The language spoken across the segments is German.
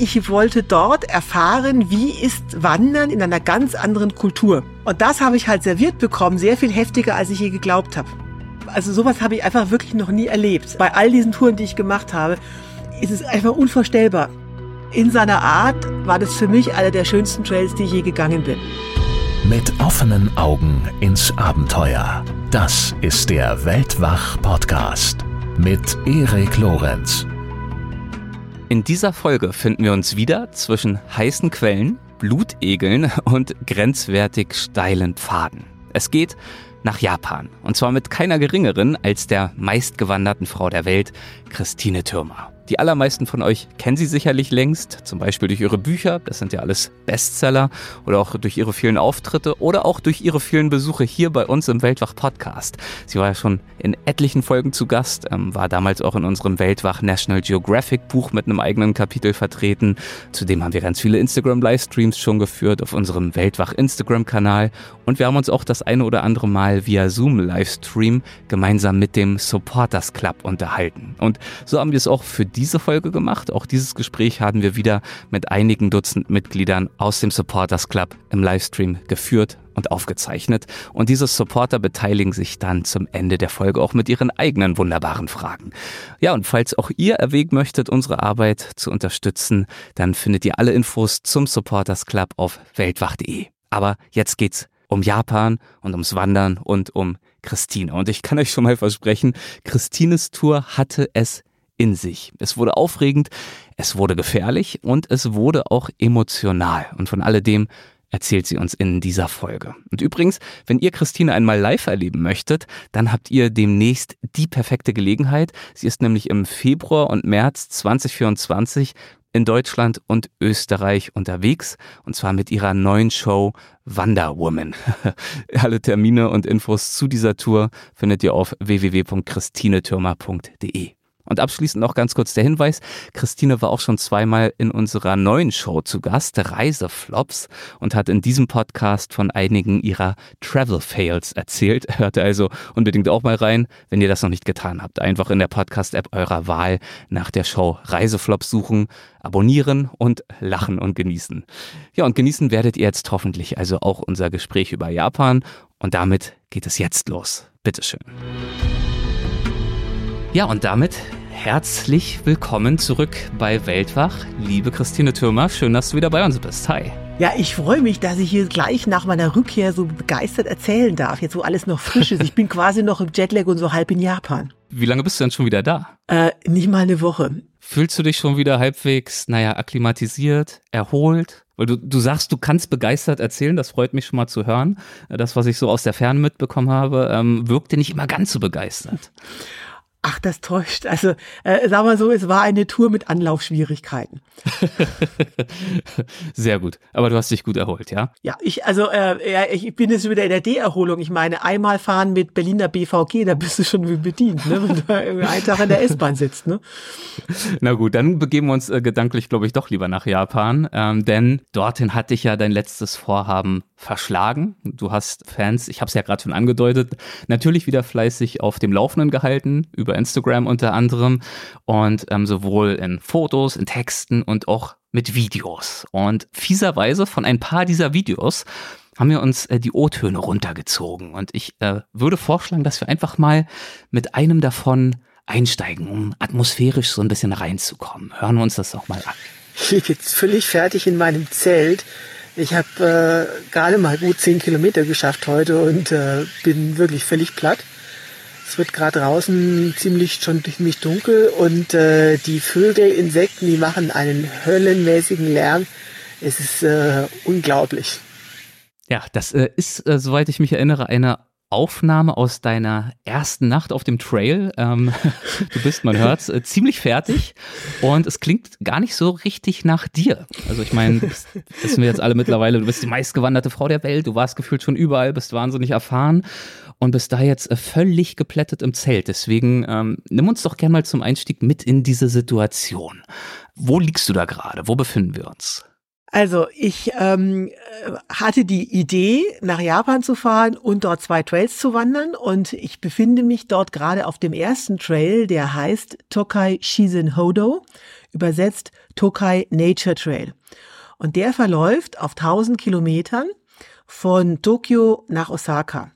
ich wollte dort erfahren, wie ist Wandern in einer ganz anderen Kultur. Und das habe ich halt serviert bekommen, sehr viel heftiger, als ich je geglaubt habe. Also sowas habe ich einfach wirklich noch nie erlebt. Bei all diesen Touren, die ich gemacht habe, ist es einfach unvorstellbar. In seiner Art war das für mich einer der schönsten Trails, die ich je gegangen bin. Mit offenen Augen ins Abenteuer. Das ist der Weltwach-Podcast mit Erik Lorenz. In dieser Folge finden wir uns wieder zwischen heißen Quellen, Blutegeln und grenzwertig steilen Pfaden. Es geht nach Japan. Und zwar mit keiner geringeren als der meistgewanderten Frau der Welt, Christine Türmer. Die allermeisten von euch kennen sie sicherlich längst, zum Beispiel durch ihre Bücher, das sind ja alles Bestseller, oder auch durch ihre vielen Auftritte oder auch durch ihre vielen Besuche hier bei uns im Weltwach Podcast. Sie war ja schon in etlichen Folgen zu Gast, ähm, war damals auch in unserem Weltwach National Geographic Buch mit einem eigenen Kapitel vertreten. Zudem haben wir ganz viele Instagram Livestreams schon geführt auf unserem Weltwach Instagram Kanal und wir haben uns auch das eine oder andere Mal via Zoom Livestream gemeinsam mit dem Supporters Club unterhalten. Und so haben wir es auch für diese Folge gemacht. Auch dieses Gespräch haben wir wieder mit einigen Dutzend Mitgliedern aus dem Supporters Club im Livestream geführt und aufgezeichnet. Und diese Supporter beteiligen sich dann zum Ende der Folge auch mit ihren eigenen wunderbaren Fragen. Ja, und falls auch ihr erwägen möchtet, unsere Arbeit zu unterstützen, dann findet ihr alle Infos zum Supporters Club auf weltwach.de. Aber jetzt geht's um Japan und ums Wandern und um Christine. Und ich kann euch schon mal versprechen, Christines Tour hatte es in sich. Es wurde aufregend, es wurde gefährlich und es wurde auch emotional. Und von alledem erzählt sie uns in dieser Folge. Und übrigens, wenn ihr Christine einmal live erleben möchtet, dann habt ihr demnächst die perfekte Gelegenheit. Sie ist nämlich im Februar und März 2024 in Deutschland und Österreich unterwegs und zwar mit ihrer neuen Show Wonder Woman. Alle Termine und Infos zu dieser Tour findet ihr auf www.christinetürmer.de. Und abschließend noch ganz kurz der Hinweis, Christine war auch schon zweimal in unserer neuen Show zu Gast, Reiseflops, und hat in diesem Podcast von einigen ihrer Travel Fails erzählt. Hört also unbedingt auch mal rein, wenn ihr das noch nicht getan habt. Einfach in der Podcast-App eurer Wahl nach der Show Reiseflops suchen, abonnieren und lachen und genießen. Ja, und genießen werdet ihr jetzt hoffentlich also auch unser Gespräch über Japan. Und damit geht es jetzt los. Bitteschön. Ja, und damit herzlich willkommen zurück bei Weltwach. Liebe Christine Türmer, schön, dass du wieder bei uns bist. Hi. Ja, ich freue mich, dass ich hier gleich nach meiner Rückkehr so begeistert erzählen darf, jetzt wo alles noch frisch ist. Ich bin quasi noch im Jetlag und so halb in Japan. Wie lange bist du denn schon wieder da? Äh, nicht mal eine Woche. Fühlst du dich schon wieder halbwegs, naja, akklimatisiert, erholt? Weil du, du sagst, du kannst begeistert erzählen, das freut mich schon mal zu hören. Das, was ich so aus der Ferne mitbekommen habe, ähm, wirkte nicht immer ganz so begeistert. Ach, das täuscht. Also, äh, sagen wir so, es war eine Tour mit Anlaufschwierigkeiten. Sehr gut. Aber du hast dich gut erholt, ja? Ja, ich, also, äh, ja, ich bin jetzt wieder in der D-Erholung. Ich meine, einmal fahren mit Berliner BVG, da bist du schon wie bedient, ne? wenn du einen Tag in der S-Bahn sitzt. Ne? Na gut, dann begeben wir uns äh, gedanklich, glaube ich, doch lieber nach Japan. Ähm, denn dorthin hatte ich ja dein letztes Vorhaben verschlagen. Du hast Fans, ich habe es ja gerade schon angedeutet, natürlich wieder fleißig auf dem Laufenden gehalten über Instagram unter anderem und ähm, sowohl in Fotos, in Texten und auch mit Videos. Und fieserweise von ein paar dieser Videos haben wir uns äh, die O-Töne runtergezogen. Und ich äh, würde vorschlagen, dass wir einfach mal mit einem davon einsteigen, um atmosphärisch so ein bisschen reinzukommen. Hören wir uns das doch mal an. Ich liege jetzt völlig fertig in meinem Zelt. Ich habe äh, gerade mal gut zehn Kilometer geschafft heute und äh, bin wirklich völlig platt. Es wird gerade draußen ziemlich schon ziemlich dunkel und äh, die Vögel, Insekten, die machen einen höllenmäßigen Lärm. Es ist äh, unglaublich. Ja, das äh, ist, äh, soweit ich mich erinnere, eine Aufnahme aus deiner ersten Nacht auf dem Trail. Ähm, du bist, man hört äh, ziemlich fertig und es klingt gar nicht so richtig nach dir. Also ich meine, wissen wir jetzt alle mittlerweile, du bist die meistgewanderte Frau der Welt, du warst gefühlt schon überall, bist wahnsinnig erfahren und bist da jetzt äh, völlig geplättet im Zelt. Deswegen ähm, nimm uns doch gerne mal zum Einstieg mit in diese Situation. Wo liegst du da gerade? Wo befinden wir uns? Also ich ähm, hatte die Idee, nach Japan zu fahren und dort zwei Trails zu wandern. Und ich befinde mich dort gerade auf dem ersten Trail, der heißt Tokai Shizen Hodo, übersetzt Tokai Nature Trail. Und der verläuft auf 1000 Kilometern von Tokio nach Osaka.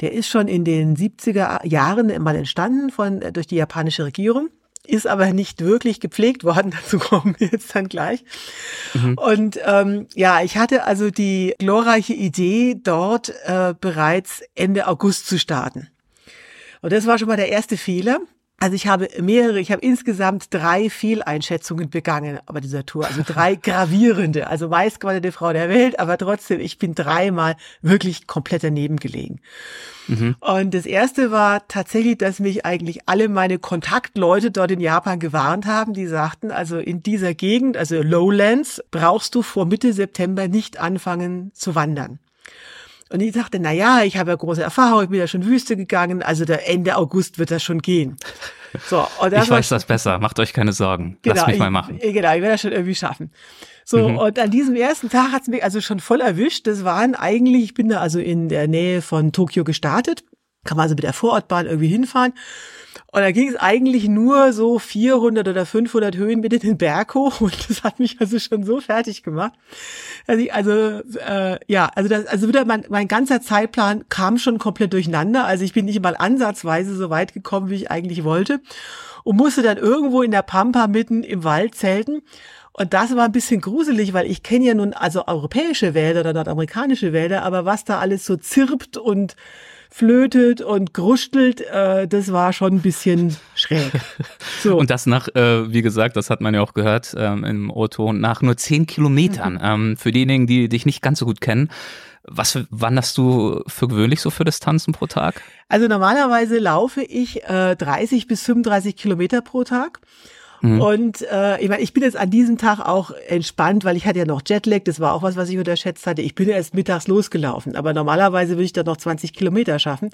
Der ist schon in den 70er Jahren mal entstanden von, durch die japanische Regierung ist aber nicht wirklich gepflegt worden. Dazu kommen wir jetzt dann gleich. Mhm. Und ähm, ja, ich hatte also die glorreiche Idee, dort äh, bereits Ende August zu starten. Und das war schon mal der erste Fehler. Also ich habe mehrere, ich habe insgesamt drei Fehleinschätzungen begangen bei dieser Tour. Also drei gravierende, also meistgewonnene Frau der Welt, aber trotzdem, ich bin dreimal wirklich komplett daneben gelegen. Mhm. Und das erste war tatsächlich, dass mich eigentlich alle meine Kontaktleute dort in Japan gewarnt haben. Die sagten, also in dieser Gegend, also Lowlands, brauchst du vor Mitte September nicht anfangen zu wandern. Und ich dachte, na ja, ich habe ja große Erfahrung, ich bin ja schon Wüste gegangen, also der Ende August wird das schon gehen. So, und ich weiß das besser, macht euch keine Sorgen. Genau, Lasst mich ich, mal machen. Genau, ich werde das schon irgendwie schaffen. So, mhm. und an diesem ersten Tag hat es mich also schon voll erwischt. Das waren eigentlich, ich bin da also in der Nähe von Tokio gestartet, kann man also mit der Vorortbahn irgendwie hinfahren. Und da ging es eigentlich nur so 400 oder 500 Höhenmeter den Berg hoch und das hat mich also schon so fertig gemacht. Also, also äh, ja, also das, also wieder mein, mein ganzer Zeitplan kam schon komplett durcheinander. Also ich bin nicht mal ansatzweise so weit gekommen, wie ich eigentlich wollte und musste dann irgendwo in der Pampa mitten im Wald zelten. Und das war ein bisschen gruselig, weil ich kenne ja nun also europäische Wälder oder nordamerikanische Wälder, aber was da alles so zirpt und flötet und gruштelt, äh, das war schon ein bisschen schräg. So. Und das nach, äh, wie gesagt, das hat man ja auch gehört ähm, im O-Ton, nach nur zehn Kilometern. Mhm. Ähm, für diejenigen, die dich nicht ganz so gut kennen, was wanderst du für gewöhnlich so für Distanzen pro Tag? Also normalerweise laufe ich äh, 30 bis 35 Kilometer pro Tag. Mhm. Und äh, ich meine, ich bin jetzt an diesem Tag auch entspannt, weil ich hatte ja noch Jetlag, das war auch was, was ich unterschätzt hatte. Ich bin erst mittags losgelaufen, aber normalerweise würde ich da noch 20 Kilometer schaffen.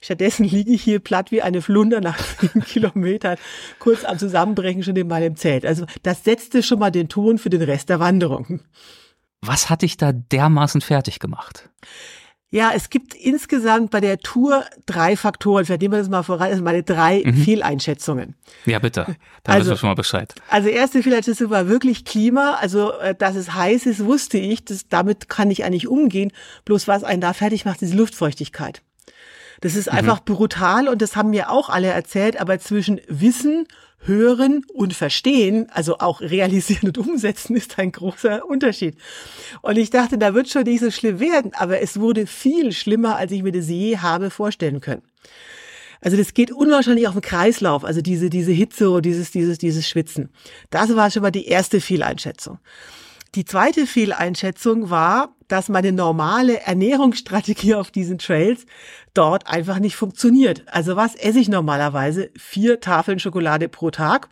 Stattdessen liege ich hier platt wie eine Flunder nach 10 Kilometern, kurz am Zusammenbrechen schon in meinem Zelt. Also das setzte schon mal den Ton für den Rest der Wanderung. Was hat dich da dermaßen fertig gemacht? Ja, es gibt insgesamt bei der Tour drei Faktoren, für die wir das mal voran, also meine drei mhm. Fehleinschätzungen. Ja, bitte. Da also, wissen wir schon mal Bescheid. Also erste Fehleinschätzung war wirklich Klima. Also, äh, dass es heiß ist, wusste ich. Das, damit kann ich eigentlich umgehen. Bloß was einen da fertig macht, ist Luftfeuchtigkeit. Das ist mhm. einfach brutal und das haben mir auch alle erzählt, aber zwischen Wissen, Hören und Verstehen, also auch realisieren und umsetzen, ist ein großer Unterschied. Und ich dachte, da wird schon nicht so schlimm werden, aber es wurde viel schlimmer, als ich mir das je habe vorstellen können. Also das geht unwahrscheinlich auf den Kreislauf, also diese, diese Hitze und dieses, dieses, dieses Schwitzen. Das war schon mal die erste Fehleinschätzung. Die zweite Fehleinschätzung war, dass meine normale Ernährungsstrategie auf diesen Trails dort einfach nicht funktioniert. Also was esse ich normalerweise? Vier Tafeln Schokolade pro Tag,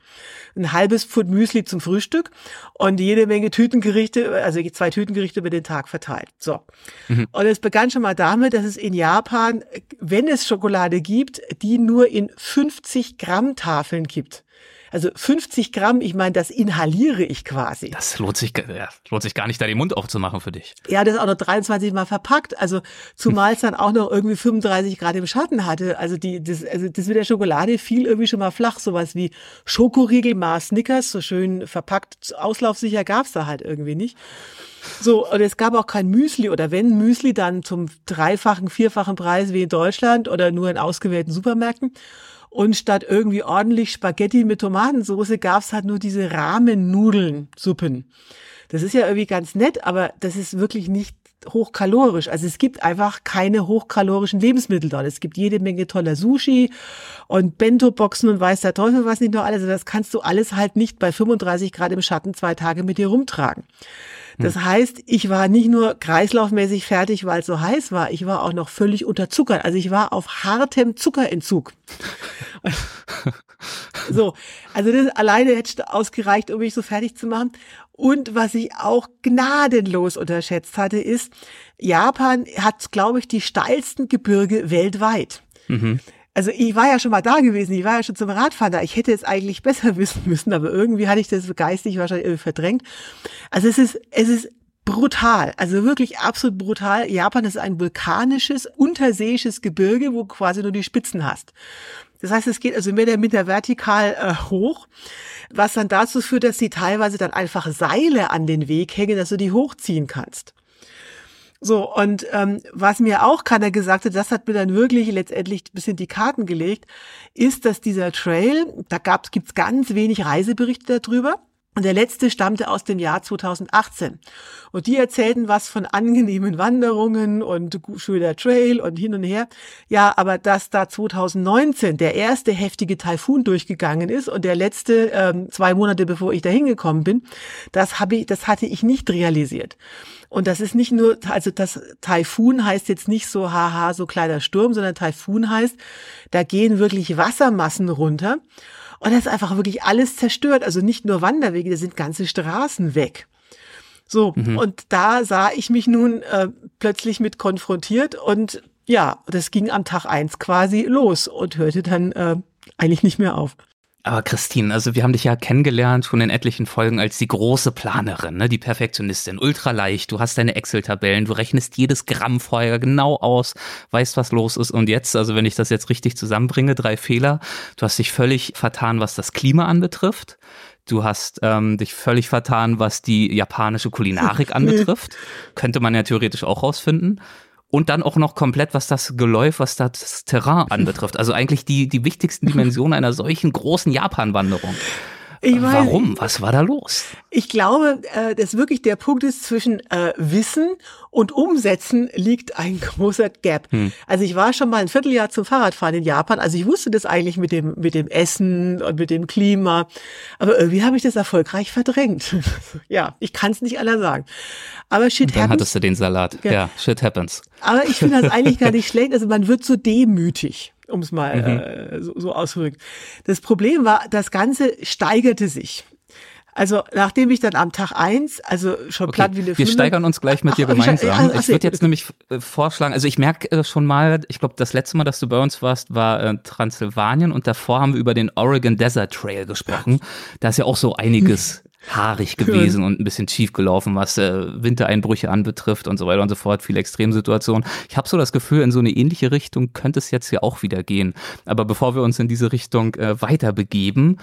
ein halbes Pfund Müsli zum Frühstück und jede Menge Tütengerichte, also zwei Tütengerichte über den Tag verteilt. So. Mhm. Und es begann schon mal damit, dass es in Japan, wenn es Schokolade gibt, die nur in 50 Gramm Tafeln gibt. Also 50 Gramm, ich meine, das inhaliere ich quasi. Das lohnt sich, ja, lohnt sich gar nicht, da den Mund aufzumachen für dich. Ja, das ist auch noch 23 Mal verpackt. Also zumal es dann auch noch irgendwie 35 Grad im Schatten hatte. Also die, das, also das mit der Schokolade fiel irgendwie schon mal flach. Sowas wie Schokoriegel, Mars Snickers, so schön verpackt, auslaufsicher gab's da halt irgendwie nicht. So, und es gab auch kein Müsli oder wenn Müsli, dann zum dreifachen, vierfachen Preis wie in Deutschland oder nur in ausgewählten Supermärkten. Und statt irgendwie ordentlich Spaghetti mit Tomatensauce gab's halt nur diese Ramen-Nudeln-Suppen. Das ist ja irgendwie ganz nett, aber das ist wirklich nicht hochkalorisch. Also es gibt einfach keine hochkalorischen Lebensmittel dort. Es gibt jede Menge toller Sushi und Bento-Boxen und weiß der Teufel was nicht noch alles. Also das kannst du alles halt nicht bei 35 Grad im Schatten zwei Tage mit dir rumtragen. Das hm. heißt, ich war nicht nur kreislaufmäßig fertig, weil es so heiß war, ich war auch noch völlig unterzuckert. Also ich war auf hartem Zuckerentzug. so, also das alleine hätte ausgereicht, um mich so fertig zu machen. Und was ich auch gnadenlos unterschätzt hatte, ist, Japan hat, glaube ich, die steilsten Gebirge weltweit. Mhm. Also ich war ja schon mal da gewesen, ich war ja schon zum Radfahren da. Ich hätte es eigentlich besser wissen müssen, aber irgendwie hatte ich das geistig wahrscheinlich verdrängt. Also es ist, es ist brutal, also wirklich absolut brutal. Japan ist ein vulkanisches, unterseeisches Gebirge, wo quasi nur die Spitzen hast. Das heißt, es geht also mehr oder minder vertikal äh, hoch. was dann dazu führt, dass sie teilweise dann einfach Seile an den Weg hängen, dass du die hochziehen kannst. So, und ähm, was mir auch keiner gesagt hat, das hat mir dann wirklich letztendlich ein bisschen die Karten gelegt, ist, dass dieser Trail, da gibt's ganz wenig Reiseberichte darüber. Und der letzte stammte aus dem Jahr 2018. Und die erzählten was von angenehmen Wanderungen und schöner Trail und hin und her. Ja, aber dass da 2019 der erste heftige Taifun durchgegangen ist und der letzte ähm, zwei Monate bevor ich da hingekommen bin, das habe ich, das hatte ich nicht realisiert. Und das ist nicht nur, also das Taifun heißt jetzt nicht so, haha, so kleiner Sturm, sondern Taifun heißt, da gehen wirklich Wassermassen runter. Und da ist einfach wirklich alles zerstört. Also nicht nur Wanderwege, da sind ganze Straßen weg. So, mhm. und da sah ich mich nun äh, plötzlich mit konfrontiert und ja, das ging am Tag eins quasi los und hörte dann äh, eigentlich nicht mehr auf. Aber Christine, also wir haben dich ja kennengelernt schon in etlichen Folgen als die große Planerin, ne? die Perfektionistin, ultraleicht, du hast deine Excel-Tabellen, du rechnest jedes Gramm vorher genau aus, weißt, was los ist. Und jetzt, also wenn ich das jetzt richtig zusammenbringe, drei Fehler, du hast dich völlig vertan, was das Klima anbetrifft. Du hast ähm, dich völlig vertan, was die japanische Kulinarik anbetrifft. Könnte man ja theoretisch auch rausfinden und dann auch noch komplett, was das Geläuf, was das Terrain anbetrifft. Also eigentlich die, die wichtigsten Dimensionen einer solchen großen Japan-Wanderung. Ich weiß, Warum? Was war da los? Ich glaube, äh, dass wirklich der Punkt ist, zwischen äh, Wissen und Umsetzen liegt ein großer Gap. Hm. Also ich war schon mal ein Vierteljahr zum Fahrradfahren in Japan. Also ich wusste das eigentlich mit dem, mit dem Essen und mit dem Klima. Aber irgendwie habe ich das erfolgreich verdrängt. ja, ich kann es nicht anders sagen. Aber shit dann happens. hattest du den Salat. Ja, ja shit happens. Aber ich finde das eigentlich gar nicht schlecht. Also man wird so demütig um es mal mhm. äh, so, so auszudrücken. Das Problem war, das Ganze steigerte sich. Also nachdem ich dann am Tag eins, also schon okay. platt wie eine Wir steigern uns gleich mit dir ach, gemeinsam. Ach, ach, ich würde jetzt nämlich äh, vorschlagen, also ich merke äh, schon mal, ich glaube, das letzte Mal, dass du bei uns warst, war äh, Transsilvanien und davor haben wir über den Oregon Desert Trail gesprochen. Da ist ja auch so einiges haarig gewesen und ein bisschen schief gelaufen, was äh, Wintereinbrüche anbetrifft und so weiter und so fort, viele Extremsituationen. Ich habe so das Gefühl, in so eine ähnliche Richtung könnte es jetzt ja auch wieder gehen. Aber bevor wir uns in diese Richtung äh, weiter begeben,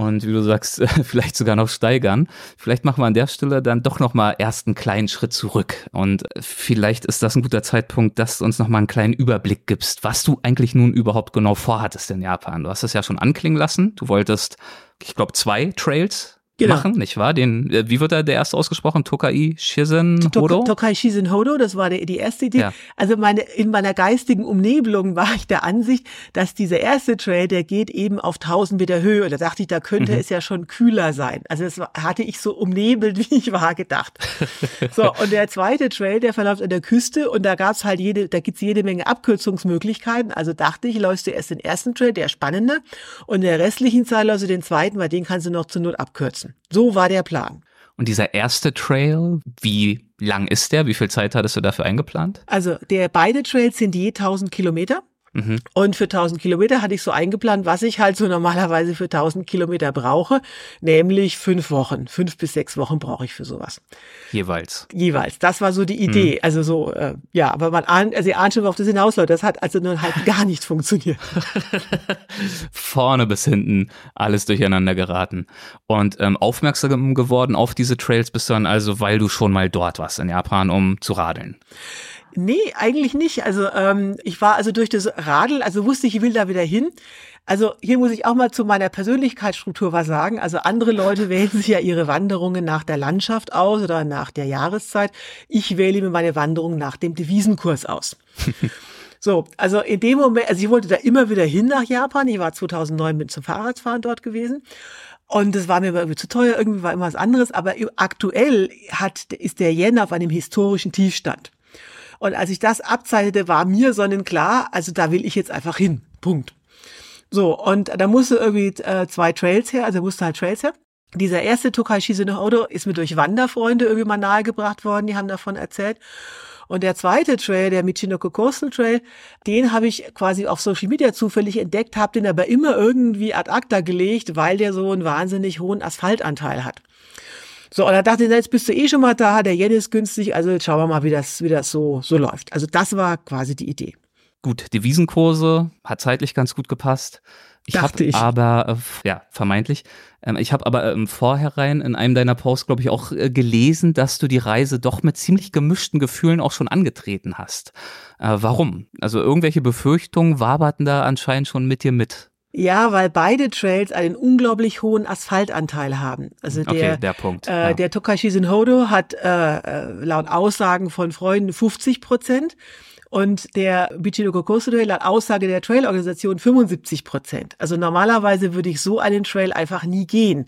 und wie du sagst, vielleicht sogar noch steigern. Vielleicht machen wir an der Stelle dann doch noch mal erst einen kleinen Schritt zurück und vielleicht ist das ein guter Zeitpunkt, dass du uns noch mal einen kleinen Überblick gibst, was du eigentlich nun überhaupt genau vorhattest in Japan. Du hast es ja schon anklingen lassen. Du wolltest, ich glaube, zwei Trails genau. machen, nicht wahr? Den, äh, wie wird da der erste ausgesprochen? Tokai Shizen Hodo? Tokai Shizen Hodo, das war die, die erste Idee. Ja. Also meine, in meiner geistigen Umnebelung war ich der Ansicht, dass dieser erste Trail, der geht eben auf 1000 Meter Höhe. Da dachte ich, da könnte mhm. es ja schon kühler sein. Also das hatte ich so umnebelt, wie ich war, gedacht. so, und der zweite Trail, der verläuft an der Küste und da gab's halt jede, da gibt's jede Menge Abkürzungsmöglichkeiten. Also dachte ich, läufst du erst den ersten Trail, der spannende, und der restlichen Zeit läufst du den zweiten, weil den kannst du noch zur Not abkürzen. So war der Plan. Und dieser erste Trail, wie lang ist der? Wie viel Zeit hattest du dafür eingeplant? Also der beide Trails sind je 1000 Kilometer. Mhm. Und für 1000 Kilometer hatte ich so eingeplant, was ich halt so normalerweise für 1000 Kilometer brauche, nämlich fünf Wochen. Fünf bis sechs Wochen brauche ich für sowas. Jeweils. Jeweils. Das war so die Idee. Mhm. Also so, äh, ja, aber man ahnt, also ihr ahnt schon, worauf das hinausläuft. Das hat also nun halt gar nicht funktioniert. Vorne bis hinten alles durcheinander geraten. Und ähm, aufmerksam geworden auf diese Trails bist du dann also, weil du schon mal dort warst in Japan, um zu radeln. Nee, eigentlich nicht. Also ähm, ich war also durch das Radl, also wusste ich, ich will da wieder hin. Also hier muss ich auch mal zu meiner Persönlichkeitsstruktur was sagen. Also andere Leute wählen sich ja ihre Wanderungen nach der Landschaft aus oder nach der Jahreszeit. Ich wähle mir meine Wanderung nach dem Devisenkurs aus. So, also in dem Moment, also ich wollte da immer wieder hin nach Japan. Ich war 2009 mit zum Fahrradfahren dort gewesen. Und das war mir irgendwie zu teuer, irgendwie war immer was anderes. Aber aktuell hat, ist der Yen auf einem historischen Tiefstand. Und als ich das abzeichnete, war mir sonnenklar, also da will ich jetzt einfach hin. Punkt. So, und da musste irgendwie äh, zwei Trails her, also musste halt Trails her. Dieser erste Tokai Shizuno ist mir durch Wanderfreunde irgendwie mal nahegebracht worden, die haben davon erzählt. Und der zweite Trail, der Michinoko Coastal Trail, den habe ich quasi auf Social Media zufällig entdeckt, habe den aber immer irgendwie ad acta gelegt, weil der so einen wahnsinnig hohen Asphaltanteil hat. So, und da dachte ich, jetzt bist du eh schon mal da, der Yen ist günstig, also jetzt schauen wir mal, wie das, wie das so, so läuft. Also das war quasi die Idee. Gut, Devisenkurse hat zeitlich ganz gut gepasst. Ich habe aber, äh, ja, vermeintlich, ähm, ich habe aber im ähm, Vorherein in einem deiner Posts, glaube ich, auch äh, gelesen, dass du die Reise doch mit ziemlich gemischten Gefühlen auch schon angetreten hast. Äh, warum? Also irgendwelche Befürchtungen waberten da anscheinend schon mit dir mit. Ja, weil beide Trails einen unglaublich hohen Asphaltanteil haben. Also der, okay, der Punkt. Äh, ja. Der Tokashi Sinhodo hat äh, äh laut Aussagen von Freunden 50 Prozent und der Bichinoku Coastal Trail laut Aussage der Trailorganisation 75 Prozent. Also normalerweise würde ich so einen Trail einfach nie gehen,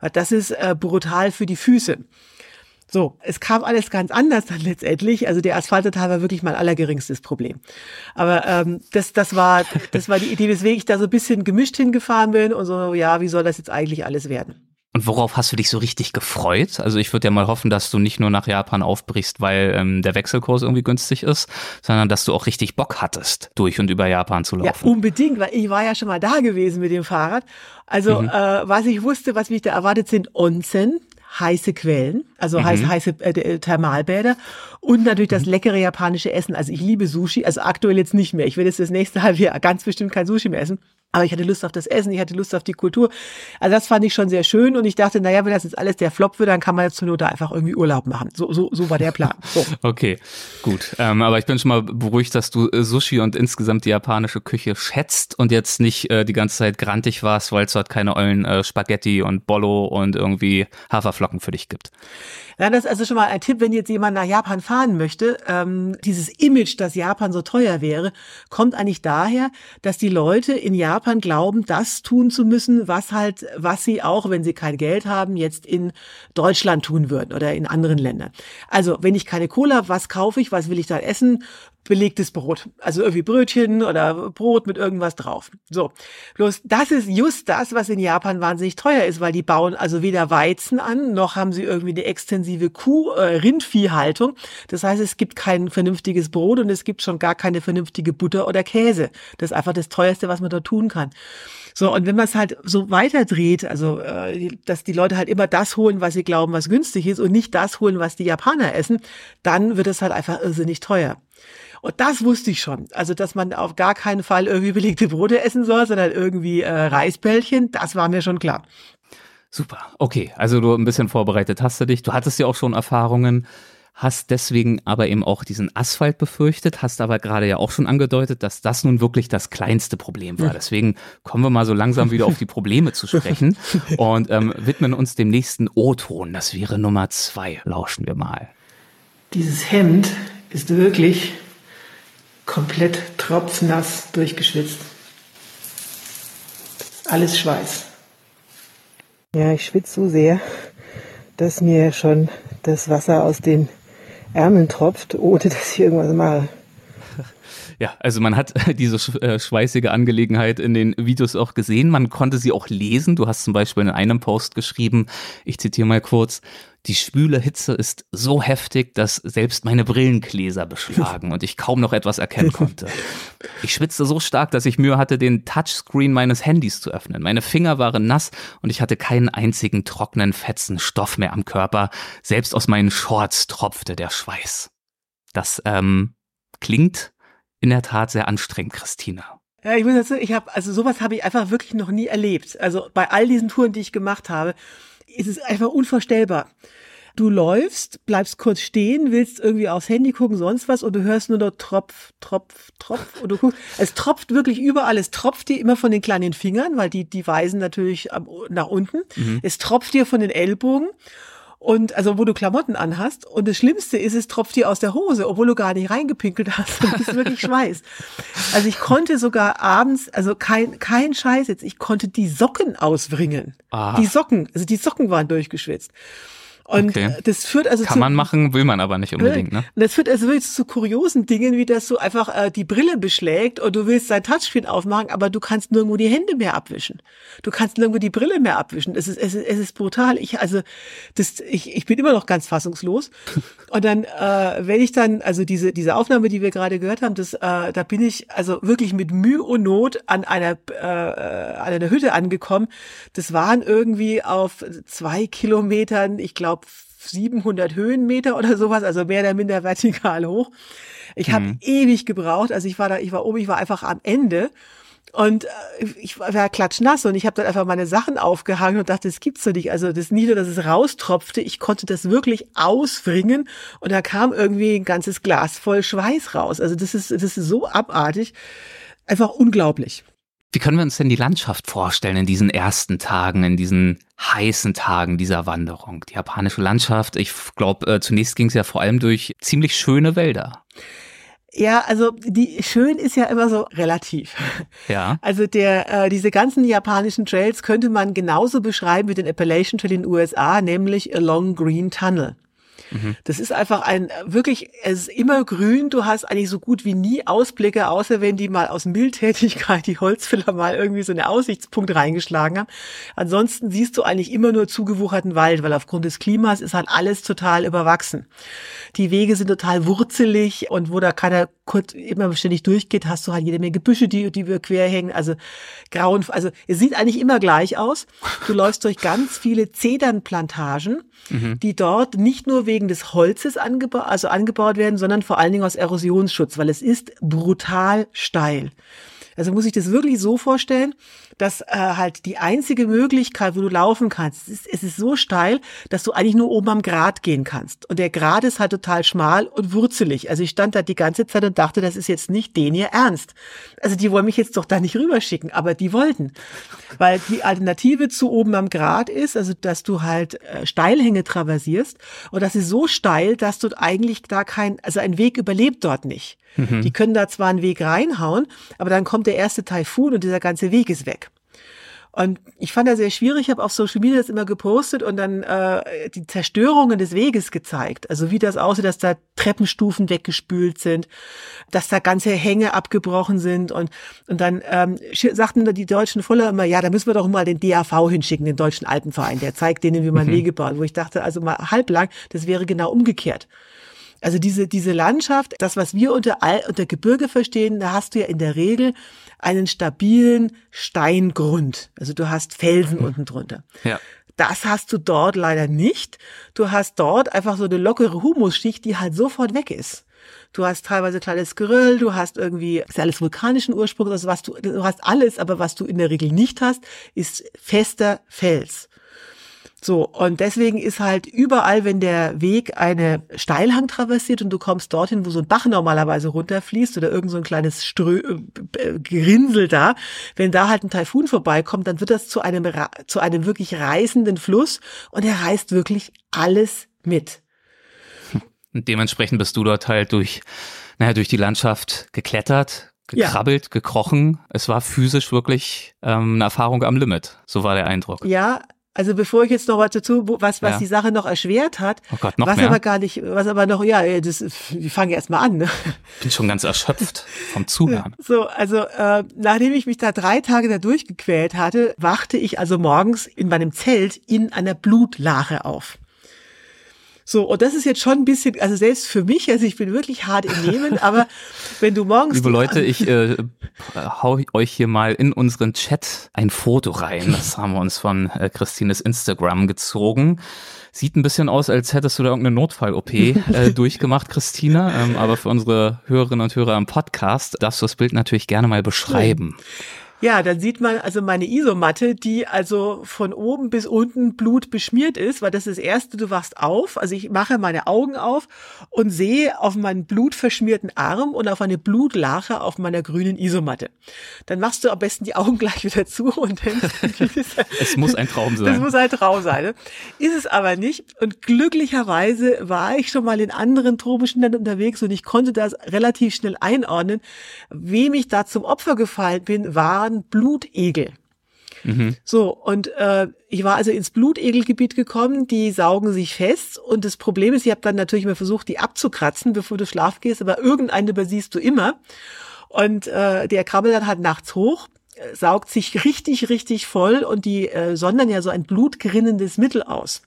weil das ist äh, brutal für die Füße. So, es kam alles ganz anders dann letztendlich. Also der Asphaltteil war wirklich mein allergeringstes Problem. Aber ähm, das, das war, das war die Idee, weswegen ich da so ein bisschen gemischt hingefahren bin und so, ja, wie soll das jetzt eigentlich alles werden? Und worauf hast du dich so richtig gefreut? Also ich würde ja mal hoffen, dass du nicht nur nach Japan aufbrichst, weil ähm, der Wechselkurs irgendwie günstig ist, sondern dass du auch richtig Bock hattest, durch und über Japan zu laufen. Ja, unbedingt, weil ich war ja schon mal da gewesen mit dem Fahrrad. Also mhm. äh, was ich wusste, was mich da erwartet, sind Onsen, heiße Quellen, also mhm. heiße, heiße äh, Thermalbäder und natürlich das mhm. leckere japanische Essen. Also ich liebe Sushi, also aktuell jetzt nicht mehr. Ich werde jetzt das nächste halbe Jahr ganz bestimmt kein Sushi mehr essen. Aber ich hatte Lust auf das Essen, ich hatte Lust auf die Kultur. Also das fand ich schon sehr schön und ich dachte, naja, wenn das jetzt alles der Flop wird, dann kann man jetzt zur Not da einfach irgendwie Urlaub machen. So, so, so war der Plan. So. okay, gut. Ähm, aber ich bin schon mal beruhigt, dass du äh, Sushi und insgesamt die japanische Küche schätzt und jetzt nicht äh, die ganze Zeit grantig warst, weil es dort keine ollen äh, Spaghetti und Bollo und irgendwie Haferflocken für dich gibt. Ja, das ist also schon mal ein Tipp, wenn jetzt jemand nach Japan fahren möchte. Ähm, dieses Image, dass Japan so teuer wäre, kommt eigentlich daher, dass die Leute in Japan glauben, das tun zu müssen, was halt, was sie auch, wenn sie kein Geld haben, jetzt in Deutschland tun würden oder in anderen Ländern. Also, wenn ich keine Cola habe, was kaufe ich, was will ich da essen? Belegtes Brot. Also irgendwie Brötchen oder Brot mit irgendwas drauf. So. Bloß das ist just das, was in Japan wahnsinnig teuer ist, weil die bauen also weder Weizen an, noch haben sie irgendwie eine extensive Kuh, äh, Rindviehhaltung. Das heißt, es gibt kein vernünftiges Brot und es gibt schon gar keine vernünftige Butter oder Käse. Das ist einfach das teuerste, was man da tun kann. So, und wenn man es halt so weiterdreht, also äh, dass die Leute halt immer das holen, was sie glauben, was günstig ist und nicht das holen, was die Japaner essen, dann wird es halt einfach irrsinnig teuer. Und das wusste ich schon. Also, dass man auf gar keinen Fall irgendwie belegte Brote essen soll, sondern irgendwie äh, Reisbällchen, das war mir schon klar. Super. Okay, also du ein bisschen vorbereitet hast du dich. Du hattest ja auch schon Erfahrungen, hast deswegen aber eben auch diesen Asphalt befürchtet, hast aber gerade ja auch schon angedeutet, dass das nun wirklich das kleinste Problem war. Deswegen kommen wir mal so langsam wieder auf die Probleme zu sprechen und ähm, widmen uns dem nächsten O-Ton. Das wäre Nummer zwei. Lauschen wir mal. Dieses Hemd ist wirklich komplett tropfnass durchgeschwitzt. Alles Schweiß. Ja, ich schwitze so sehr, dass mir schon das Wasser aus den Ärmeln tropft, ohne dass ich irgendwas mache. Ja, also man hat diese äh, schweißige Angelegenheit in den Videos auch gesehen. Man konnte sie auch lesen. Du hast zum Beispiel in einem Post geschrieben, ich zitiere mal kurz, die schwüle Hitze ist so heftig, dass selbst meine Brillengläser beschlagen und ich kaum noch etwas erkennen konnte. Ich schwitzte so stark, dass ich Mühe hatte, den Touchscreen meines Handys zu öffnen. Meine Finger waren nass und ich hatte keinen einzigen trockenen, fetzen Stoff mehr am Körper. Selbst aus meinen Shorts tropfte der Schweiß. Das ähm, klingt in der Tat sehr anstrengend, Christina. Ja, ich muss dazu, ich habe, also sowas habe ich einfach wirklich noch nie erlebt. Also bei all diesen Touren, die ich gemacht habe, ist es einfach unvorstellbar. Du läufst, bleibst kurz stehen, willst irgendwie aufs Handy gucken, sonst was, und du hörst nur noch Tropf, Tropf, Tropf, und du guckst, es tropft wirklich überall, es tropft dir immer von den kleinen Fingern, weil die, die weisen natürlich nach unten. Mhm. Es tropft dir von den Ellbogen und also wo du Klamotten anhast und das Schlimmste ist, es tropft dir aus der Hose, obwohl du gar nicht reingepinkelt hast und bist wirklich Schweiß. Also ich konnte sogar abends, also kein kein Scheiß jetzt, ich konnte die Socken ausbringen. Ah. Die Socken, also die Socken waren durchgeschwitzt. Und okay. das führt also Kann zu, man machen, will man aber nicht unbedingt, ne? Und das führt also wirklich zu kuriosen Dingen, wie dass du einfach äh, die Brille beschlägt und du willst dein Touchscreen aufmachen, aber du kannst nirgendwo die Hände mehr abwischen. Du kannst nirgendwo die Brille mehr abwischen. Es ist, es ist, es ist brutal. Ich, also, das, ich, ich bin immer noch ganz fassungslos. Und dann, äh, wenn ich dann, also diese, diese Aufnahme, die wir gerade gehört haben, das, äh, da bin ich also wirklich mit Mühe und Not an einer, äh, an einer Hütte angekommen. Das waren irgendwie auf zwei Kilometern, ich glaube, 700 Höhenmeter oder sowas, also mehr oder minder vertikal hoch. Ich habe Mhm. ewig gebraucht, also ich war da, ich war oben, ich war einfach am Ende. Und äh, ich war war klatschnass und ich habe dann einfach meine Sachen aufgehangen und dachte, das gibt's doch nicht. Also das nicht nur, dass es raustropfte, ich konnte das wirklich auswringen und da kam irgendwie ein ganzes Glas voll Schweiß raus. Also das ist, das ist so abartig. Einfach unglaublich. Wie können wir uns denn die Landschaft vorstellen in diesen ersten Tagen, in diesen heißen Tagen dieser Wanderung? Die japanische Landschaft, ich glaube, äh, zunächst ging es ja vor allem durch ziemlich schöne Wälder. Ja, also die schön ist ja immer so relativ. Ja. Also der äh, diese ganzen japanischen Trails könnte man genauso beschreiben wie den Appalachian Trail in den USA, nämlich Along Green Tunnel. Das ist einfach ein wirklich, es ist immer grün. Du hast eigentlich so gut wie nie Ausblicke, außer wenn die mal aus Mildtätigkeit die Holzfäller mal irgendwie so einen Aussichtspunkt reingeschlagen haben. Ansonsten siehst du eigentlich immer nur zugewucherten Wald, weil aufgrund des Klimas ist halt alles total überwachsen. Die Wege sind total wurzelig und wo da keiner kurz immer ständig durchgeht, hast du halt jede Menge Büsche, die, die wir quer hängen. Also grauen, also es sieht eigentlich immer gleich aus. Du läufst durch ganz viele Zedernplantagen, die dort nicht nur wegen des Holzes angebaut, also angebaut werden, sondern vor allen Dingen aus Erosionsschutz, weil es ist brutal steil. Also muss ich das wirklich so vorstellen, dass äh, halt die einzige Möglichkeit, wo du laufen kannst, es ist, es ist so steil, dass du eigentlich nur oben am Grat gehen kannst. Und der Grat ist halt total schmal und wurzelig. Also ich stand da die ganze Zeit und dachte, das ist jetzt nicht den hier ernst. Also die wollen mich jetzt doch da nicht rüberschicken, aber die wollten. Weil die Alternative zu oben am Grat ist, also dass du halt äh, Steilhänge traversierst und das ist so steil, dass du eigentlich da kein, also ein Weg überlebt dort nicht. Die können da zwar einen Weg reinhauen, aber dann kommt der erste Taifun und dieser ganze Weg ist weg. Und ich fand das sehr schwierig, ich habe auf Social Media das immer gepostet und dann äh, die Zerstörungen des Weges gezeigt. Also wie das aussieht, dass da Treppenstufen weggespült sind, dass da ganze Hänge abgebrochen sind und, und dann ähm, sagten da die deutschen Voller immer, ja, da müssen wir doch mal den DAV hinschicken, den Deutschen Alpenverein, der zeigt denen, wie man Wege baut. Wo ich dachte, also mal halblang, das wäre genau umgekehrt. Also diese, diese Landschaft, das, was wir unter, Al unter Gebirge verstehen, da hast du ja in der Regel einen stabilen Steingrund. Also du hast Felsen unten drunter. Ja. Das hast du dort leider nicht. Du hast dort einfach so eine lockere Humusschicht, die halt sofort weg ist. Du hast teilweise kleines Geröll, du hast irgendwie, ist alles vulkanischen Ursprungs, also was du, du hast alles, aber was du in der Regel nicht hast, ist fester Fels. So, und deswegen ist halt überall, wenn der Weg eine Steilhang traversiert und du kommst dorthin, wo so ein Bach normalerweise runterfließt oder irgend so ein kleines Strö äh, äh, Gerinsel da, wenn da halt ein Taifun vorbeikommt, dann wird das zu einem, zu einem wirklich reißenden Fluss und er reißt wirklich alles mit. Und dementsprechend bist du dort halt durch, naja, durch die Landschaft geklettert, Ja. gekrabbelt, gekrochen. Es war physisch wirklich ähm, eine Erfahrung am Limit. So war der Eindruck. Ja, also bevor ich jetzt noch was dazu, was, was Ja. die Sache noch erschwert hat, Oh Gott, noch was mehr? aber gar nicht, was aber noch, ja, das, wir fangen ja erstmal an, ne? bin schon ganz erschöpft vom Zuhören. So, also äh, nachdem ich mich da drei Tage da durchgequält hatte, wachte ich also morgens in meinem Zelt in einer Blutlache auf. So, und das ist jetzt schon ein bisschen, also selbst für mich, also ich bin wirklich hart im Nehmen, aber wenn du morgens... Liebe Leute, ich äh, hau euch hier mal in unseren Chat ein Foto rein. Das haben wir uns von äh, Christines Instagram gezogen. Sieht ein bisschen aus, als hättest du da irgendeine Notfall-OP äh, durchgemacht, Christina. Ähm, aber für unsere Hörerinnen und Hörer im Podcast darfst du das Bild natürlich gerne mal beschreiben. Ja, dann sieht man also meine Isomatte, die also von oben bis unten Blut beschmiert ist, weil das ist das Erste, du wachst auf, also ich mache meine Augen auf und sehe auf meinen blutverschmierten Arm und auf eine Blutlache auf meiner grünen Isomatte. Dann machst du am besten die Augen gleich wieder zu und denkst, Es muss ein Traum sein. muss halt Traum sein. Ne? Ist es aber nicht. Und glücklicherweise war ich schon mal in anderen tropischen Ländern unterwegs und ich konnte das relativ schnell einordnen. Wem ich da zum Opfer gefallen bin, waren Blutegel. So, und äh, ich war also ins Blutegelgebiet gekommen, die saugen sich fest und das Problem ist, ich habe dann natürlich mal versucht, die abzukratzen, bevor du schlafen gehst, aber irgendeinen übersiehst du immer. Und äh, der krabbelt dann halt nachts hoch, äh, saugt sich richtig, richtig voll und die äh, sondern ja so ein blutgerinnendes Mittel aus.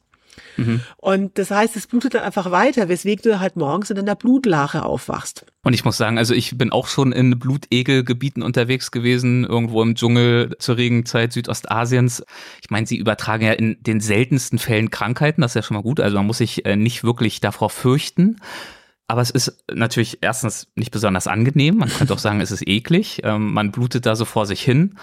Und das heißt, es blutet dann einfach weiter, weswegen du halt morgens in einer Blutlache aufwachst. Und ich muss sagen, also ich bin auch schon in Blutegelgebieten unterwegs gewesen, irgendwo im Dschungel zur Regenzeit Südostasiens. Ich meine, sie übertragen ja in den seltensten Fällen Krankheiten, das ist ja schon mal gut. Also man muss sich äh, nicht wirklich davor fürchten. Aber es ist natürlich erstens nicht besonders angenehm. Man könnte auch sagen, es ist eklig. Ähm, man blutet da so vor sich hin.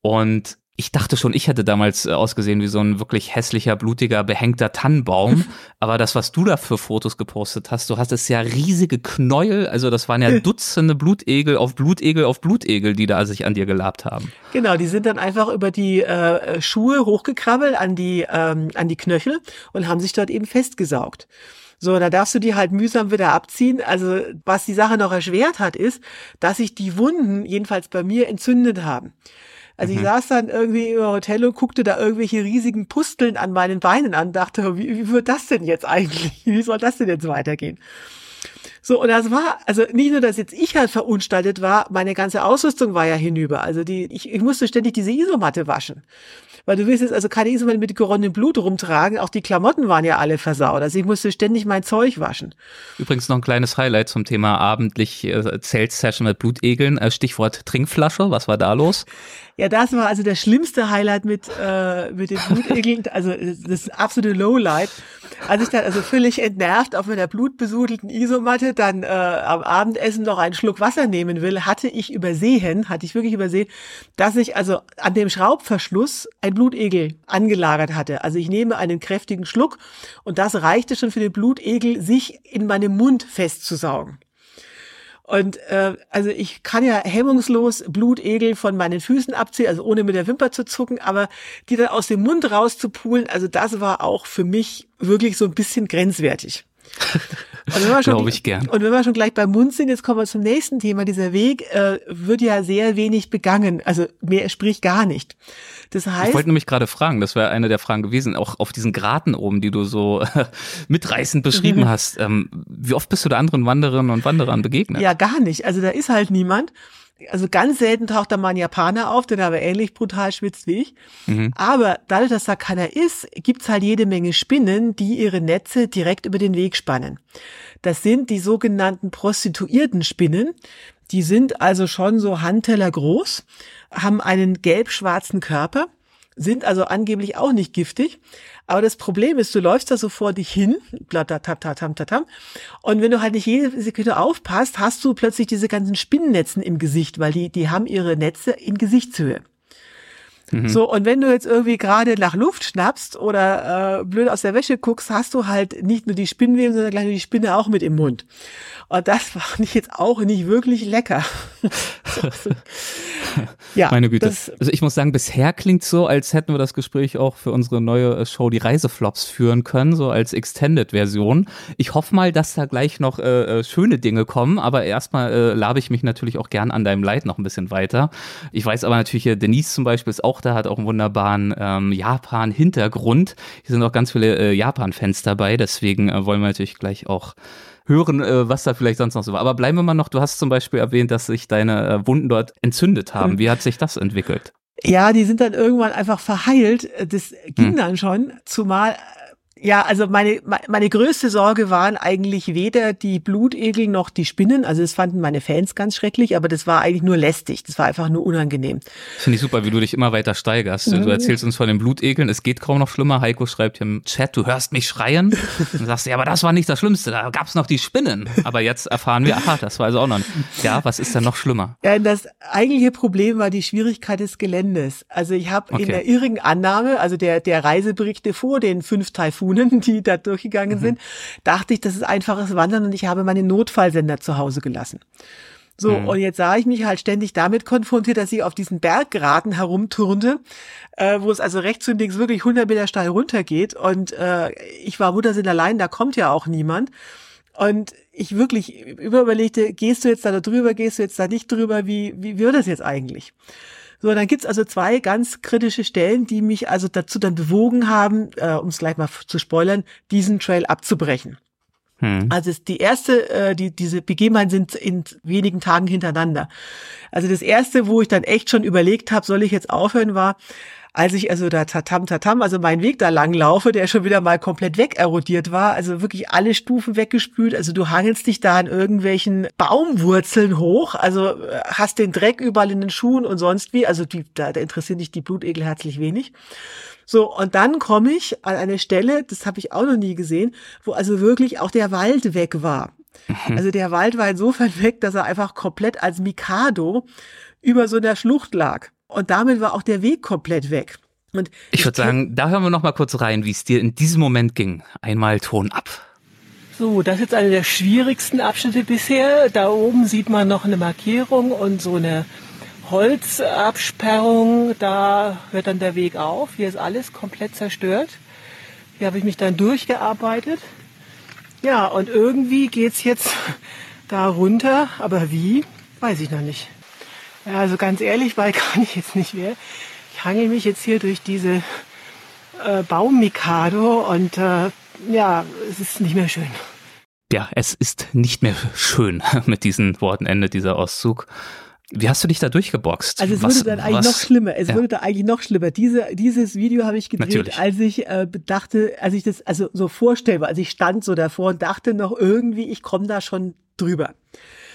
Und ich dachte schon, ich hätte damals äh, ausgesehen wie so ein wirklich hässlicher, blutiger, behängter Tannenbaum. Aber das, was du da für Fotos gepostet hast, du hast es ja riesige Knäuel, also das waren ja Dutzende Blutegel auf Blutegel auf Blutegel, die da sich an dir gelabt haben. Genau, die sind dann einfach über die äh, Schuhe hochgekrabbelt an die, ähm, an die Knöchel und haben sich dort eben festgesaugt. So, da darfst du die halt mühsam wieder abziehen. Also, was die Sache noch erschwert hat, ist, dass sich die Wunden, jedenfalls bei mir, entzündet haben. Also mhm. ich saß dann irgendwie im Hotel und guckte da irgendwelche riesigen Pusteln an meinen Beinen an, dachte, wie, wie wird das denn jetzt eigentlich? Wie soll das denn jetzt weitergehen? So, und das war, also nicht nur, dass jetzt ich halt verunstaltet war, meine ganze Ausrüstung war ja hinüber. Also die, ich, ich musste ständig diese Isomatte waschen. Weil du willst jetzt also keine Isomatte mit geronnenem Blut rumtragen. Auch die Klamotten waren ja alle versaut. Also ich musste ständig mein Zeug waschen. Übrigens noch ein kleines Highlight zum Thema abendlich äh, Zelt-Session mit Blutegeln. Äh, Stichwort Trinkflasche. Was war da los? Ja, das war also der schlimmste Highlight mit, äh, mit den Blutegeln, also das absolute Lowlight. Als ich dann also völlig entnervt auf meiner blutbesudelten Isomatte dann äh, am Abendessen noch einen Schluck Wasser nehmen will, hatte ich übersehen, hatte ich wirklich übersehen, dass ich also an dem Schraubverschluss ein Blutegel angelagert hatte. Also ich nehme einen kräftigen Schluck und das reichte schon für den Blutegel, sich in meinem Mund festzusaugen. Und äh, also ich kann ja hemmungslos Blutegel von meinen Füßen abziehen, also ohne mit der Wimper zu zucken, aber die dann aus dem Mund rauszupulen, also das war auch für mich wirklich so ein bisschen grenzwertig. Glaube ich gern. Und wenn wir schon gleich beim Mund sind, jetzt kommen wir zum nächsten Thema. Dieser Weg äh, wird ja sehr wenig begangen, also mehr sprich gar nicht. Das heißt, ich wollte nämlich gerade fragen, das wäre eine der Fragen gewesen, auch auf diesen Graten oben, die du so äh, mitreißend beschrieben mhm. hast. Ähm, wie oft bist du da anderen Wandererinnen und Wanderern begegnet? Ja, gar nicht. Also da ist halt niemand also ganz selten taucht da mal ein Japaner auf, der aber ähnlich brutal schwitzt wie ich. Mhm. Aber dadurch, dass da keiner ist, gibt's halt jede Menge Spinnen, die ihre Netze direkt über den Weg spannen. Das sind die sogenannten prostituierten Spinnen. Die sind also schon so Handteller groß, haben einen gelb-schwarzen Körper, sind also angeblich auch nicht giftig, aber das Problem ist, du läufst da so vor dich hin, tam, und wenn du halt nicht jede Sekunde aufpasst, hast du plötzlich diese ganzen Spinnennetzen im Gesicht, weil die, die haben ihre Netze in Gesichtshöhe. Mhm. So, und wenn du jetzt irgendwie gerade nach Luft schnappst oder äh, blöd aus der Wäsche guckst, hast du halt nicht nur die Spinnenweben, sondern gleich die Spinne auch mit im Mund. Und das war nicht jetzt auch nicht wirklich lecker. ja, meine Güte. also ich muss sagen, bisher klingt so, als hätten wir das Gespräch auch für unsere neue äh, Show die Reiseflops führen können, so als Extended-Version. Ich hoffe mal, dass da gleich noch äh, äh, schöne Dinge kommen, aber erstmal äh, labe ich mich natürlich auch gern an deinem Leid noch ein bisschen weiter. Ich weiß aber natürlich, äh, Denise zum Beispiel ist auch da, hat auch einen wunderbaren ähm, Japan-Hintergrund. Hier sind auch ganz viele äh, Japan-Fans dabei, deswegen äh, wollen wir natürlich gleich auch hören, äh, was da vielleicht sonst noch so war. Aber bleiben wir mal noch, du hast zum Beispiel erwähnt, dass sich deine äh, Wunden dort entzündet haben. Wie hat sich das entwickelt? Ja, die sind dann irgendwann einfach verheilt. Das ging hm. dann schon, zumal ja, also meine, meine größte Sorge waren eigentlich weder die Blutegel noch die Spinnen. Also das fanden meine Fans ganz schrecklich, aber das war eigentlich nur lästig. Das war einfach nur unangenehm. Finde ich super, wie du dich immer weiter steigerst. Mhm. Du erzählst uns von den Blutegeln. Es geht kaum noch schlimmer. Heiko schreibt hier im Chat, du hörst mich schreien. Und sagst, ja, aber das war nicht das Schlimmste. Da gab's noch die Spinnen. Aber jetzt erfahren wir, aha, das war also auch noch. Ja, was ist denn noch schlimmer? Ja, das eigentliche Problem war die Schwierigkeit des Geländes. Also ich habe okay. in der irrigen Annahme, also der, der Reiseberichte vor den fünf Taifunen, Personen, die da durchgegangen mhm. sind, dachte ich, das ist einfaches Wandern und ich habe meine Notfallsender zu Hause gelassen. So, mhm. und jetzt sah ich mich halt ständig damit konfrontiert, dass ich auf diesen Berggraten herumturnte, äh, wo es also rechts und links wirklich 100 Meter steil runtergeht. Und äh, ich war Muttersinn allein, da kommt ja auch niemand. Und ich wirklich überlegte, gehst du jetzt da drüber, gehst du jetzt da nicht drüber, wie, wie wird das jetzt eigentlich? So, dann gibt's also zwei ganz kritische Stellen, die mich also dazu dann bewogen haben, äh, um es gleich mal zu spoilern, diesen Trail abzubrechen. Hm. Also die erste, äh, die, diese Begebenheiten sind in wenigen Tagen hintereinander. Also das erste, wo ich dann echt schon überlegt habe, soll ich jetzt aufhören, war, als ich also da tatam tatam, also meinen Weg da lang laufe, der schon wieder mal komplett wegerodiert war, also wirklich alle Stufen weggespült, also du hangelst dich da an irgendwelchen Baumwurzeln hoch, also äh, hast den Dreck überall in den Schuhen und sonst wie, also die, da, da interessieren dich die Blutegel herzlich wenig. So, und dann komme ich an eine Stelle, das habe ich auch noch nie gesehen, wo also wirklich auch der Wald weg war. Mhm. Also der Wald war insofern weg, dass er einfach komplett als Mikado über so einer Schlucht lag. Und damit war auch der Weg komplett weg. Und ich, ich würde sagen, da hören wir noch mal kurz rein, wie es dir in diesem Moment ging. Einmal Ton ab. So, das ist jetzt einer der schwierigsten Abschnitte bisher. Da oben sieht man noch eine Markierung und so eine Holzabsperrung. Da hört dann der Weg auf. Hier ist alles komplett zerstört. Hier habe ich mich dann durchgearbeitet. Ja, und irgendwie geht's jetzt da runter. Aber wie, weiß ich noch nicht. Ja, also ganz ehrlich, weil kann ich jetzt nicht mehr. Ich hangel mich jetzt hier durch diese äh, Baummikado und äh, ja, es ist nicht mehr schön. Ja, es ist nicht mehr schön mit diesen Worten endet dieser Auszug. Wie hast du dich da durchgeboxt? Also es was, wurde dann eigentlich was? noch schlimmer. Es ja. wurde da eigentlich noch schlimmer. Diese, dieses Video habe ich gedreht, Natürlich. als ich äh, dachte, als ich das also so vorstellbar, als ich stand so davor und dachte noch irgendwie, ich komme da schon drüber.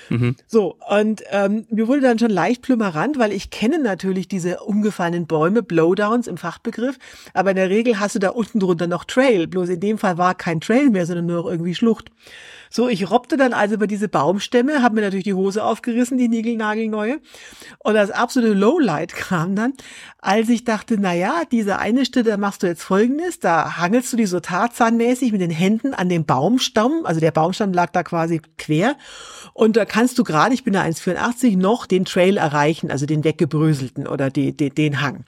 Mhm. So, und ähm, mir wurde dann schon leicht plümerant, weil ich kenne natürlich diese umgefallenen Bäume, Blowdowns im Fachbegriff, aber in der Regel hast du da unten drunter noch Trail. Bloß in dem Fall war kein Trail mehr, sondern nur noch irgendwie Schlucht. So, ich robbte dann also über diese Baumstämme, habe mir natürlich die Hose aufgerissen, die Nigelnagelneue. Und das absolute Lowlight kam dann, als ich dachte, na ja, diese eine Stelle, da machst du jetzt folgendes, da hangelst du die so tarzanmäßig mit den Händen an dem Baumstamm, also der Baumstamm lag da quasi quer. Und da kannst du gerade, ich bin da 1,84, noch den Trail erreichen, also den weggebröselten oder die, die, den Hang.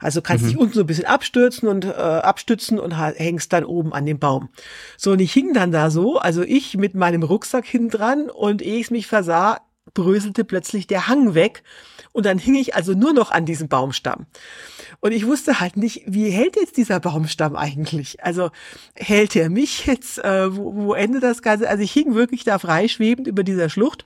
Also kannst mhm. dich unten so ein bisschen abstürzen und äh, abstützen und hängst dann oben an dem Baum. So, und ich hing dann da so, also ich mit meinem Rucksack hinten dran und ehe ich mich versah, bröselte plötzlich der Hang weg und dann hing ich also nur noch an diesem Baumstamm. Und ich wusste halt nicht, wie hält jetzt dieser Baumstamm eigentlich? Also hält er mich jetzt? Äh, wo, wo endet das Ganze? Also ich hing wirklich da freischwebend über dieser Schlucht.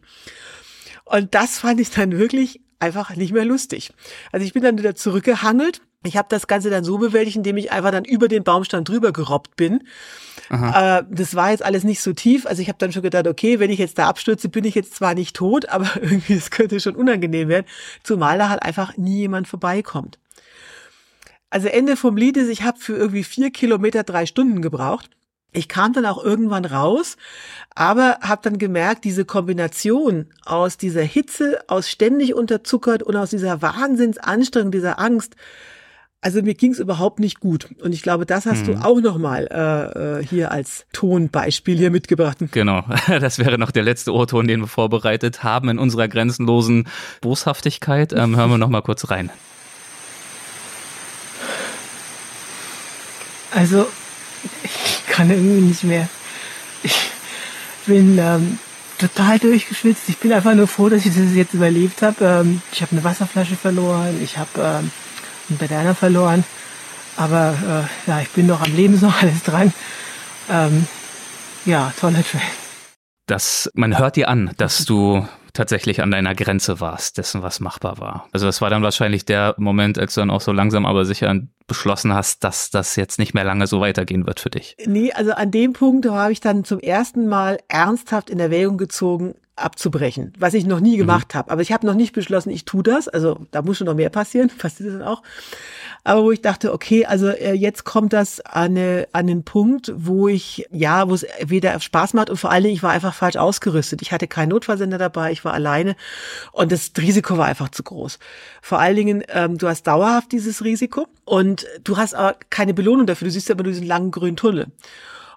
Und das fand ich dann wirklich einfach nicht mehr lustig. Also ich bin dann wieder zurückgehangelt. Ich habe das Ganze dann so bewältigt, indem ich einfach dann über den Baumstand drüber gerobbt bin. Äh, das war jetzt alles nicht so tief. Also ich habe dann schon gedacht, okay, wenn ich jetzt da abstürze, bin ich jetzt zwar nicht tot, aber irgendwie es könnte schon unangenehm werden, zumal da halt einfach nie jemand vorbeikommt. Also Ende vom Lied ist, ich habe für irgendwie vier Kilometer drei Stunden gebraucht. Ich kam dann auch irgendwann raus, aber habe dann gemerkt, diese Kombination aus dieser Hitze, aus ständig unterzuckert und aus dieser Wahnsinnsanstrengung, dieser Angst, also mir ging es überhaupt nicht gut. Und ich glaube, das hast hm. du auch nochmal äh, äh, hier als Tonbeispiel hier mitgebracht. Genau, das wäre noch der letzte Ohrton, den wir vorbereitet haben in unserer grenzenlosen Boshaftigkeit. Ähm, hören wir nochmal kurz rein. Also kann irgendwie nicht mehr. Ich bin ähm, total durchgeschwitzt. Ich bin einfach nur froh, dass ich das jetzt überlebt habe. Ähm, ich habe eine Wasserflasche verloren, ich habe ähm, einen Banana verloren. Aber äh, ja, ich bin noch am Leben, so alles dran. Ähm, ja, toller Trail. Das, man hört dir an, dass du tatsächlich an deiner Grenze warst, dessen, was machbar war. Also das war dann wahrscheinlich der Moment, als du dann auch so langsam aber sicher beschlossen hast, dass das jetzt nicht mehr lange so weitergehen wird für dich. Nee, also an dem Punkt habe ich dann zum ersten Mal ernsthaft in Erwägung gezogen, abzubrechen, was ich noch nie mhm. gemacht mhm. habe. Aber ich habe noch nicht beschlossen, ich tue das. Also da muss schon noch mehr passieren, passiert dann auch aber wo ich dachte, okay, also äh, jetzt kommt das an, eine, an den Punkt, wo ich, ja, wo es weder Spaß macht und vor allen Dingen, ich war einfach falsch ausgerüstet. Ich hatte keinen Notfallsender dabei, ich war alleine und das Risiko war einfach zu groß. Vor allen Dingen, ähm, du hast dauerhaft dieses Risiko und du hast aber keine Belohnung dafür. Du siehst aber nur diesen langen grünen Tunnel.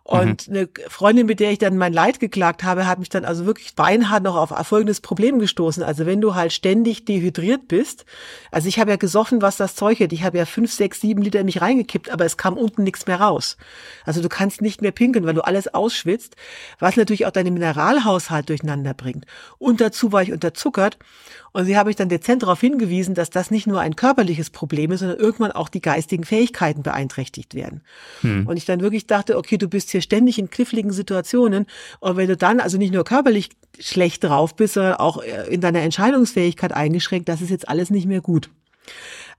Und mhm. eine Freundin, mit der ich dann mein Leid geklagt habe, hat mich dann also wirklich beinhart noch auf folgendes Problem gestoßen. Also wenn du halt ständig dehydriert bist, also ich habe ja gesoffen, was das Zeug hat. Ich habe ja fünf, sechs, sieben Liter in mich reingekippt, aber es kam unten nichts mehr raus. Also du kannst nicht mehr pinkeln, weil du alles ausschwitzt, was natürlich auch deinen Mineralhaushalt durcheinander bringt. Und dazu war ich unterzuckert und sie habe ich dann dezent darauf hingewiesen, dass das nicht nur ein körperliches Problem ist, sondern irgendwann auch die geistigen Fähigkeiten beeinträchtigt werden. Hm. Und ich dann wirklich dachte, okay, du bist hier ständig in kniffligen Situationen. Und wenn du dann also nicht nur körperlich schlecht drauf bist, sondern auch äh, in deiner Entscheidungsfähigkeit eingeschränkt, das ist jetzt alles nicht mehr gut.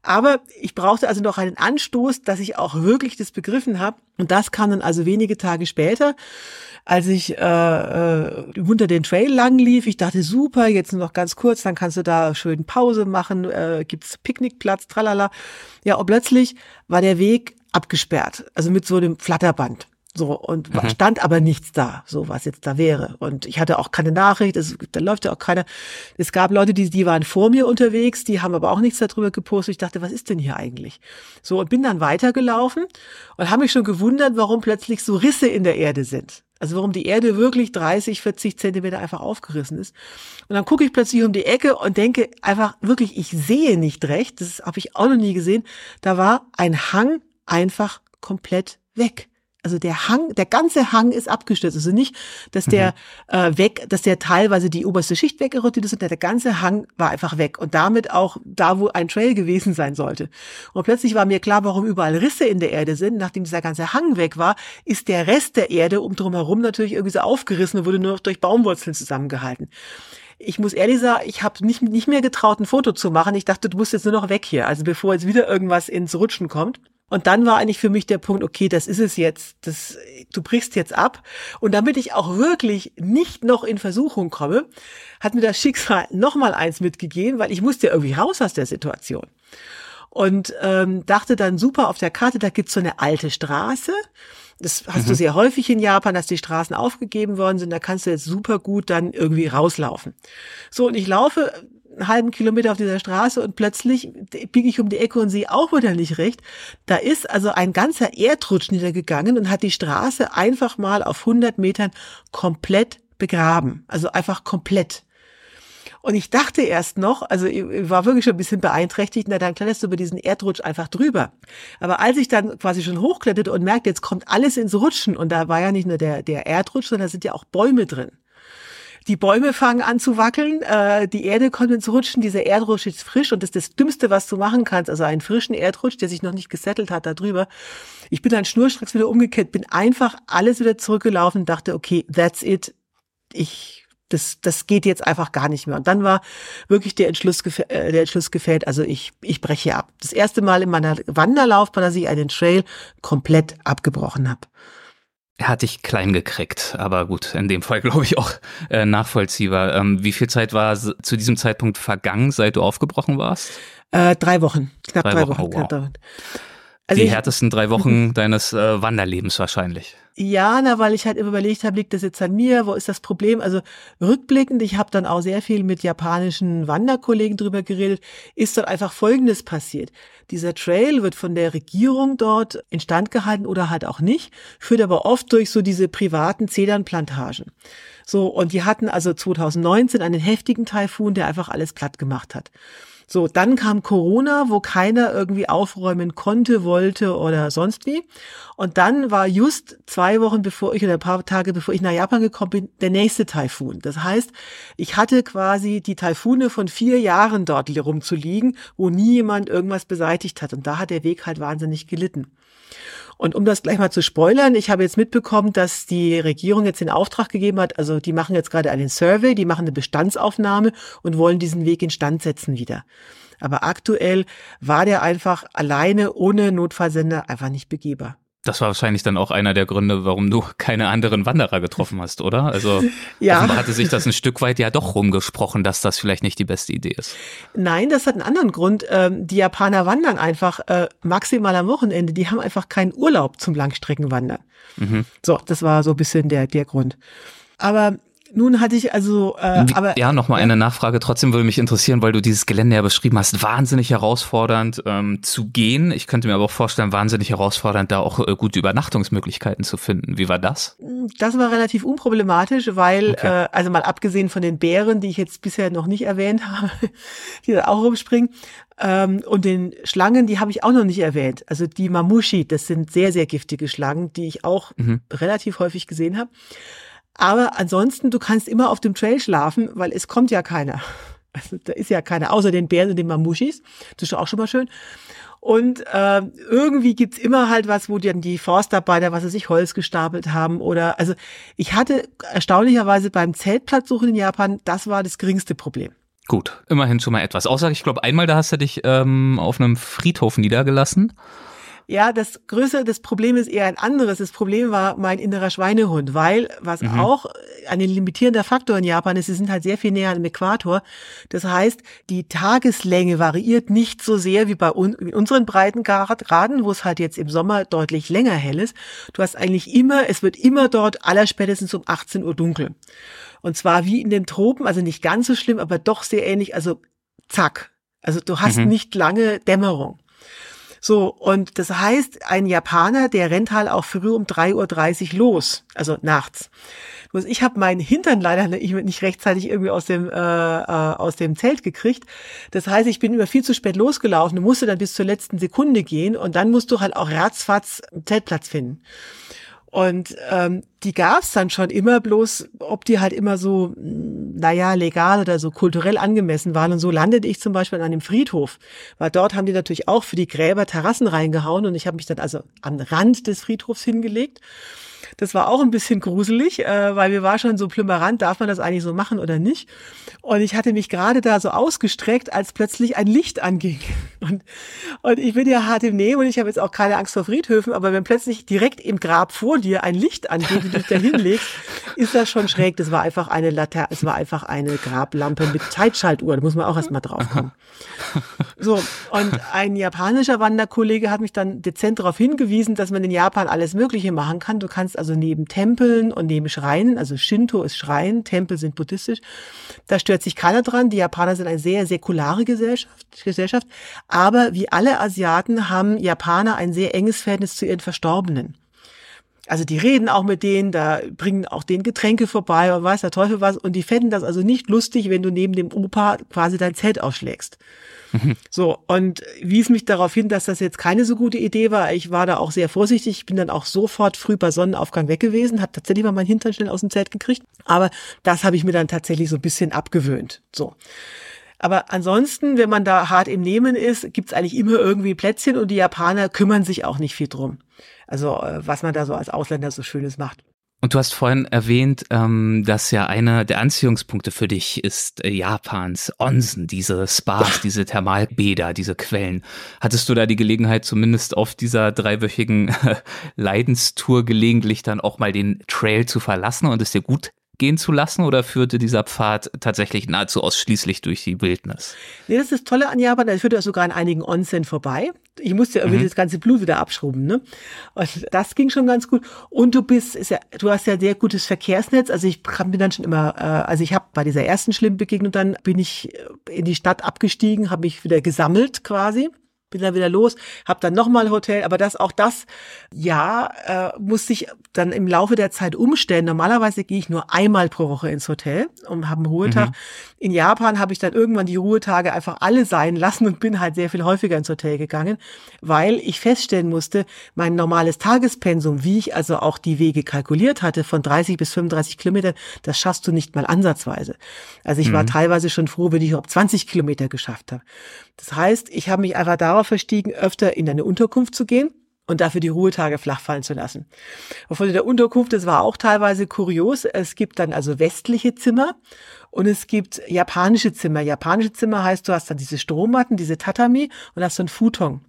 Aber ich brauchte also noch einen Anstoß, dass ich auch wirklich das begriffen habe. Und das kam dann also wenige Tage später, als ich äh, äh, unter den Trail lang lief. Ich dachte, super, jetzt noch ganz kurz, dann kannst du da schön Pause machen, äh, gibt's Picknickplatz, tralala. Ja, und plötzlich war der Weg abgesperrt, also mit so einem Flatterband. So, und mhm. stand aber nichts da, so was jetzt da wäre. Und ich hatte auch keine Nachricht, es, da läuft ja auch keiner. Es gab Leute, die, die waren vor mir unterwegs, die haben aber auch nichts darüber gepostet. Ich dachte, was ist denn hier eigentlich? So, und bin dann weitergelaufen und habe mich schon gewundert, warum plötzlich so Risse in der Erde sind. Also warum die Erde wirklich 30, 40 Zentimeter einfach aufgerissen ist. Und dann gucke ich plötzlich um die Ecke und denke einfach wirklich, ich sehe nicht recht. Das habe ich auch noch nie gesehen. Da war ein Hang einfach komplett weg. Also der Hang, der ganze Hang ist abgestürzt. Also nicht, dass der mhm. äh, weg, dass der teilweise die oberste Schicht weggerottet ist, sondern der ganze Hang war einfach weg und damit auch da, wo ein Trail gewesen sein sollte. Und plötzlich war mir klar, warum überall Risse in der Erde sind. Nachdem dieser ganze Hang weg war, ist der Rest der Erde um drumherum natürlich irgendwie so aufgerissen und wurde nur noch durch Baumwurzeln zusammengehalten. Ich muss ehrlich sagen, ich habe nicht, nicht mehr getraut, ein Foto zu machen. Ich dachte, du musst jetzt nur noch weg hier, also bevor jetzt wieder irgendwas ins Rutschen kommt. Und dann war eigentlich für mich der Punkt, okay, das ist es jetzt, das, du brichst jetzt ab. Und damit ich auch wirklich nicht noch in Versuchung komme, hat mir das Schicksal nochmal eins mitgegeben, weil ich musste ja irgendwie raus aus der Situation. Und ähm, dachte dann super auf der Karte, da gibt's so eine alte Straße. Das hast mhm. du sehr häufig in Japan, dass die Straßen aufgegeben worden sind. Da kannst du jetzt super gut dann irgendwie rauslaufen. So, und ich laufe einen halben Kilometer auf dieser Straße und plötzlich biege ich um die Ecke und sehe auch wieder nicht recht. Da ist also ein ganzer Erdrutsch niedergegangen und hat die Straße einfach mal auf 100 Metern komplett begraben. Also einfach komplett. Und ich dachte erst noch, also ich war wirklich schon ein bisschen beeinträchtigt, na dann kletterst du über diesen Erdrutsch einfach drüber. Aber als ich dann quasi schon hochkletterte und merkte, jetzt kommt alles ins Rutschen und da war ja nicht nur der, der Erdrutsch, sondern da sind ja auch Bäume drin. Die Bäume fangen an zu wackeln, äh, die Erde kommt ins Rutschen, dieser Erdrutsch ist frisch und das ist das Dümmste, was du machen kannst. Also einen frischen Erdrutsch, der sich noch nicht gesettelt hat, da drüber. Ich bin dann schnurstracks wieder umgekehrt, bin einfach alles wieder zurückgelaufen, dachte, okay, that's it. Ich das, das geht jetzt einfach gar nicht mehr. Und dann war wirklich der Entschluss, äh, der Entschluss gefällt, also ich, ich breche ab. Das erste Mal in meiner Wanderlaufbahn, dass ich einen Trail komplett abgebrochen habe. Er hat dich klein gekriegt, aber gut, in dem Fall glaube ich auch äh, nachvollziehbar. Ähm, wie viel Zeit war zu diesem Zeitpunkt vergangen, seit du aufgebrochen warst? Äh, drei Wochen, knapp drei, drei Wochen. Wochen. Oh, wow. Also Die härtesten drei Wochen deines äh, Wanderlebens wahrscheinlich. Ja, na, weil ich halt immer überlegt habe, liegt das jetzt an mir? Wo ist das Problem? Also rückblickend, ich habe dann auch sehr viel mit japanischen Wanderkollegen drüber geredet, ist dort einfach Folgendes passiert. Dieser Trail wird von der Regierung dort instand gehalten oder halt auch nicht, führt aber oft durch so diese privaten Zedernplantagen. So, und die hatten also 2019 einen heftigen Taifun, der einfach alles platt gemacht hat. So, dann kam Corona, wo keiner irgendwie aufräumen konnte, wollte oder sonst wie. Und dann war just zwei Wochen bevor ich oder ein paar Tage bevor ich nach Japan gekommen bin, der nächste Taifun. Das heißt, ich hatte quasi die Taifune von vier Jahren dort rumzuliegen, wo nie jemand irgendwas beseitigt hat. Und da hat der Weg halt wahnsinnig gelitten. Und um das gleich mal zu spoilern, ich habe jetzt mitbekommen, dass die Regierung jetzt den Auftrag gegeben hat, also die machen jetzt gerade einen Survey, die machen eine Bestandsaufnahme und wollen diesen Weg instand setzen wieder. Aber aktuell war der einfach alleine ohne Notfallsender einfach nicht begehbar. Das war wahrscheinlich dann auch einer der Gründe, warum du keine anderen Wanderer getroffen hast, oder? Also ja. hatte sich das ein Stück weit ja doch rumgesprochen, dass das vielleicht nicht die beste Idee ist. Nein, das hat einen anderen Grund. Ähm, die Japaner wandern einfach äh, maximal am Wochenende. Die haben einfach keinen Urlaub zum Langstreckenwandern. Mhm. So, das war so ein bisschen der, der Grund. Aber nun hatte ich also, äh, aber ja, noch mal eine Nachfrage. Trotzdem würde mich interessieren, weil du dieses Gelände ja beschrieben hast, wahnsinnig herausfordernd ähm, zu gehen. Ich könnte mir aber auch vorstellen, wahnsinnig herausfordernd, da auch äh, gute Übernachtungsmöglichkeiten zu finden. Wie war das? Das war relativ unproblematisch, weil okay. äh, also mal abgesehen von den Bären, die ich jetzt bisher noch nicht erwähnt habe, die da auch rumspringen, ähm, und den Schlangen, die habe ich auch noch nicht erwähnt. Also die Mamushi, das sind sehr sehr giftige Schlangen, die ich auch mhm. relativ häufig gesehen habe. Aber ansonsten, du kannst immer auf dem Trail schlafen, weil es kommt ja keiner. Also da ist ja keiner, außer den Bären und den Mamushis. Das ist auch schon mal schön. Und äh, irgendwie gibt's immer halt was, wo dann die Forstarbeiter, was sie sich Holz gestapelt haben. Oder also ich hatte erstaunlicherweise beim Zeltplatzsuchen in Japan, das war das geringste Problem. Gut, immerhin schon mal etwas. Außer ich glaube, einmal da hast du dich ähm, auf einem Friedhof niedergelassen. Ja, das größere, das Problem ist eher ein anderes. Das Problem war mein innerer Schweinehund, weil was mhm. auch ein limitierender Faktor in Japan ist, sie sind halt sehr viel näher am Äquator. Das heißt, die Tageslänge variiert nicht so sehr wie bei un in unseren Breitengraden, wo es halt jetzt im Sommer deutlich länger hell ist. Du hast eigentlich immer, es wird immer dort allerspätestens um 18 Uhr dunkel. Und zwar wie in den Tropen, also nicht ganz so schlimm, aber doch sehr ähnlich, also zack. Also du hast mhm. nicht lange Dämmerung. So, und das heißt, ein Japaner, der rennt halt auch früh um 3.30 Uhr los, also nachts. Ich habe meinen Hintern leider nicht rechtzeitig irgendwie aus dem, äh, äh, aus dem Zelt gekriegt. Das heißt, ich bin immer viel zu spät losgelaufen und musste dann bis zur letzten Sekunde gehen und dann musst du halt auch ratzfatz einen Zeltplatz finden. Und ähm, die gab's dann schon immer, bloß ob die halt immer so, naja, legal oder so kulturell angemessen waren. Und so landete ich zum Beispiel an dem Friedhof. Weil dort haben die natürlich auch für die Gräber Terrassen reingehauen und ich habe mich dann also am Rand des Friedhofs hingelegt das war auch ein bisschen gruselig, äh, weil mir war schon so plümmerant, darf man das eigentlich so machen oder nicht? Und ich hatte mich gerade da so ausgestreckt, als plötzlich ein Licht anging. Und, und ich bin ja hart im Nehmen und ich habe jetzt auch keine Angst vor Friedhöfen, aber wenn plötzlich direkt im Grab vor dir ein Licht angeht und du dich da hinlegst, ist das schon schräg. Das war einfach eine Laterne, es war einfach eine Grablampe mit Zeitschaltuhr. Da muss man auch erstmal drauf kommen. So, und ein japanischer Wanderkollege hat mich dann dezent darauf hingewiesen, dass man in Japan alles Mögliche machen kann. Du kannst also neben Tempeln und neben Schreinen, also Shinto ist Schrein, Tempel sind buddhistisch, da stört sich keiner dran. Die Japaner sind eine sehr säkulare Gesellschaft, Gesellschaft. Aber wie alle Asiaten haben Japaner ein sehr enges Verhältnis zu ihren Verstorbenen. Also die reden auch mit denen, da bringen auch denen Getränke vorbei und weiß der Teufel was. Und die fänden das also nicht lustig, wenn du neben dem Opa quasi dein Zelt aufschlägst. So, und wies mich darauf hin, dass das jetzt keine so gute Idee war. Ich war da auch sehr vorsichtig. Ich bin dann auch sofort früh bei Sonnenaufgang weg gewesen, habe tatsächlich mal meinen Hintern schnell aus dem Zelt gekriegt. Aber das habe ich mir dann tatsächlich so ein bisschen abgewöhnt. So. Aber ansonsten, wenn man da hart im Nehmen ist, gibt's eigentlich immer irgendwie Plätzchen und die Japaner kümmern sich auch nicht viel drum. Also äh, was man da so als Ausländer so Schönes macht. Und du hast vorhin erwähnt, ähm, dass ja einer der Anziehungspunkte für dich ist äh, Japans Onsen, diese Spas, diese Thermalbäder, diese Quellen. Hattest du da die Gelegenheit, zumindest auf dieser dreiwöchigen Leidenstour gelegentlich dann auch mal den Trail zu verlassen und es dir gut gehen zu lassen oder führte dieser Pfad tatsächlich nahezu ausschließlich durch die Wildnis? Nee, das ist das Tolle an Japan, da führte sogar an einigen Onsen vorbei. Ich musste ja irgendwie mhm. das ganze Blut wieder abschrubben, ne? Und das ging schon ganz gut. Und du bist, ist ja, du hast ja sehr gutes Verkehrsnetz. Also ich bin dann schon immer, äh, also ich habe bei dieser ersten schlimmen Begegnung dann bin ich in die Stadt abgestiegen, habe mich wieder gesammelt quasi bin dann wieder los, habe dann nochmal Hotel, aber das auch das, ja, äh, musste ich dann im Laufe der Zeit umstellen. Normalerweise gehe ich nur einmal pro Woche ins Hotel und habe einen Ruhetag. Mhm. In Japan habe ich dann irgendwann die Ruhetage einfach alle sein lassen und bin halt sehr viel häufiger ins Hotel gegangen, weil ich feststellen musste, mein normales Tagespensum, wie ich also auch die Wege kalkuliert hatte, von 30 bis 35 Kilometern, das schaffst du nicht mal ansatzweise. Also ich mhm. war teilweise schon froh, wenn ich überhaupt 20 Kilometer geschafft habe. Das heißt, ich habe mich einfach darauf verstiegen, öfter in eine Unterkunft zu gehen und dafür die Ruhetage flach fallen zu lassen. Von der Unterkunft, das war auch teilweise kurios. Es gibt dann also westliche Zimmer und es gibt japanische Zimmer. Japanische Zimmer heißt, du hast dann diese Strohmatten, diese Tatami und hast so ein Futon.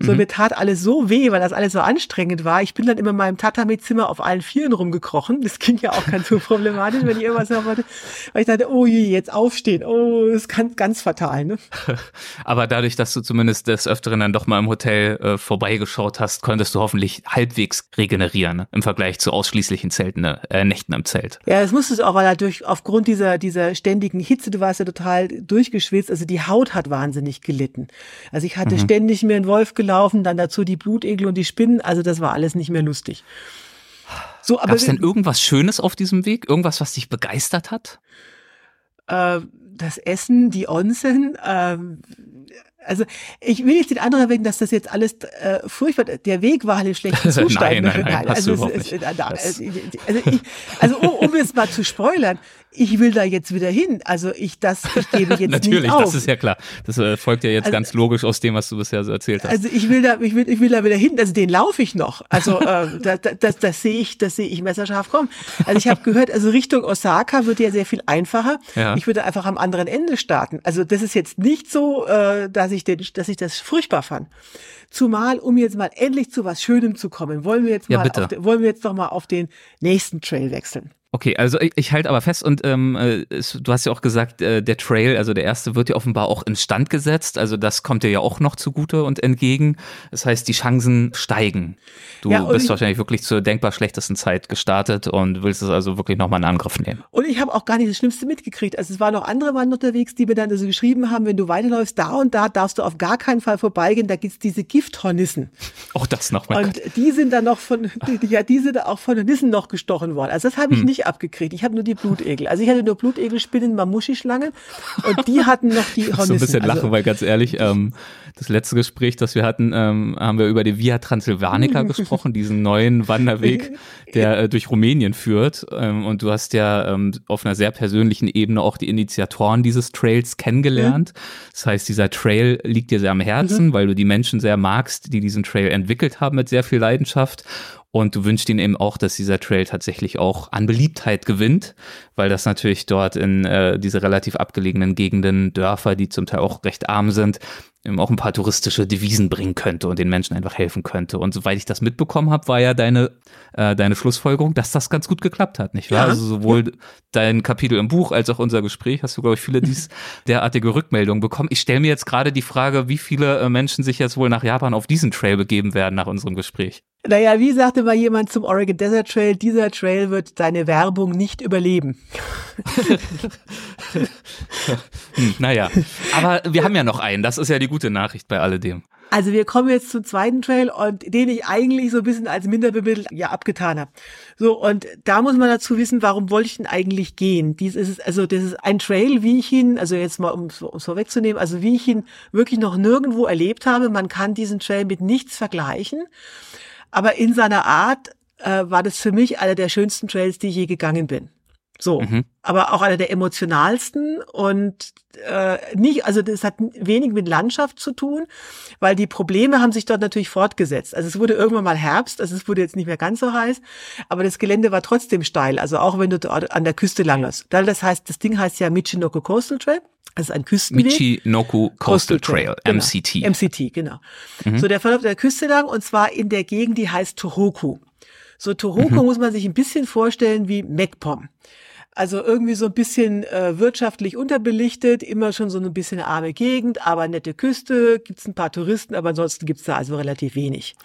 So, mhm. mir tat alles so weh, weil das alles so anstrengend war. Ich bin dann immer in meinem Tatami-Zimmer auf allen Vieren rumgekrochen. Das ging ja auch ganz so problematisch, wenn ich irgendwas noch wollte. Weil ich dachte, oh je, jetzt aufstehen. Oh, das ist ganz, ganz fatal, ne? Aber dadurch, dass du zumindest des Öfteren dann doch mal im Hotel äh, vorbeigeschaut hast, konntest du hoffentlich halbwegs regenerieren ne? im Vergleich zu ausschließlichen Zelten, äh, Nächten im Zelt. Ja, das musstest du auch, weil dadurch aufgrund dieser, dieser ständigen Hitze, du warst ja total durchgeschwitzt, also die Haut hat wahnsinnig gelitten. Also ich hatte mhm. ständig mir einen Wolf gelaufen, dann dazu die Blutegel und die Spinnen. Also das war alles nicht mehr lustig. So, Gab es denn irgendwas Schönes auf diesem Weg? Irgendwas, was dich begeistert hat? Äh, das Essen, die Onsen, äh, also ich will nicht den anderen erwähnen, dass das jetzt alles äh, furchtbar. Der Weg war halt im schlechten Zustand. nein, nein, nein, nein also, es, es, äh, also, ich, also oh, um jetzt mal zu spoilern, ich will da jetzt wieder hin. Also ich das, ich gebe jetzt Natürlich, nicht auf. das ist ja klar. Das äh, folgt ja jetzt Also- ganz logisch aus dem, was du bisher so erzählt hast. Also ich will da, ich will, ich will da wieder hin. Also den laufe ich noch. Also äh, da, da, das, das sehe ich, das sehe ich messerscharf kommen. Also ich habe gehört, also Richtung Osaka wird ja sehr viel einfacher. Ja. Ich würde einfach am anderen Ende starten. Also das ist jetzt nicht so, äh, dass ich den, dass ich das furchtbar fand. Zumal, um jetzt mal endlich zu was Schönem zu kommen, wollen wir jetzt Ja, mal, den, wollen wir jetzt noch mal auf den nächsten Trail wechseln. Okay, also ich, ich halte aber fest und ähm, äh, es, du hast ja auch gesagt, äh, der Trail, also der erste, wird ja offenbar auch instand gesetzt. Also das kommt dir ja auch noch zugute und entgegen. Das heißt, die Chancen steigen. Du Ja, bist ich- wahrscheinlich wirklich zur denkbar schlechtesten Zeit gestartet und willst es also wirklich nochmal in Angriff nehmen. Und ich habe auch gar nicht das Schlimmste mitgekriegt. Also es waren noch andere Mann unterwegs, die mir dann also geschrieben haben, wenn du weiterläufst, da und da darfst du auf gar keinen Fall vorbeigehen, da gibt's diese Gifthornissen. Auch das noch mal. Und die sind dann noch von, die, ja, die sind auch von den Nissen noch gestochen worden. Also das habe ich Hm. nicht abgekriegt. Ich habe nur die Blutegel. Also ich hatte nur Blutegel, Spinnen, Mamuschi-Schlangen und die hatten noch die Hornissen. so ein bisschen lachen, also, weil ganz ehrlich, ähm, das letzte Gespräch, das wir hatten, ähm, haben wir über die Via Transylvanica gesprochen, diesen neuen Wanderweg, der äh, durch Rumänien führt. Ähm, und du hast ja ähm, auf einer sehr persönlichen Ebene auch die Initiatoren dieses Trails kennengelernt. Das heißt, dieser Trail liegt dir sehr am Herzen, weil du die Menschen sehr magst, die diesen Trail entwickelt haben mit sehr viel Leidenschaft. Und du wünschst ihnen eben auch, dass dieser Trail tatsächlich auch an Beliebtheit gewinnt, weil das natürlich dort in äh, diese relativ abgelegenen Gegenden, Dörfer, die zum Teil auch recht arm sind, eben auch ein paar touristische Devisen bringen könnte und den Menschen einfach helfen könnte. Und soweit ich das mitbekommen habe, war ja deine, äh, deine Schlussfolgerung, dass das ganz gut geklappt hat, nicht wahr? Ja. Also sowohl dein Kapitel im Buch als auch unser Gespräch hast du, glaube ich, viele dies derartige Rückmeldungen bekommen. Ich stelle mir jetzt gerade die Frage, wie viele äh, Menschen sich jetzt wohl nach Japan auf diesen Trail begeben werden nach unserem Gespräch. Naja, wie sagte mal jemand zum Oregon Desert Trail, dieser Trail wird deine Werbung nicht überleben. Hm, naja, aber wir haben ja noch einen. Das ist ja die gute Nachricht bei alledem. Also wir kommen jetzt zum zweiten Trail und den ich eigentlich so ein bisschen als minder bemittelt ja abgetan habe. So und da muss man dazu wissen, warum wollte ich denn eigentlich gehen? Dies ist also das ist ein Trail, wie ich ihn, also jetzt mal um es vorwegzunehmen, also wie ich ihn wirklich noch nirgendwo erlebt habe. Man kann diesen Trail mit nichts vergleichen, aber in seiner Art äh, war das für mich einer der schönsten Trails, die ich je gegangen bin. So, Mhm. aber auch einer der emotionalsten und äh, nicht, also das hat wenig mit Landschaft zu tun, weil die Probleme haben sich dort natürlich fortgesetzt. Also es wurde irgendwann mal Herbst, also es wurde jetzt nicht mehr ganz so heiß, aber das Gelände war trotzdem steil, also auch wenn du dort an der Küste langläufst. Das heißt, das Ding heißt ja Michinoku Coastal Trail, das ist ein Küstenweg. Michinoku Coastal Trail, genau. MCT. MCT, genau. So, der verläuft der Küste lang und zwar in der Gegend, die heißt Tohoku. So, Tohoku muss man sich ein bisschen vorstellen wie Mekpom. Also irgendwie so ein bisschen äh, wirtschaftlich unterbelichtet, immer schon so ein bisschen arme Gegend, aber nette Küste, gibt's ein paar Touristen, aber ansonsten gibt's da also relativ wenig.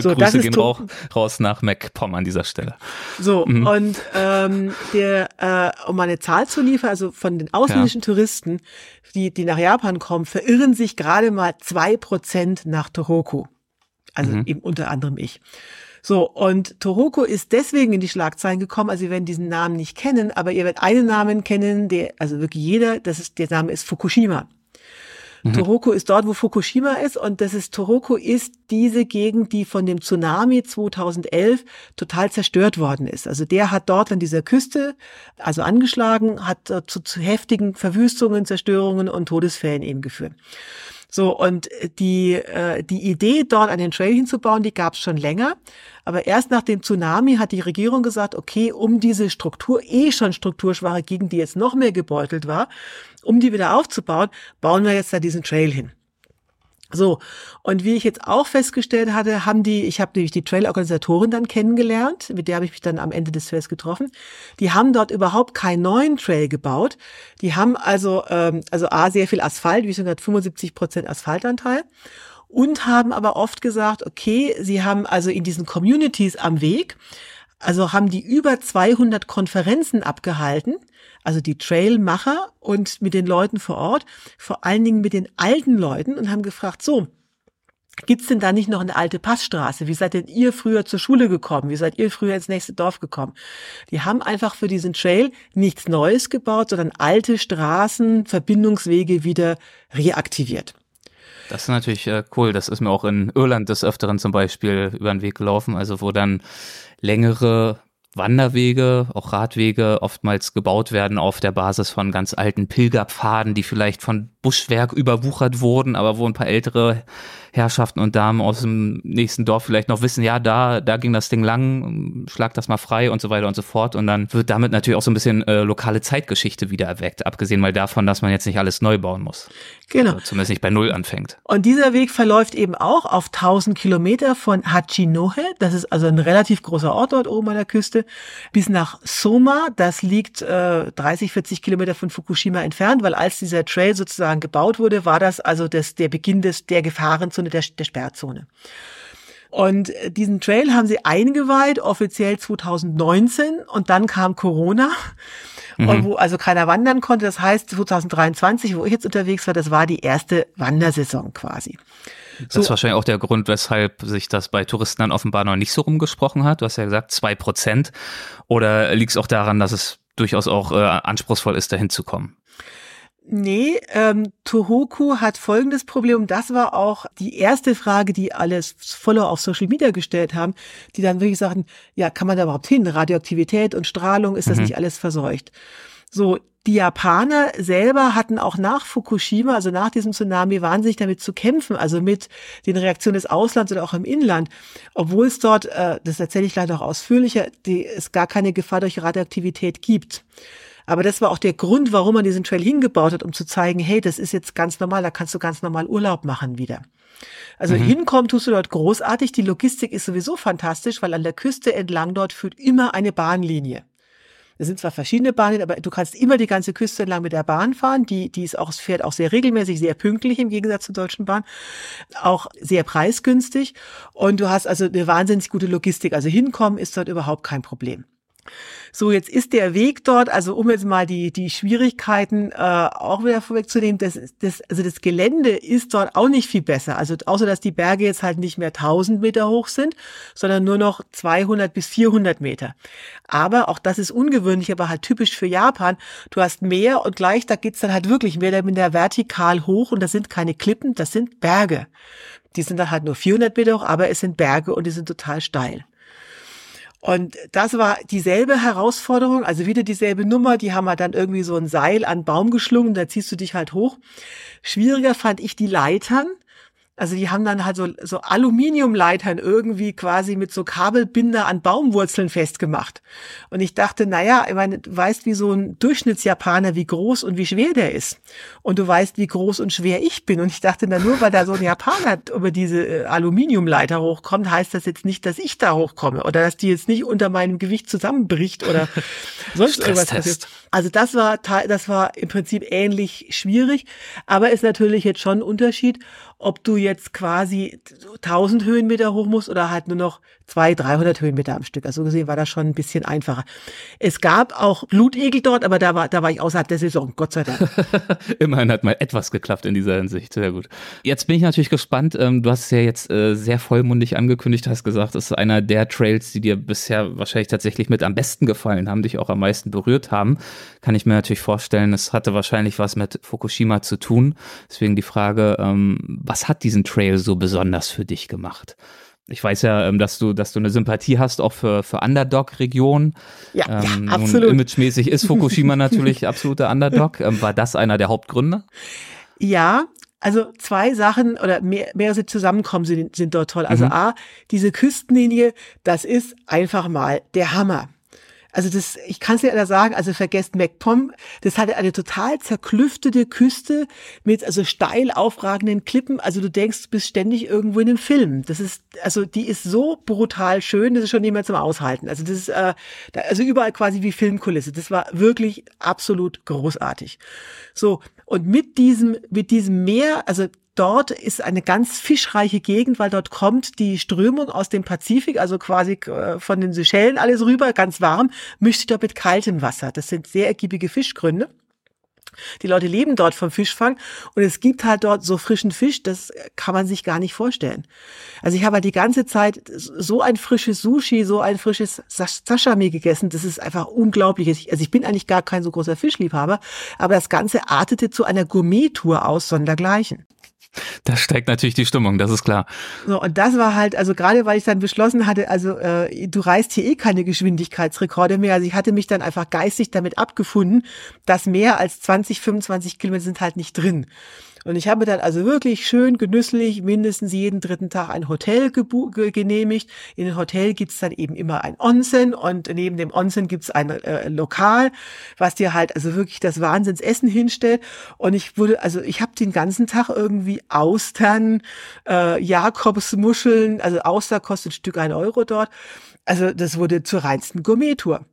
So, das Grüße gehen auch raus nach MacPom an dieser Stelle. So, und ähm, der, äh, um mal eine Zahl zu liefern, also von den ausländischen Touristen, die, die nach Japan kommen, verirren sich gerade mal zwei Prozent nach Tohoku. Also eben unter anderem ich. So, und Tohoku ist deswegen in die Schlagzeilen gekommen, also ihr werdet diesen Namen nicht kennen, aber ihr werdet einen Namen kennen, der, also wirklich jeder, das ist, der Name ist Fukushima. Tohoku ist dort, wo Fukushima ist und das ist, Tohoku ist diese Gegend, die von dem Tsunami 2011 total zerstört worden ist. Also der hat dort an dieser Küste, also angeschlagen, hat zu, zu heftigen Verwüstungen, Zerstörungen und Todesfällen eben geführt. So, und die, äh, die Idee, dort einen Trail hinzubauen, die gab es schon länger. Aber erst nach dem Tsunami hat die Regierung gesagt, okay, um diese Struktur, eh schon strukturschwache Gegend, die jetzt noch mehr gebeutelt war, um die wieder aufzubauen, bauen wir jetzt da diesen Trail hin. So, und wie ich jetzt auch festgestellt hatte, haben die, ich habe nämlich die Trail-Organisatorin dann kennengelernt, mit der habe ich mich dann am Ende des Trails getroffen. Die haben dort überhaupt keinen neuen Trail gebaut. Die haben also, ähm, also A, sehr viel Asphalt, wie schon gesagt, 75 Prozent Asphaltanteil. Und haben aber oft gesagt, okay, sie haben also in diesen Communities am Weg, also haben die über 200 Konferenzen abgehalten, also die Trailmacher und mit den Leuten vor Ort, vor allen Dingen mit den alten Leuten und haben gefragt, so, gibt's denn da nicht noch eine alte Passstraße? Wie seid denn ihr früher zur Schule gekommen? Wie seid ihr früher ins nächste Dorf gekommen? Die haben einfach für diesen Trail nichts Neues gebaut, sondern alte Straßen, Verbindungswege wieder reaktiviert. Das ist natürlich äh, cool. Das ist mir auch in Irland des Öfteren zum Beispiel über den Weg gelaufen, also wo dann längere Wanderwege, auch Radwege oftmals gebaut werden auf der Basis von ganz alten Pilgerpfaden, die vielleicht von Buschwerk überwuchert wurden, aber wo ein paar ältere Herrschaften und Damen aus dem nächsten Dorf vielleicht noch wissen, ja, da, da ging das Ding lang, schlag das mal frei und so weiter und so fort. Und dann wird damit natürlich auch so ein bisschen äh, lokale Zeitgeschichte wieder erweckt, abgesehen mal davon, dass man jetzt nicht alles neu bauen muss. Genau. Also zumindest nicht bei Null anfängt. Und dieser Weg verläuft eben auch auf 1000 Kilometer von Hachinohe, das ist also ein relativ großer Ort dort oben an der Küste, bis nach Soma, das liegt äh, 30, 40 Kilometer von Fukushima entfernt, weil als dieser Trail sozusagen gebaut wurde, war das also das, der Beginn des, der Gefahrenzone, der, der Sperrzone. Und äh, diesen Trail haben sie eingeweiht, offiziell 2019, und dann kam Corona. Mhm. wo also keiner wandern konnte. Das heißt, 2023, wo ich jetzt unterwegs war, das war die erste Wandersaison quasi. Das so. ist wahrscheinlich auch der Grund, weshalb sich das bei Touristen dann offenbar noch nicht so rumgesprochen hat. Du hast ja gesagt, zwei Prozent. Oder liegt es auch daran, dass es durchaus auch äh, anspruchsvoll ist, dahin zu kommen? Nee, ähm, Tohoku hat folgendes Problem. Das war auch die erste Frage, die alle Follower auf Social Media gestellt haben, die dann wirklich sagten, ja, kann man da überhaupt hin? Radioaktivität und Strahlung, ist das mhm. nicht alles verseucht? So, die Japaner selber hatten auch nach Fukushima, also nach diesem Tsunami, wahnsinnig damit zu kämpfen, also mit den Reaktionen des Auslands oder auch im Inland, obwohl es dort, äh, das erzähle ich leider auch ausführlicher, die, es gar keine Gefahr durch Radioaktivität gibt. Aber das war auch der Grund, warum man diesen Trail hingebaut hat, um zu zeigen, hey, das ist jetzt ganz normal, da kannst du ganz normal Urlaub machen wieder. Also mhm. hinkommen tust du dort großartig. Die Logistik ist sowieso fantastisch, weil an der Küste entlang dort führt immer eine Bahnlinie. Es sind zwar verschiedene Bahnen, aber du kannst immer die ganze Küste entlang mit der Bahn fahren. Die, die ist auch, fährt auch sehr regelmäßig, sehr pünktlich im Gegensatz zur Deutschen Bahn. Auch sehr preisgünstig. Und du hast also eine wahnsinnig gute Logistik. Also hinkommen ist dort überhaupt kein Problem. So, jetzt ist der Weg dort, also um jetzt mal die, die Schwierigkeiten äh, auch wieder vorwegzunehmen, das, das, also das Gelände ist dort auch nicht viel besser. Also außer, dass die Berge jetzt halt nicht mehr 1000 Meter hoch sind, sondern nur noch 200 bis 400 Meter. Aber auch das ist ungewöhnlich, aber halt typisch für Japan. Du hast Meer und gleich, da geht's dann halt wirklich mehr oder minder vertikal hoch und das sind keine Klippen, das sind Berge. Die sind dann halt nur 400 Meter hoch, aber es sind Berge und die sind total steil. Und das war dieselbe Herausforderung, also wieder dieselbe Nummer. Die haben halt dann irgendwie so ein Seil an Baum geschlungen, da ziehst du dich halt hoch. Schwieriger fand ich die Leitern. Also die haben dann halt so, so Aluminiumleitern irgendwie quasi mit so Kabelbinder an Baumwurzeln festgemacht. Und ich dachte, naja, ich meine, du weißt, wie so ein Durchschnittsjapaner, wie groß und wie schwer der ist. Und du weißt, wie groß und schwer ich bin. Und ich dachte, na nur weil da so ein Japaner über diese äh, Aluminiumleiter hochkommt, heißt das jetzt nicht, dass ich da hochkomme oder dass die jetzt nicht unter meinem Gewicht zusammenbricht oder sonst irgendwas passiert. Also das war, das war im Prinzip ähnlich schwierig, aber ist natürlich jetzt schon ein Unterschied, ob du jetzt quasi 1000 Höhenmeter hoch musst oder halt nur noch 200, 300 Höhenmeter am Stück. Also gesehen war das schon ein bisschen einfacher. Es gab auch Blutegel dort, aber da war, da war ich außerhalb der Saison, Gott sei Dank. Immerhin hat mal etwas geklappt in dieser Hinsicht. Sehr gut. Jetzt bin ich natürlich gespannt. Ähm, du hast es ja jetzt äh, sehr vollmundig angekündigt, hast gesagt, es ist einer der Trails, die dir bisher wahrscheinlich tatsächlich mit am besten gefallen haben, dich auch am meisten berührt haben. Kann ich mir natürlich vorstellen, es hatte wahrscheinlich was mit Fukushima zu tun. Deswegen die Frage, ähm, was hat diesen Trail so besonders für dich gemacht? Ich weiß ja, ähm, dass du, dass du eine Sympathie hast auch für, für Underdog-Regionen. Ja, ähm, ja, absolut. Imagemäßig ist Fukushima natürlich absoluter Underdog. Ähm, war das einer der Hauptgründe? Ja, also zwei Sachen oder mehr, mehrere zusammenkommen sind, sind dort toll. Also mhm. A, diese Küstenlinie, das ist einfach mal der Hammer. Also das, ich kann es dir sagen, also vergesst MacPom, das hatte eine total zerklüftete Küste mit also steil aufragenden Klippen. Also du denkst, du bist ständig irgendwo in einem Film. Das ist, also die ist so brutal schön, das ist schon niemand zum Aushalten. Also das ist, äh, also überall quasi wie Filmkulisse. Das war wirklich absolut großartig. So, und mit diesem, mit diesem Meer, also dort ist eine ganz fischreiche Gegend, weil dort kommt die Strömung aus dem Pazifik, also quasi äh, von den Seychellen alles rüber, ganz warm, mischt sich dort mit kaltem Wasser. Das sind sehr ergiebige Fischgründe. Die Leute leben dort vom Fischfang und es gibt halt dort so frischen Fisch, das kann man sich gar nicht vorstellen. Also ich habe halt die ganze Zeit so ein frisches Sushi, so ein frisches Sashimi gegessen, das ist einfach unglaublich. Also ich bin eigentlich gar kein so großer Fischliebhaber, aber das Ganze artete zu einer Gourmet-Tour aus sondergleichen. Das steigt natürlich die Stimmung, das ist klar. So, und das war halt, also gerade weil ich dann beschlossen hatte, also äh, du reißt hier eh keine Geschwindigkeitsrekorde mehr. Also ich hatte mich dann einfach geistig damit abgefunden, dass mehr als 20, 25 Kilometer sind halt nicht drin. Und ich habe dann also wirklich schön genüsslich mindestens jeden dritten Tag ein Hotel genehmigt. In dem Hotel gibt's dann eben immer ein Onsen und neben dem Onsen gibt's ein äh, Lokal, was dir halt also wirklich das Wahnsinnsessen hinstellt. Und ich wurde, also ich habe den ganzen Tag irgendwie Austern, äh, Jakobsmuscheln, also Auster kostet ein Stück ein Euro dort. Also das wurde zur reinsten Gourmet-Tour.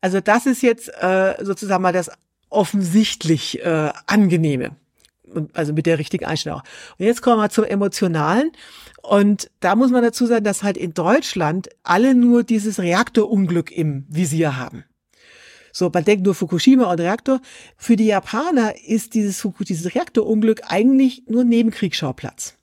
Also das ist jetzt äh, sozusagen mal das offensichtlich äh, angenehme also mit der richtigen Einstellung. Und jetzt kommen wir zum Emotionalen. Und da muss man dazu sagen, dass halt in Deutschland alle nur dieses Reaktorunglück im Visier haben. So, man denkt nur Fukushima und Reaktor. Für die Japaner ist dieses, dieses Reaktorunglück eigentlich nur Nebenkriegsschauplatz.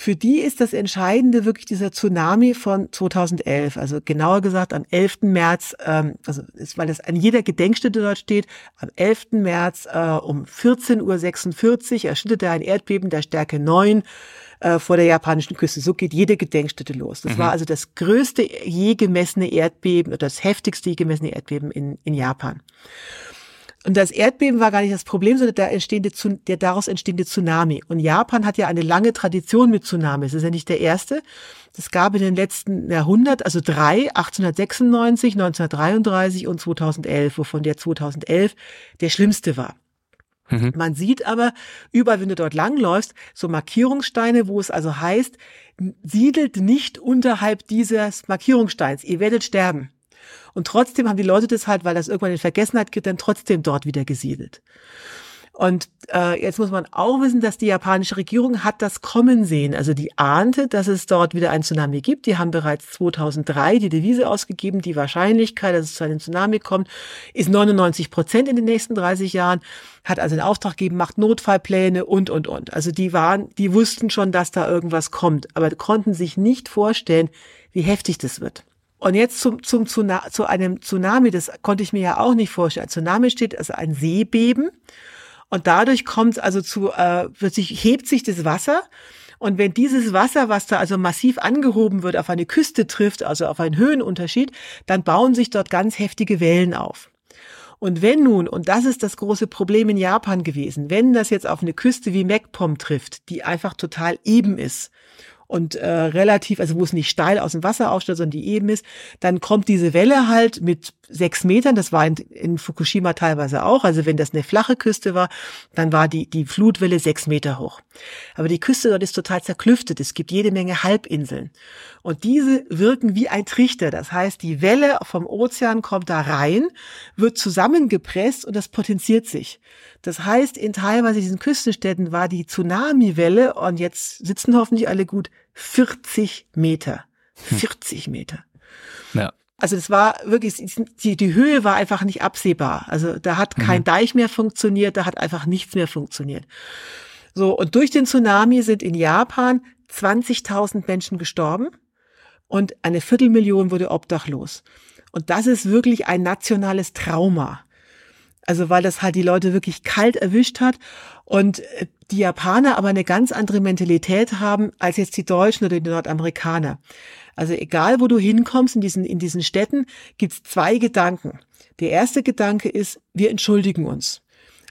Für die ist das Entscheidende wirklich dieser Tsunami von 2011, also genauer gesagt am 11. März, ähm, also ist, weil das an jeder Gedenkstätte dort steht, am 11. März äh, um 14.46 Uhr erschütterte ein Erdbeben der Stärke 9 äh, vor der japanischen Küste. So geht jede Gedenkstätte los. Das mhm. war also das größte je gemessene Erdbeben oder das heftigste je gemessene Erdbeben in, in Japan. Und das Erdbeben war gar nicht das Problem, sondern der, entstehende, der daraus entstehende Tsunami. Und Japan hat ja eine lange Tradition mit Tsunamis. Das ist ja nicht der erste. Es gab in den letzten Jahrhundert, also drei, 1896, 1933 und 2011, wovon der 2011 der schlimmste war. Mhm. Man sieht aber überall, wenn du dort langläufst, so Markierungssteine, wo es also heißt, siedelt nicht unterhalb dieses Markierungssteins, ihr werdet sterben. Und trotzdem haben die Leute das halt, weil das irgendwann in Vergessenheit geht, dann trotzdem dort wieder gesiedelt. Und äh, jetzt muss man auch wissen, dass die japanische Regierung hat das kommen sehen. Also die ahnte, dass es dort wieder ein Tsunami gibt. Die haben bereits 2003 die Devise ausgegeben. Die Wahrscheinlichkeit, dass es zu einem Tsunami kommt, ist 99 Prozent in den nächsten 30 Jahren. Hat also einen Auftrag gegeben, macht Notfallpläne und, und, und. Also die waren, die wussten schon, dass da irgendwas kommt, aber konnten sich nicht vorstellen, wie heftig das wird. Und jetzt zum, zum, zu, zu einem Tsunami, das konnte ich mir ja auch nicht vorstellen. Ein Tsunami steht also ein Seebeben und dadurch kommt also zu, äh, plötzlich hebt sich das Wasser und wenn dieses Wasser, was da also massiv angehoben wird, auf eine Küste trifft, also auf einen Höhenunterschied, dann bauen sich dort ganz heftige Wellen auf. Und wenn nun, und das ist das große Problem in Japan gewesen, wenn das jetzt auf eine Küste wie Mekpom trifft, die einfach total eben ist und äh, relativ, also wo es nicht steil aus dem Wasser aufsteigt, sondern die eben ist, dann kommt diese Welle halt mit sechs Metern, das war in, in Fukushima teilweise auch, also wenn das eine flache Küste war, dann war die, die Flutwelle sechs Meter hoch. Aber die Küste dort ist total zerklüftet, es gibt jede Menge Halbinseln. Und diese wirken wie ein Trichter, das heißt, die Welle vom Ozean kommt da rein, wird zusammengepresst und das potenziert sich. Das heißt, in teilweise diesen Küstenstädten war die Tsunami-Welle, und jetzt sitzen hoffentlich alle gut, 40 Meter. 40 hm. Meter. Ja. Also das war wirklich, die, die Höhe war einfach nicht absehbar. Also da hat kein mhm. Deich mehr funktioniert, da hat einfach nichts mehr funktioniert. So, und durch den Tsunami sind in Japan 20.000 Menschen gestorben und eine Viertelmillion wurde obdachlos. Und das ist wirklich ein nationales Trauma. Also weil das halt die Leute wirklich kalt erwischt hat und äh, die Japaner aber eine ganz andere Mentalität haben als jetzt die Deutschen oder die Nordamerikaner. Also egal, wo du hinkommst in diesen, in diesen Städten, gibt's zwei Gedanken. Der erste Gedanke ist, wir entschuldigen uns.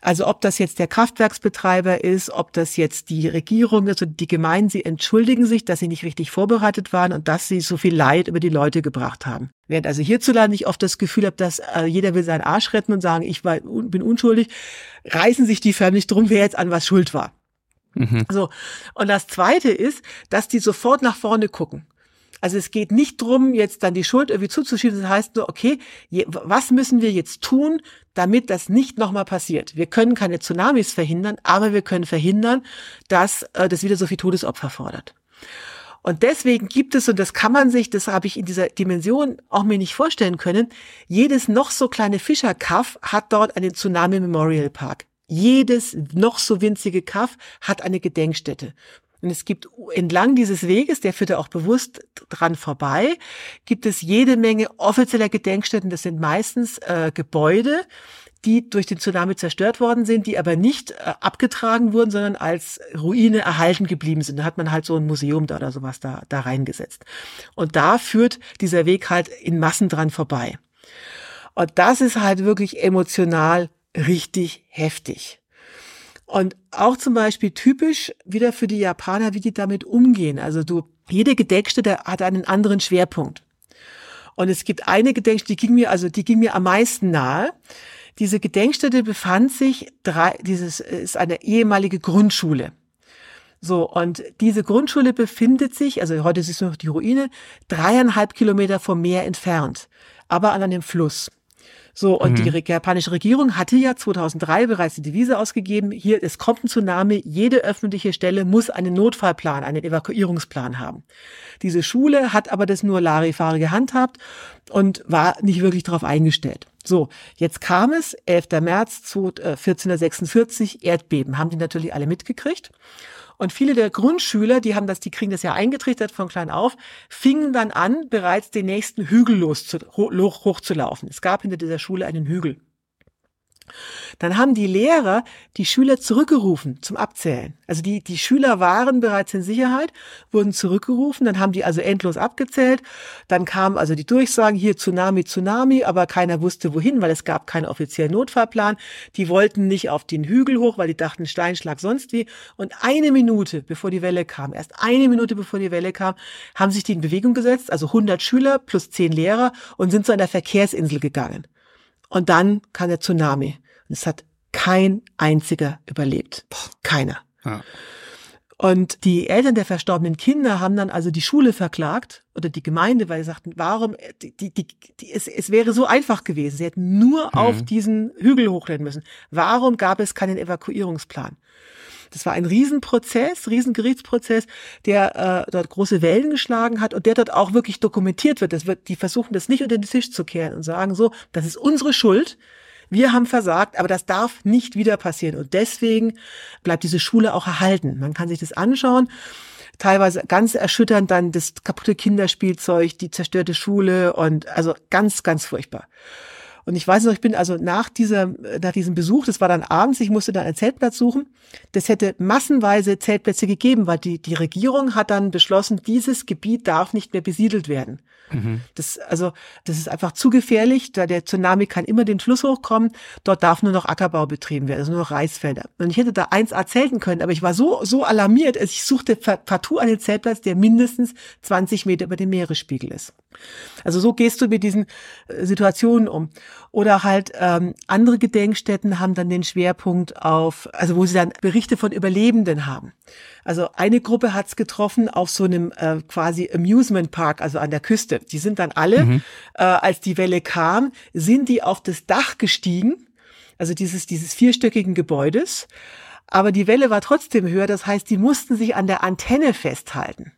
Also ob das jetzt der Kraftwerksbetreiber ist, ob das jetzt die Regierung ist oder die Gemeinden, sie entschuldigen sich, dass sie nicht richtig vorbereitet waren und dass sie so viel Leid über die Leute gebracht haben. Während also hierzulande ich oft das Gefühl habe, dass äh, jeder will seinen Arsch retten und sagen, ich war, bin unschuldig, reißen sich die förmlich drum, wer jetzt an was schuld war. Mhm. So. Und das zweite ist, dass die sofort nach vorne gucken. Also es geht nicht drum, jetzt dann die Schuld irgendwie zuzuschieben. Das heißt nur, okay, was müssen wir jetzt tun, damit das nicht nochmal passiert? Wir können keine Tsunamis verhindern, aber wir können verhindern, dass äh, das wieder so viel Todesopfer fordert. Und deswegen gibt es, und das kann man sich, das habe ich in dieser Dimension auch mir nicht vorstellen können, jedes noch so kleine Fischerkaff hat dort einen Tsunami Memorial Park. Jedes noch so winzige Kaff hat eine Gedenkstätte. Und es gibt entlang dieses Weges, der führt ja auch bewusst dran vorbei, gibt es jede Menge offizieller Gedenkstätten. Das sind meistens äh, Gebäude, die durch den Tsunami zerstört worden sind, die aber nicht äh, abgetragen wurden, sondern als Ruine erhalten geblieben sind. Da hat man halt so ein Museum da oder sowas da, da reingesetzt. Und da führt dieser Weg halt in Massen dran vorbei. Und das ist halt wirklich emotional richtig heftig. Und auch zum Beispiel typisch wieder für die Japaner, wie die damit umgehen. Also du, jede Gedenkstätte hat einen anderen Schwerpunkt. Und es gibt eine Gedenkstätte, die ging mir, also die ging mir am meisten nahe. Diese Gedenkstätte befand sich drei, dieses ist eine ehemalige Grundschule. So, und diese Grundschule befindet sich, also heute ist es noch die Ruine, dreieinhalb Kilometer vom Meer entfernt, aber an einem Fluss. So, und mhm. die japanische Regierung hatte ja 2003 bereits die Devise ausgegeben, hier, es kommt ein Tsunami, jede öffentliche Stelle muss einen Notfallplan, einen Evakuierungsplan haben. Diese Schule hat aber das nur Larifari gehandhabt und war nicht wirklich darauf eingestellt. So, jetzt kam es, 11. März 1446, äh, Erdbeben, haben die natürlich alle mitgekriegt. Und viele der Grundschüler, die haben das, die kriegen das ja eingetrichtert von klein auf, fingen dann an, bereits den nächsten Hügel los zu, hoch, hochzulaufen. Es gab hinter dieser Schule einen Hügel. Dann haben die Lehrer die Schüler zurückgerufen zum Abzählen. Also die, die Schüler waren bereits in Sicherheit, wurden zurückgerufen, dann haben die also endlos abgezählt. Dann kam also die Durchsagen, hier Tsunami, Tsunami, aber keiner wusste wohin, weil es gab keinen offiziellen Notfallplan. Die wollten nicht auf den Hügel hoch, weil die dachten Steinschlag sonst wie. Und eine Minute bevor die Welle kam, erst eine Minute bevor die Welle kam, haben sich die in Bewegung gesetzt, also 100 Schüler plus 10 Lehrer und sind zu einer Verkehrsinsel gegangen. Und dann kam der Tsunami. Und es hat kein einziger überlebt. Keiner. Ja. Und die Eltern der verstorbenen Kinder haben dann also die Schule verklagt oder die Gemeinde, weil sie sagten, warum, die, die, die, es, es wäre so einfach gewesen. Sie hätten nur mhm. auf diesen Hügel hochrennen müssen. Warum gab es keinen Evakuierungsplan? Das war ein Riesenprozess, Riesengerichtsprozess, der äh, dort große Wellen geschlagen hat und der dort auch wirklich dokumentiert wird. Das wird. Die versuchen das nicht unter den Tisch zu kehren und sagen so, das ist unsere Schuld. Wir haben versagt, aber das darf nicht wieder passieren. Und deswegen bleibt diese Schule auch erhalten. Man kann sich das anschauen teilweise ganz erschütternd dann das kaputte Kinderspielzeug, die zerstörte Schule und also ganz, ganz furchtbar. Und ich weiß noch, ich bin also nach dieser, nach diesem Besuch, das war dann abends, ich musste dann einen Zeltplatz suchen. Das hätte massenweise Zeltplätze gegeben, weil die, die Regierung hat dann beschlossen, dieses Gebiet darf nicht mehr besiedelt werden. Mhm. Das, also, das ist einfach zu gefährlich, da der Tsunami kann immer den Fluss hochkommen. Dort darf nur noch Ackerbau betrieben werden, also nur noch Reisfelder. Und ich hätte da 1A zelten können, aber ich war so, so alarmiert, ich suchte partout einen Zeltplatz, der mindestens 20 Meter über dem Meeresspiegel ist. Also so gehst du mit diesen äh, Situationen um. Oder halt ähm, andere Gedenkstätten haben dann den Schwerpunkt auf, also wo sie dann Berichte von Überlebenden haben. Also eine Gruppe hat's getroffen auf so einem äh, quasi Amusement Park, also an der Küste. Die sind dann alle, mhm. äh, als die Welle kam, sind die auf das Dach gestiegen, also dieses, dieses vierstöckigen Gebäudes. Aber die Welle war trotzdem höher, das heißt, die mussten sich an der Antenne festhalten.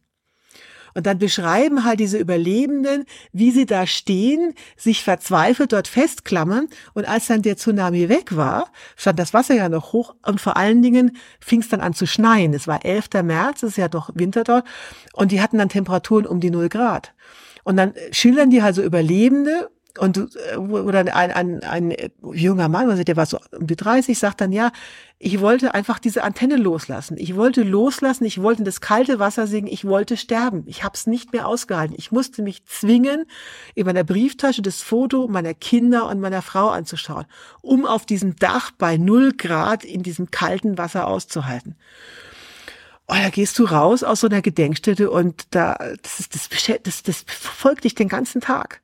Und dann beschreiben halt diese Überlebenden, wie sie da stehen, sich verzweifelt dort festklammern. Und als dann der Tsunami weg war, stand das Wasser ja noch hoch und vor allen Dingen fing es dann an zu schneien. Es war 11. März, es ist ja doch Winter dort. Und die hatten dann Temperaturen um die null Grad. Und dann schildern die halt so Überlebende und äh, oder ein, ein, ein junger Mann, also der war so um die 30, sagt dann, ja, ich wollte einfach diese Antenne loslassen. Ich wollte loslassen, ich wollte in das kalte Wasser singen, ich wollte sterben. Ich habe es nicht mehr ausgehalten. Ich musste mich zwingen, in meiner Brieftasche das Foto meiner Kinder und meiner Frau anzuschauen, um auf diesem Dach bei null Grad in diesem kalten Wasser auszuhalten. Oh, da gehst du raus aus so einer Gedenkstätte und da, das, ist, das, das, das verfolgt dich den ganzen Tag.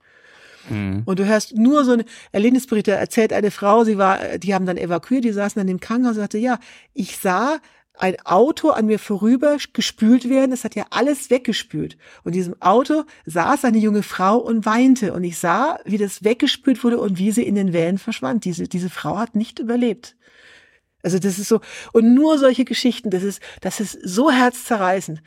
Mhm. Und du hörst nur so eine Erlebnisberichte, erzählt eine Frau, sie war, die haben dann evakuiert, die saßen dann im Krankenhaus und sagte, ja, ich sah ein Auto an mir vorüber gespült werden. Es hat ja alles weggespült. Und in diesem Auto saß eine junge Frau und weinte. Und ich sah, wie das weggespült wurde und wie sie in den Wellen verschwand. Diese, diese Frau hat nicht überlebt. Also das ist so, und nur solche Geschichten, das ist, das ist so herzzerreißend.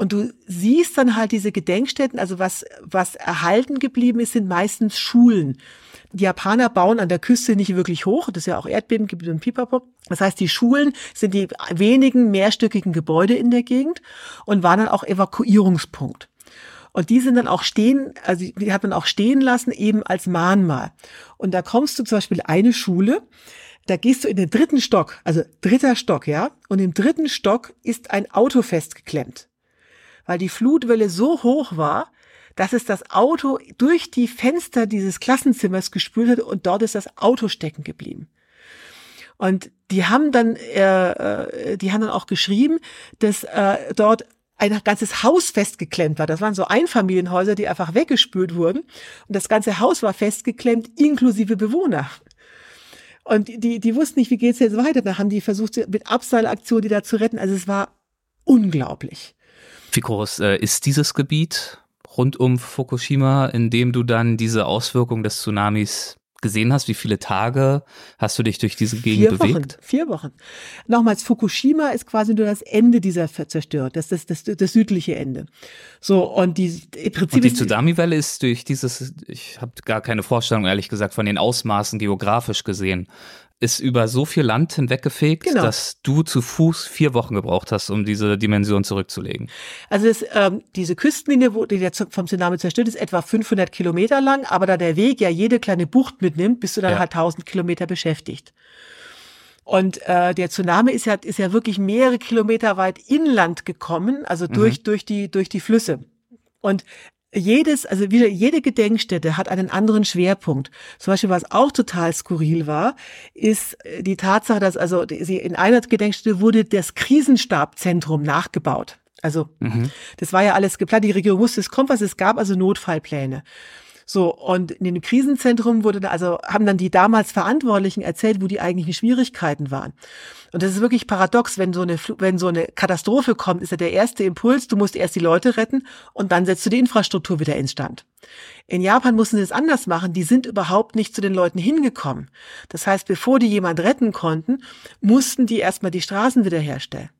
Und du siehst dann halt diese Gedenkstätten, also was, was erhalten geblieben ist, sind meistens Schulen. Die Japaner bauen an der Küste nicht wirklich hoch, das ist ja auch Erdbebengebiet und Pipapo. Das heißt, die Schulen sind die wenigen mehrstöckigen Gebäude in der Gegend und waren dann auch Evakuierungspunkt. Und die sind dann auch stehen, also die hat man auch stehen lassen, eben als Mahnmal. Und da kommst du zum Beispiel eine Schule, da gehst du in den dritten Stock, also dritter Stock, ja, und im dritten Stock ist ein Auto festgeklemmt. Weil die Flutwelle so hoch war, dass es das Auto durch die Fenster dieses Klassenzimmers gespült hat und dort ist das Auto stecken geblieben. Und die haben dann, äh, äh, die haben dann auch geschrieben, dass äh, dort ein ganzes Haus festgeklemmt war. Das waren so Einfamilienhäuser, die einfach weggespült wurden. Und das ganze Haus war festgeklemmt, inklusive Bewohner. Und die, die wussten nicht, wie geht's jetzt weiter. Da haben die versucht, mit Abseilaktion die da zu retten. Also es war unglaublich. Wie groß äh, ist dieses Gebiet rund um Fukushima, in dem du dann diese Auswirkungen des Tsunamis gesehen hast? Wie viele Tage hast du dich durch diese Gegend vier bewegt? Wochen, vier Wochen. Nochmals, Fukushima ist quasi nur das Ende dieser Zerstörung, das ist das, das, das südliche Ende. So, und die, im Prinzip und die Tsunami-Welle ist durch dieses, ich habe gar keine Vorstellung, ehrlich gesagt, von den Ausmaßen geografisch gesehen ist über so viel Land hinweggefegt, genau. dass du zu Fuß vier Wochen gebraucht hast, um diese Dimension zurückzulegen. Also das, ähm, diese Küstenlinie, wo die jetzt vom Tsunami zerstört ist, etwa 500 Kilometer lang, aber da der Weg ja jede kleine Bucht mitnimmt, bist du dann ja. halt 1000 Kilometer beschäftigt. Und äh, der Tsunami ist ja, ist ja wirklich mehrere Kilometer weit inland gekommen, also durch, mhm. durch, die, durch die Flüsse. Und jedes, also wieder jede Gedenkstätte hat einen anderen Schwerpunkt. Zum Beispiel, was auch total skurril war, ist äh, die Tatsache, dass also sie in einer Gedenkstätte wurde das Krisenstabzentrum nachgebaut. Also mhm. das war ja alles geplant. Die Regierung wusste, es kommt was. Es gab also Notfallpläne. So, und in dem Krisenzentrum wurde da, also haben dann die damals Verantwortlichen erzählt, wo die eigentlichen Schwierigkeiten waren. Und das ist wirklich paradox, wenn so eine, wenn so eine Katastrophe kommt, ist ja der erste Impuls, du musst erst die Leute retten und dann setzt du die Infrastruktur wieder instand. In Japan mussten sie es anders machen, die sind überhaupt nicht zu den Leuten hingekommen. Das heißt, bevor die jemand retten konnten, mussten die erstmal die Straßen wiederherstellen.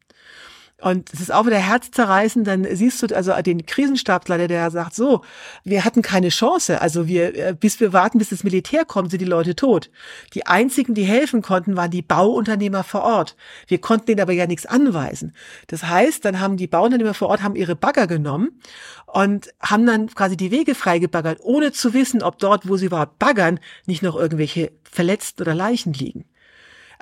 Und es ist auch wieder herzzerreißend, dann siehst du also den Krisenstabsleiter, der sagt so, wir hatten keine Chance, also wir, äh, bis wir warten, bis das Militär kommt, sind die Leute tot. Die einzigen, die helfen konnten, waren die Bauunternehmer vor Ort. Wir konnten denen aber ja nichts anweisen. Das heißt, dann haben die Bauunternehmer vor Ort haben ihre Bagger genommen und haben dann quasi die Wege freigebaggert, ohne zu wissen, ob dort, wo sie überhaupt baggern, nicht noch irgendwelche Verletzten oder Leichen liegen.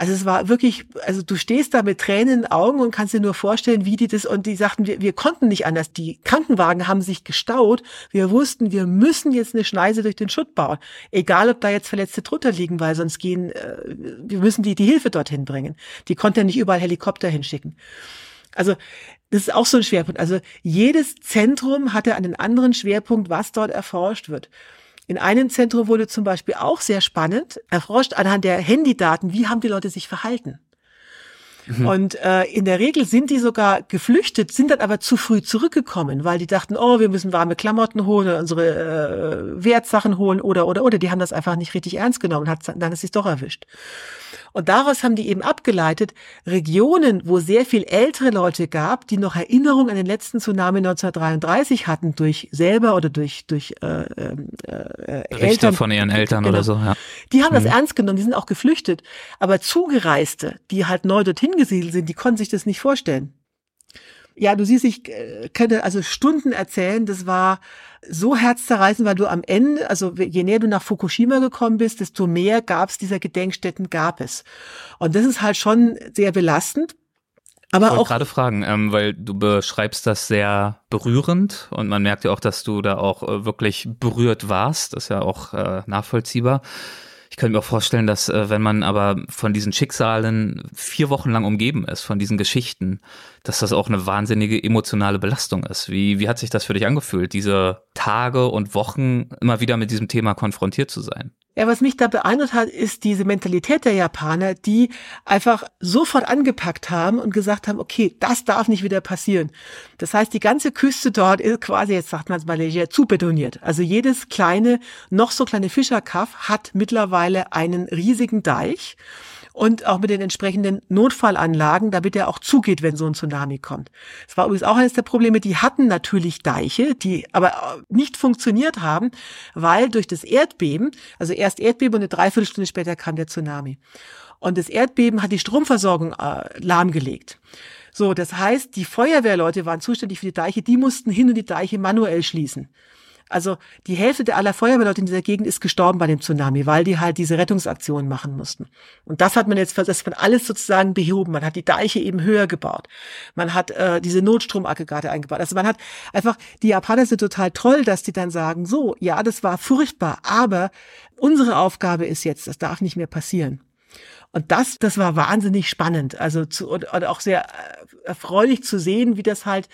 Also es war wirklich, also du stehst da mit Tränen in den Augen und kannst dir nur vorstellen, wie die das, und die sagten, wir, wir konnten nicht anders. Die Krankenwagen haben sich gestaut. Wir wussten, wir müssen jetzt eine Schneise durch den Schutt bauen. Egal, ob da jetzt Verletzte drunter liegen, weil sonst gehen, äh, wir müssen die, die Hilfe dorthin bringen. Die konnten ja nicht überall Helikopter hinschicken. Also das ist auch so ein Schwerpunkt. Also jedes Zentrum hatte einen anderen Schwerpunkt, was dort erforscht wird. In einem Zentrum wurde zum Beispiel auch sehr spannend erforscht anhand der Handydaten, wie haben die Leute sich verhalten. Mhm. Und äh, in der Regel sind die sogar geflüchtet, sind dann aber zu früh zurückgekommen, weil die dachten, oh, wir müssen warme Klamotten holen oder unsere äh, Wertsachen holen oder oder oder. Die haben das einfach nicht richtig ernst genommen, hat dann ist es doch erwischt. Und daraus haben die eben abgeleitet, Regionen, wo sehr viel ältere Leute gab, die noch Erinnerung an den letzten Tsunami 1933 hatten, durch selber oder durch, durch äh, ähm, äh, Eltern. von ihren Eltern genau. oder so, ja. Die haben mhm. das ernst genommen, die sind auch geflüchtet. Aber Zugereiste, die halt neu dorthin gesiedelt sind, die konnten sich das nicht vorstellen. Ja, du siehst, ich äh, könnte also Stunden erzählen. Das war so herzzerreißend, weil du am Ende, also je näher du nach Fukushima gekommen bist, desto mehr gab es dieser Gedenkstätten, gab es. Und das ist halt schon sehr belastend. Aber ich auch gerade fragen, ähm, weil du beschreibst das sehr berührend und man merkt ja auch, dass du da auch äh, wirklich berührt warst. Das ist ja auch äh, nachvollziehbar. Ich könnte mir auch vorstellen, dass äh, wenn man aber von diesen Schicksalen vier Wochen lang umgeben ist, von diesen Geschichten, dass das auch eine wahnsinnige emotionale Belastung ist. Wie, wie hat sich das für dich angefühlt, diese Tage und Wochen immer wieder mit diesem Thema konfrontiert zu sein? Ja, was mich da beeindruckt hat, ist diese Mentalität der Japaner, die einfach sofort angepackt haben und gesagt haben, okay, das darf nicht wieder passieren. Das heißt, die ganze Küste dort ist quasi, jetzt sagt man es mal zu betoniert. Also jedes kleine, noch so kleine Fischerkaff hat mittlerweile einen riesigen Deich und auch mit den entsprechenden Notfallanlagen, damit er auch zugeht, wenn so ein Tsunami kommt. Das war übrigens auch eines der Probleme. Die hatten natürlich Deiche, die aber nicht funktioniert haben, weil durch das Erdbeben, also erst Erdbeben und eine Dreiviertelstunde später kam der Tsunami. Und das Erdbeben hat die Stromversorgung äh, lahmgelegt. So, das heißt, die Feuerwehrleute waren zuständig für die Deiche, die mussten hin und die Deiche manuell schließen. Also die Hälfte der aller Feuerwehrleute in dieser Gegend ist gestorben bei dem Tsunami, weil die halt diese Rettungsaktionen machen mussten. Und das hat man jetzt, das hat alles sozusagen behoben. Man hat die Deiche eben höher gebaut. Man hat äh, diese Notstromaggregate eingebaut. Also man hat einfach, die Japaner sind total toll, dass die dann sagen, so, ja, das war furchtbar, aber unsere Aufgabe ist jetzt, das darf nicht mehr passieren. Und das, das war wahnsinnig spannend. Also zu, und, und auch sehr äh, erfreulich zu sehen, wie das halt,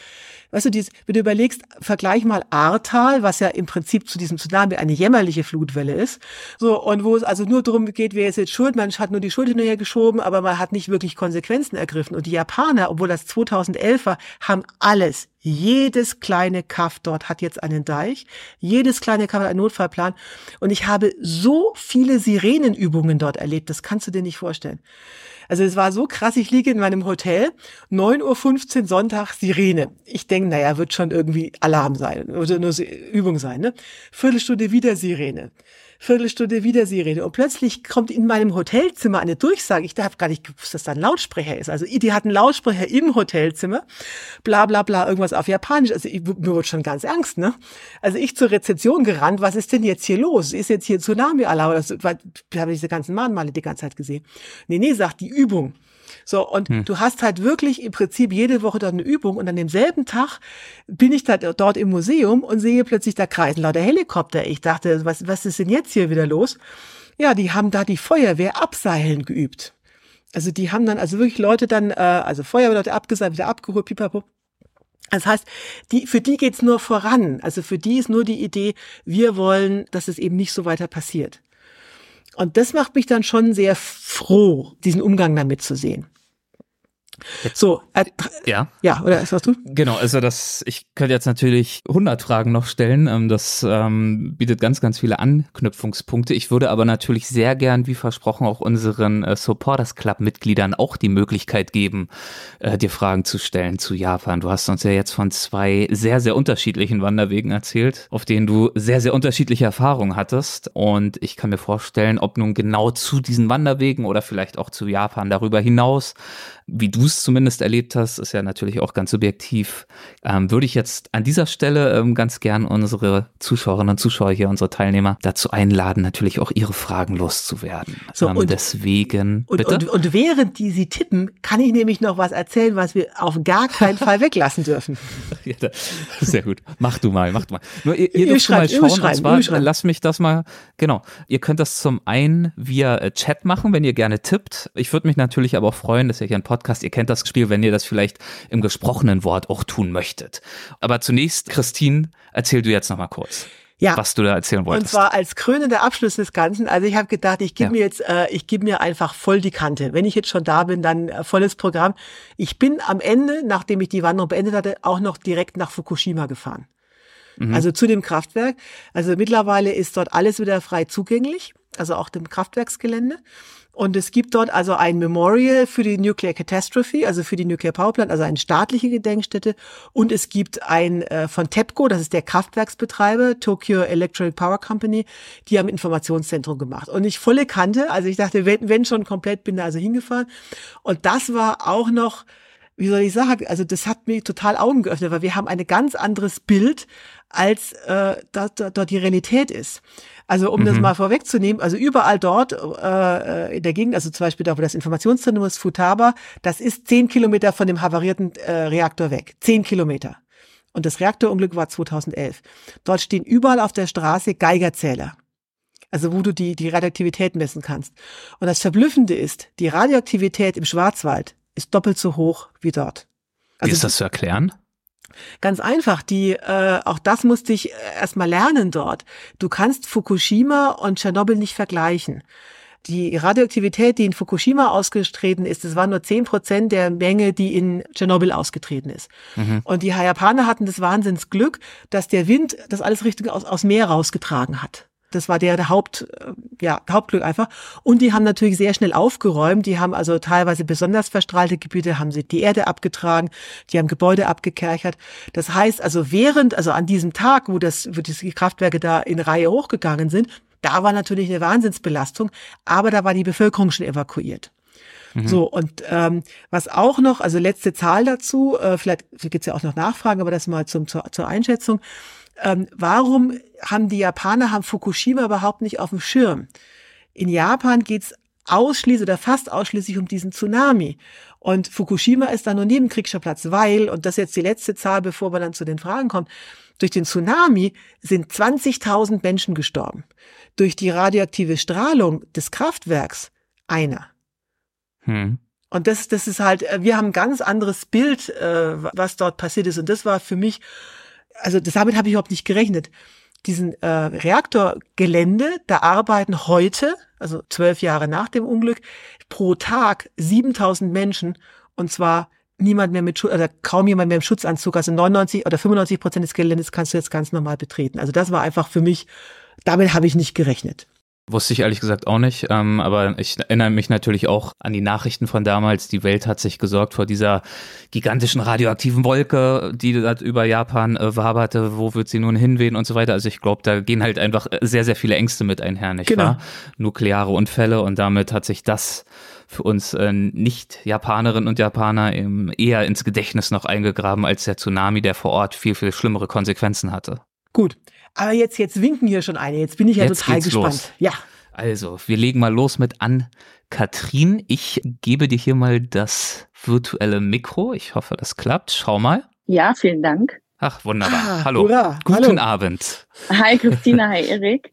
weißt du, dieses, wenn du überlegst, vergleich mal Ahrtal, was ja im Prinzip zu diesem Tsunami eine jämmerliche Flutwelle ist. So, und wo es also nur darum geht, wer ist jetzt schuld, man hat nur die Schuld hinterher geschoben, aber man hat nicht wirklich Konsequenzen ergriffen. Und die Japaner, obwohl das 2011 war, haben alles jedes kleine Kaff dort hat jetzt einen Deich. Jedes kleine Kaff hat einen Notfallplan. Und ich habe so viele Sirenenübungen dort erlebt. Das kannst du dir nicht vorstellen. Also es war so krass, ich liege in meinem Hotel, 9.15 Uhr Sonntag, Sirene. Ich denke, naja, wird schon irgendwie Alarm sein oder nur Übung sein. Ne? Viertelstunde wieder Sirene. Viertelstunde wieder Sirene. Und plötzlich kommt in meinem Hotelzimmer eine Durchsage. Ich habe gar nicht gewusst, dass da ein Lautsprecher ist. Also die hatten Lautsprecher im Hotelzimmer. Bla bla bla, irgendwas auf Japanisch. Also ich, mir wurde schon ganz Angst, ne? Also ich zur Rezeption gerannt, was ist denn jetzt hier los? Ist jetzt hier Tsunami-Alarm? Weil ich habe diese ganzen Mahnmale die ganze Zeit gesehen. Nee, nee, sagt die Übung. So, und hm. du hast halt wirklich im Prinzip jede Woche dort eine Übung und an demselben Tag bin ich da dort im Museum und sehe plötzlich, da kreisen lauter Helikopter. Ich dachte, was, was ist denn jetzt hier wieder los? Ja, die haben da die Feuerwehr abseilen geübt. Also die haben dann also wirklich Leute dann, äh, also Feuerwehrleute abgeseilt, wieder abgeholt, pipapo. Das heißt, die, für die geht's nur voran. Also für die ist nur die Idee, wir wollen, dass es eben nicht so weiter passiert. Und das macht mich dann schon sehr froh, diesen Umgang damit zu sehen. So, äh, ja. Ja, oder was hast du? Genau, also das, ich könnte jetzt natürlich 100 Fragen noch stellen. Ähm, das ähm, bietet ganz, ganz viele Anknüpfungspunkte. Ich würde aber natürlich sehr gern, wie versprochen, auch unseren äh, Supporters Club Mitgliedern auch die Möglichkeit geben, äh, dir Fragen zu stellen zu Japan. Du hast uns ja jetzt von zwei sehr, sehr unterschiedlichen Wanderwegen erzählt, auf denen du sehr, sehr unterschiedliche Erfahrungen hattest. Und ich kann mir vorstellen, ob nun genau zu diesen Wanderwegen oder vielleicht auch zu Japan darüber hinaus, wie du es zumindest erlebt hast, ist ja natürlich auch ganz subjektiv, ähm, würde ich jetzt an dieser Stelle ähm, ganz gern unsere Zuschauerinnen und Zuschauer hier, unsere Teilnehmer dazu einladen, natürlich auch ihre Fragen loszuwerden. So, ähm, und deswegen, und, bitte? Und, und während die sie tippen, kann ich nämlich noch was erzählen, was wir auf gar keinen Fall weglassen dürfen. ja, sehr gut. Mach du mal, mach du mal. Nur ihr, ihr, ihr dürft mal schauen, und zwar, lass mich das mal, genau. Ihr könnt das zum einen via äh, Chat machen, wenn ihr gerne tippt. Ich würde mich natürlich aber auch freuen, dass ihr hier ein Podcast, ihr kennt das Spiel, wenn ihr das vielleicht im gesprochenen Wort auch tun möchtet. Aber zunächst, Christine, erzähl du jetzt nochmal kurz. Ja. was du da erzählen wolltest. Und zwar als krönender Abschluss des Ganzen. Also ich habe gedacht, ich gebe ja. mir jetzt, äh, ich gebe mir einfach voll die Kante. Wenn ich jetzt schon da bin, dann äh, volles Programm. Ich bin am Ende, nachdem ich die Wanderung beendet hatte, auch noch direkt nach Fukushima gefahren. Mhm. Also zu dem Kraftwerk. Also mittlerweile ist dort alles wieder frei zugänglich, also auch dem Kraftwerksgelände. Und es gibt dort also ein Memorial für die Nuclear Catastrophe, also für die Nuclear Power Plant, also eine staatliche Gedenkstätte. Und es gibt ein äh, von TEPCO, das ist der Kraftwerksbetreiber, Tokyo Electric Power Company, die haben Informationszentrum gemacht. Und ich volle Kante, also ich dachte, wenn, wenn schon komplett, bin da also hingefahren. Und das war auch noch, wie soll ich sagen, also das hat mir total Augen geöffnet, weil wir haben ein ganz anderes Bild, als äh, dort, dort die Realität ist. Also um mhm. das mal vorwegzunehmen, also überall dort äh, in der Gegend, also zum Beispiel da, wo das Informationszentrum ist, Futaba, das ist zehn Kilometer von dem havarierten äh, Reaktor weg. Zehn Kilometer. Und das Reaktorunglück war 2011. Dort stehen überall auf der Straße Geigerzähler. Also wo du die, die Radioaktivität messen kannst. Und das Verblüffende ist, die Radioaktivität im Schwarzwald ist doppelt so hoch wie dort. Also, wie ist das zu erklären? Ganz einfach, die äh, auch das musste ich äh, erstmal lernen dort. Du kannst Fukushima und Tschernobyl nicht vergleichen. Die Radioaktivität, die in Fukushima ausgetreten ist, das waren nur zehn Prozent der Menge, die in Tschernobyl ausgetreten ist. Mhm. Und die Japaner hatten das Wahnsinnsglück, dass der Wind das alles Richtung aus, aus Meer rausgetragen hat. Das war der, Haupt, äh, ja, Hauptglück einfach. Und die haben natürlich sehr schnell aufgeräumt. Die haben also teilweise besonders verstrahlte Gebiete, haben sie die Erde abgetragen, die haben Gebäude abgekerchert. Das heißt also während, also an diesem Tag, wo das, wo die Kraftwerke da in Reihe hochgegangen sind, da war natürlich eine Wahnsinnsbelastung, aber da war die Bevölkerung schon evakuiert. Mhm. So, und ähm, was auch noch, also letzte Zahl dazu, äh, vielleicht gibt's ja auch noch Nachfragen, aber das mal zum, zur, zur Einschätzung. Ähm, warum haben die Japaner haben Fukushima überhaupt nicht auf dem Schirm? In Japan geht's ausschließlich oder fast ausschließlich um diesen Tsunami. Und Fukushima ist da nur Nebenkriegsschauplatz, weil, und das ist jetzt die letzte Zahl, bevor wir dann zu den Fragen kommen, durch den Tsunami sind 20.000 Menschen gestorben. Durch die radioaktive Strahlung des Kraftwerks einer. Hm. Und das, das ist halt, äh, wir haben ein ganz anderes Bild, äh, was dort passiert ist. Und das war für mich, also das, damit habe ich überhaupt nicht gerechnet. Diesen äh, Reaktorgelände, da arbeiten heute, also zwölf Jahre nach dem Unglück, pro Tag 7000 Menschen und zwar niemand mehr mit Schutz, oder kaum jemand mehr im Schutzanzug. Also 99 oder 95 Prozent des Geländes kannst du jetzt ganz normal betreten. Also das war einfach für mich, damit habe ich nicht gerechnet. Wusste ich ehrlich gesagt auch nicht, ähm, aber ich erinnere mich natürlich auch an die Nachrichten von damals. Die Welt hat sich gesorgt vor dieser gigantischen radioaktiven Wolke, die dort über Japan äh, waberte. Wo wird sie nun hinwehen und so weiter. Also ich glaube, da gehen halt einfach sehr, sehr viele Ängste mit einher, nicht genau. wahr? Nukleare Unfälle und damit hat sich das für uns äh, Nicht-Japanerinnen und Japaner eben eher ins Gedächtnis noch eingegraben als der Tsunami, der vor Ort viel, viel schlimmere Konsequenzen hatte. Gut, aber jetzt, jetzt winken hier schon eine. Jetzt bin ich ja jetzt total gespannt. Los. Ja. Also, wir legen mal los mit an. Katrin, ich gebe dir hier mal das virtuelle Mikro. Ich hoffe, das klappt. Schau mal. Ja, vielen Dank. Ach, wunderbar. Ah, Hallo. Hurra. Guten Hallo. Abend. Hi, Christina. Hi, Erik.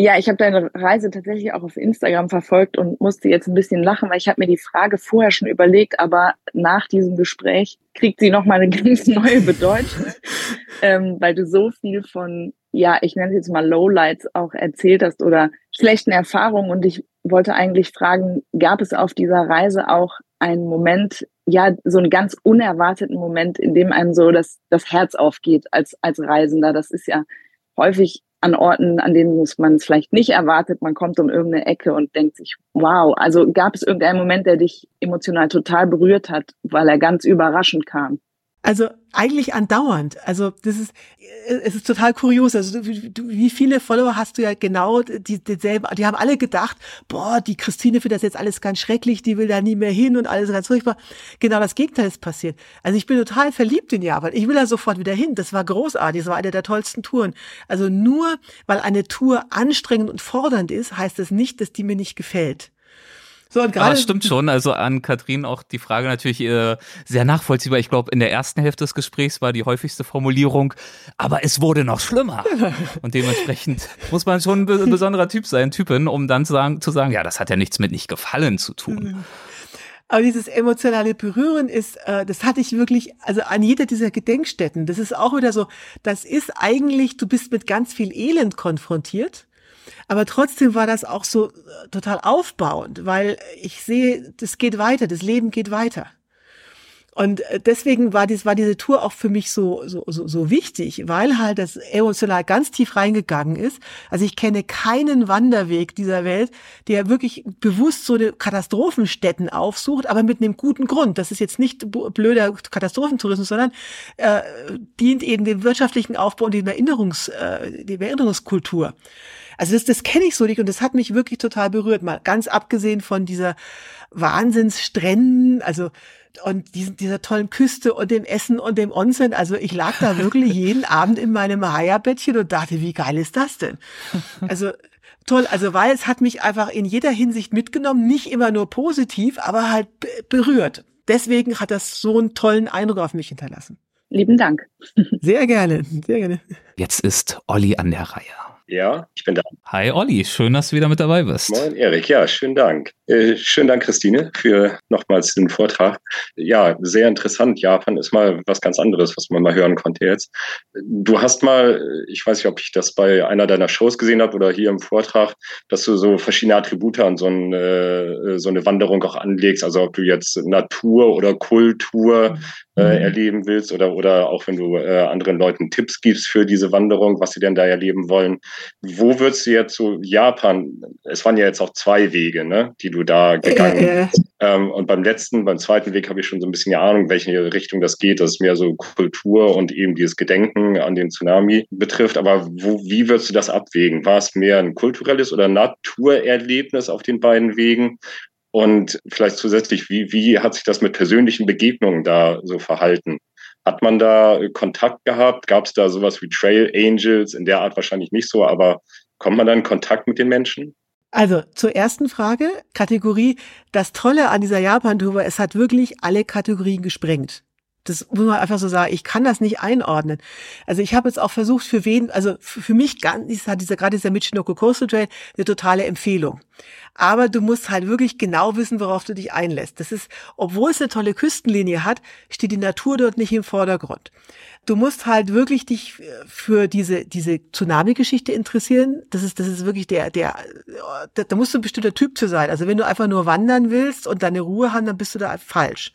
Ja, ich habe deine Reise tatsächlich auch auf Instagram verfolgt und musste jetzt ein bisschen lachen, weil ich habe mir die Frage vorher schon überlegt, aber nach diesem Gespräch kriegt sie nochmal eine ganz neue Bedeutung, ähm, weil du so viel von, ja, ich nenne es jetzt mal Lowlights auch erzählt hast oder schlechten Erfahrungen und ich wollte eigentlich fragen, gab es auf dieser Reise auch einen Moment, ja, so einen ganz unerwarteten Moment, in dem einem so das, das Herz aufgeht als, als Reisender? Das ist ja häufig an Orten, an denen man es vielleicht nicht erwartet. Man kommt um irgendeine Ecke und denkt sich, wow. Also gab es irgendeinen Moment, der dich emotional total berührt hat, weil er ganz überraschend kam? Also eigentlich andauernd. Also das ist, es ist total kurios. Also du, wie viele Follower hast du ja genau die, dieselben, die haben alle gedacht, boah, die Christine findet das jetzt alles ganz schrecklich, die will da nie mehr hin und alles ganz furchtbar. Genau das Gegenteil ist passiert. Also ich bin total verliebt in Japan. Ich will da sofort wieder hin. Das war großartig. Das war eine der tollsten Touren. Also nur weil eine Tour anstrengend und fordernd ist, heißt das nicht, dass die mir nicht gefällt. So, und gerade. stimmt schon. Also an Katrin auch die Frage natürlich äh, sehr nachvollziehbar. Ich glaube, in der ersten Hälfte des Gesprächs war die häufigste Formulierung, aber es wurde noch schlimmer. und dementsprechend muss man schon ein besonderer Typ sein, Typin, um dann zu sagen, zu sagen, ja, das hat ja nichts mit nicht gefallen zu tun. Aber dieses emotionale Berühren ist, äh, das hatte ich wirklich, also an jeder dieser Gedenkstätten. Das ist auch wieder so, das ist eigentlich, du bist mit ganz viel Elend konfrontiert. Aber trotzdem war das auch so äh, total aufbauend, weil ich sehe, das geht weiter, das Leben geht weiter. Und äh, deswegen war, dies, war diese Tour auch für mich so, so, so, so wichtig, weil halt das emotional ganz tief reingegangen ist. Also ich kenne keinen Wanderweg dieser Welt, der wirklich bewusst so eine Katastrophenstätten aufsucht, aber mit einem guten Grund. Das ist jetzt nicht blöder Katastrophentourismus, sondern äh, dient eben dem wirtschaftlichen Aufbau und dem Erinnerungs, äh, dem Erinnerungskultur. Also das, das kenne ich so nicht und das hat mich wirklich total berührt. Mal ganz abgesehen von dieser Wahnsinnsstränden, also und diesen, dieser tollen Küste und dem Essen und dem Onsen. Also ich lag da wirklich jeden Abend in meinem Haya-Bettchen und dachte, wie geil ist das denn? Also toll, also weil es hat mich einfach in jeder Hinsicht mitgenommen, nicht immer nur positiv, aber halt berührt. Deswegen hat das so einen tollen Eindruck auf mich hinterlassen. Lieben Dank. Sehr gerne, sehr gerne. Jetzt ist Olli an der Reihe. Ja, ich bin da. Hi Olli, schön, dass du wieder mit dabei bist. Moin Erik, ja, schönen Dank. Äh, schönen Dank, Christine, für nochmals den Vortrag. Ja, sehr interessant. Japan ist mal was ganz anderes, was man mal hören konnte jetzt. Du hast mal, ich weiß nicht, ob ich das bei einer deiner Shows gesehen habe oder hier im Vortrag, dass du so verschiedene Attribute an so, ein, äh, so eine Wanderung auch anlegst. Also ob du jetzt Natur oder Kultur äh, mhm. erleben willst oder, oder auch wenn du äh, anderen Leuten Tipps gibst für diese Wanderung, was sie denn da erleben wollen. Wo würdest du jetzt so Japan, es waren ja jetzt auch zwei Wege, ne, die du da gegangen äh. Ähm, und beim letzten, beim zweiten Weg habe ich schon so ein bisschen die Ahnung, welche Richtung das geht. Das ist mehr so Kultur und eben dieses Gedenken an den Tsunami betrifft. Aber wo, wie würdest du das abwägen? War es mehr ein kulturelles oder Naturerlebnis auf den beiden Wegen? Und vielleicht zusätzlich, wie, wie hat sich das mit persönlichen Begegnungen da so verhalten? Hat man da Kontakt gehabt? Gab es da sowas wie Trail Angels? In der Art wahrscheinlich nicht so, aber kommt man da in Kontakt mit den Menschen? Also zur ersten Frage, Kategorie. Das Tolle an dieser Japan-Tour, es hat wirklich alle Kategorien gesprengt. Das muss man einfach so sagen. Ich kann das nicht einordnen. Also ich habe jetzt auch versucht, für wen, also für mich ganz, hat dieser, gerade dieser Michinoku Coastal Trail eine totale Empfehlung. Aber du musst halt wirklich genau wissen, worauf du dich einlässt. Das ist, obwohl es eine tolle Küstenlinie hat, steht die Natur dort nicht im Vordergrund. Du musst halt wirklich dich für diese, diese Tsunami-Geschichte interessieren. Das ist, das ist wirklich der, der, da, da musst du ein bestimmter Typ zu sein. Also wenn du einfach nur wandern willst und deine Ruhe haben, dann bist du da falsch.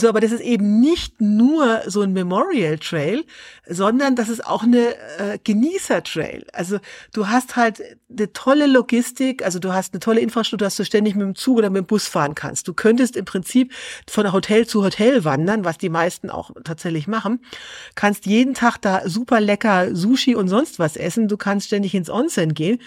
So, aber das ist eben nicht nur so ein Memorial Trail, sondern das ist auch eine äh, Genießer Trail. Also du hast halt eine tolle Logistik, also du hast eine tolle Infrastruktur, dass du ständig mit dem Zug oder mit dem Bus fahren kannst. Du könntest im Prinzip von Hotel zu Hotel wandern, was die meisten auch tatsächlich machen. Kannst jeden Tag da super lecker Sushi und sonst was essen. Du kannst ständig ins Onsen gehen.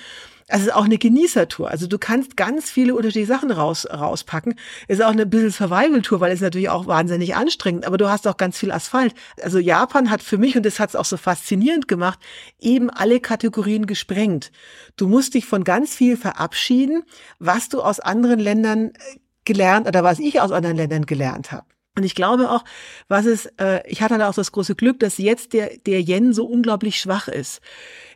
Also es ist auch eine Genießertour. Also du kannst ganz viele unterschiedliche Sachen raus, rauspacken. Ist auch eine bisschen Survival-Tour, weil es natürlich auch wahnsinnig anstrengend, aber du hast auch ganz viel Asphalt. Also Japan hat für mich, und das hat es auch so faszinierend gemacht, eben alle Kategorien gesprengt. Du musst dich von ganz viel verabschieden, was du aus anderen Ländern äh, gelernt oder was ich aus anderen Ländern gelernt habe. Und ich glaube auch, was es, äh, ich hatte da auch das große Glück, dass jetzt der, der Yen so unglaublich schwach ist.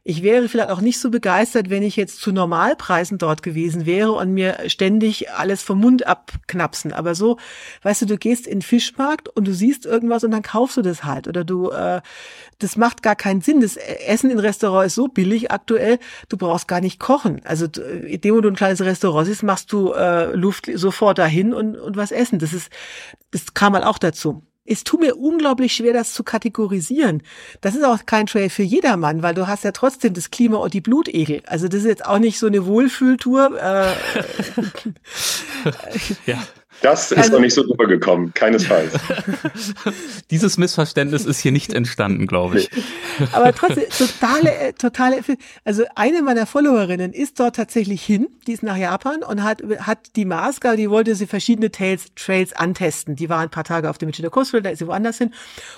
Ich wäre vielleicht auch nicht so begeistert, wenn ich jetzt zu Normalpreisen dort gewesen wäre und mir ständig alles vom Mund abknapsen. Aber so, weißt du, du gehst in den Fischmarkt und du siehst irgendwas und dann kaufst du das halt. Oder du, äh, das macht gar keinen Sinn. Das Essen in Restaurant ist so billig aktuell, du brauchst gar nicht kochen. Also indem du ein kleines Restaurant siehst, machst du äh, Luft sofort dahin und, und was essen. Das ist, das kam mal auch dazu es tut mir unglaublich schwer, das zu kategorisieren. Das ist auch kein Trail für jedermann, weil du hast ja trotzdem das Klima und die Blutegel. Also das ist jetzt auch nicht so eine Wohlfühltour. Äh, ja. Das ist also, noch nicht so rübergekommen, keinesfalls. Dieses Missverständnis ist hier nicht entstanden, glaube ich. Aber trotzdem, totale, äh, totale, also eine meiner Followerinnen ist dort tatsächlich hin, die ist nach Japan und hat, hat die Maske, die wollte sie verschiedene Trails, Trails antesten. Die war ein paar Tage auf dem Michino Coast Trail, da ist sie woanders hin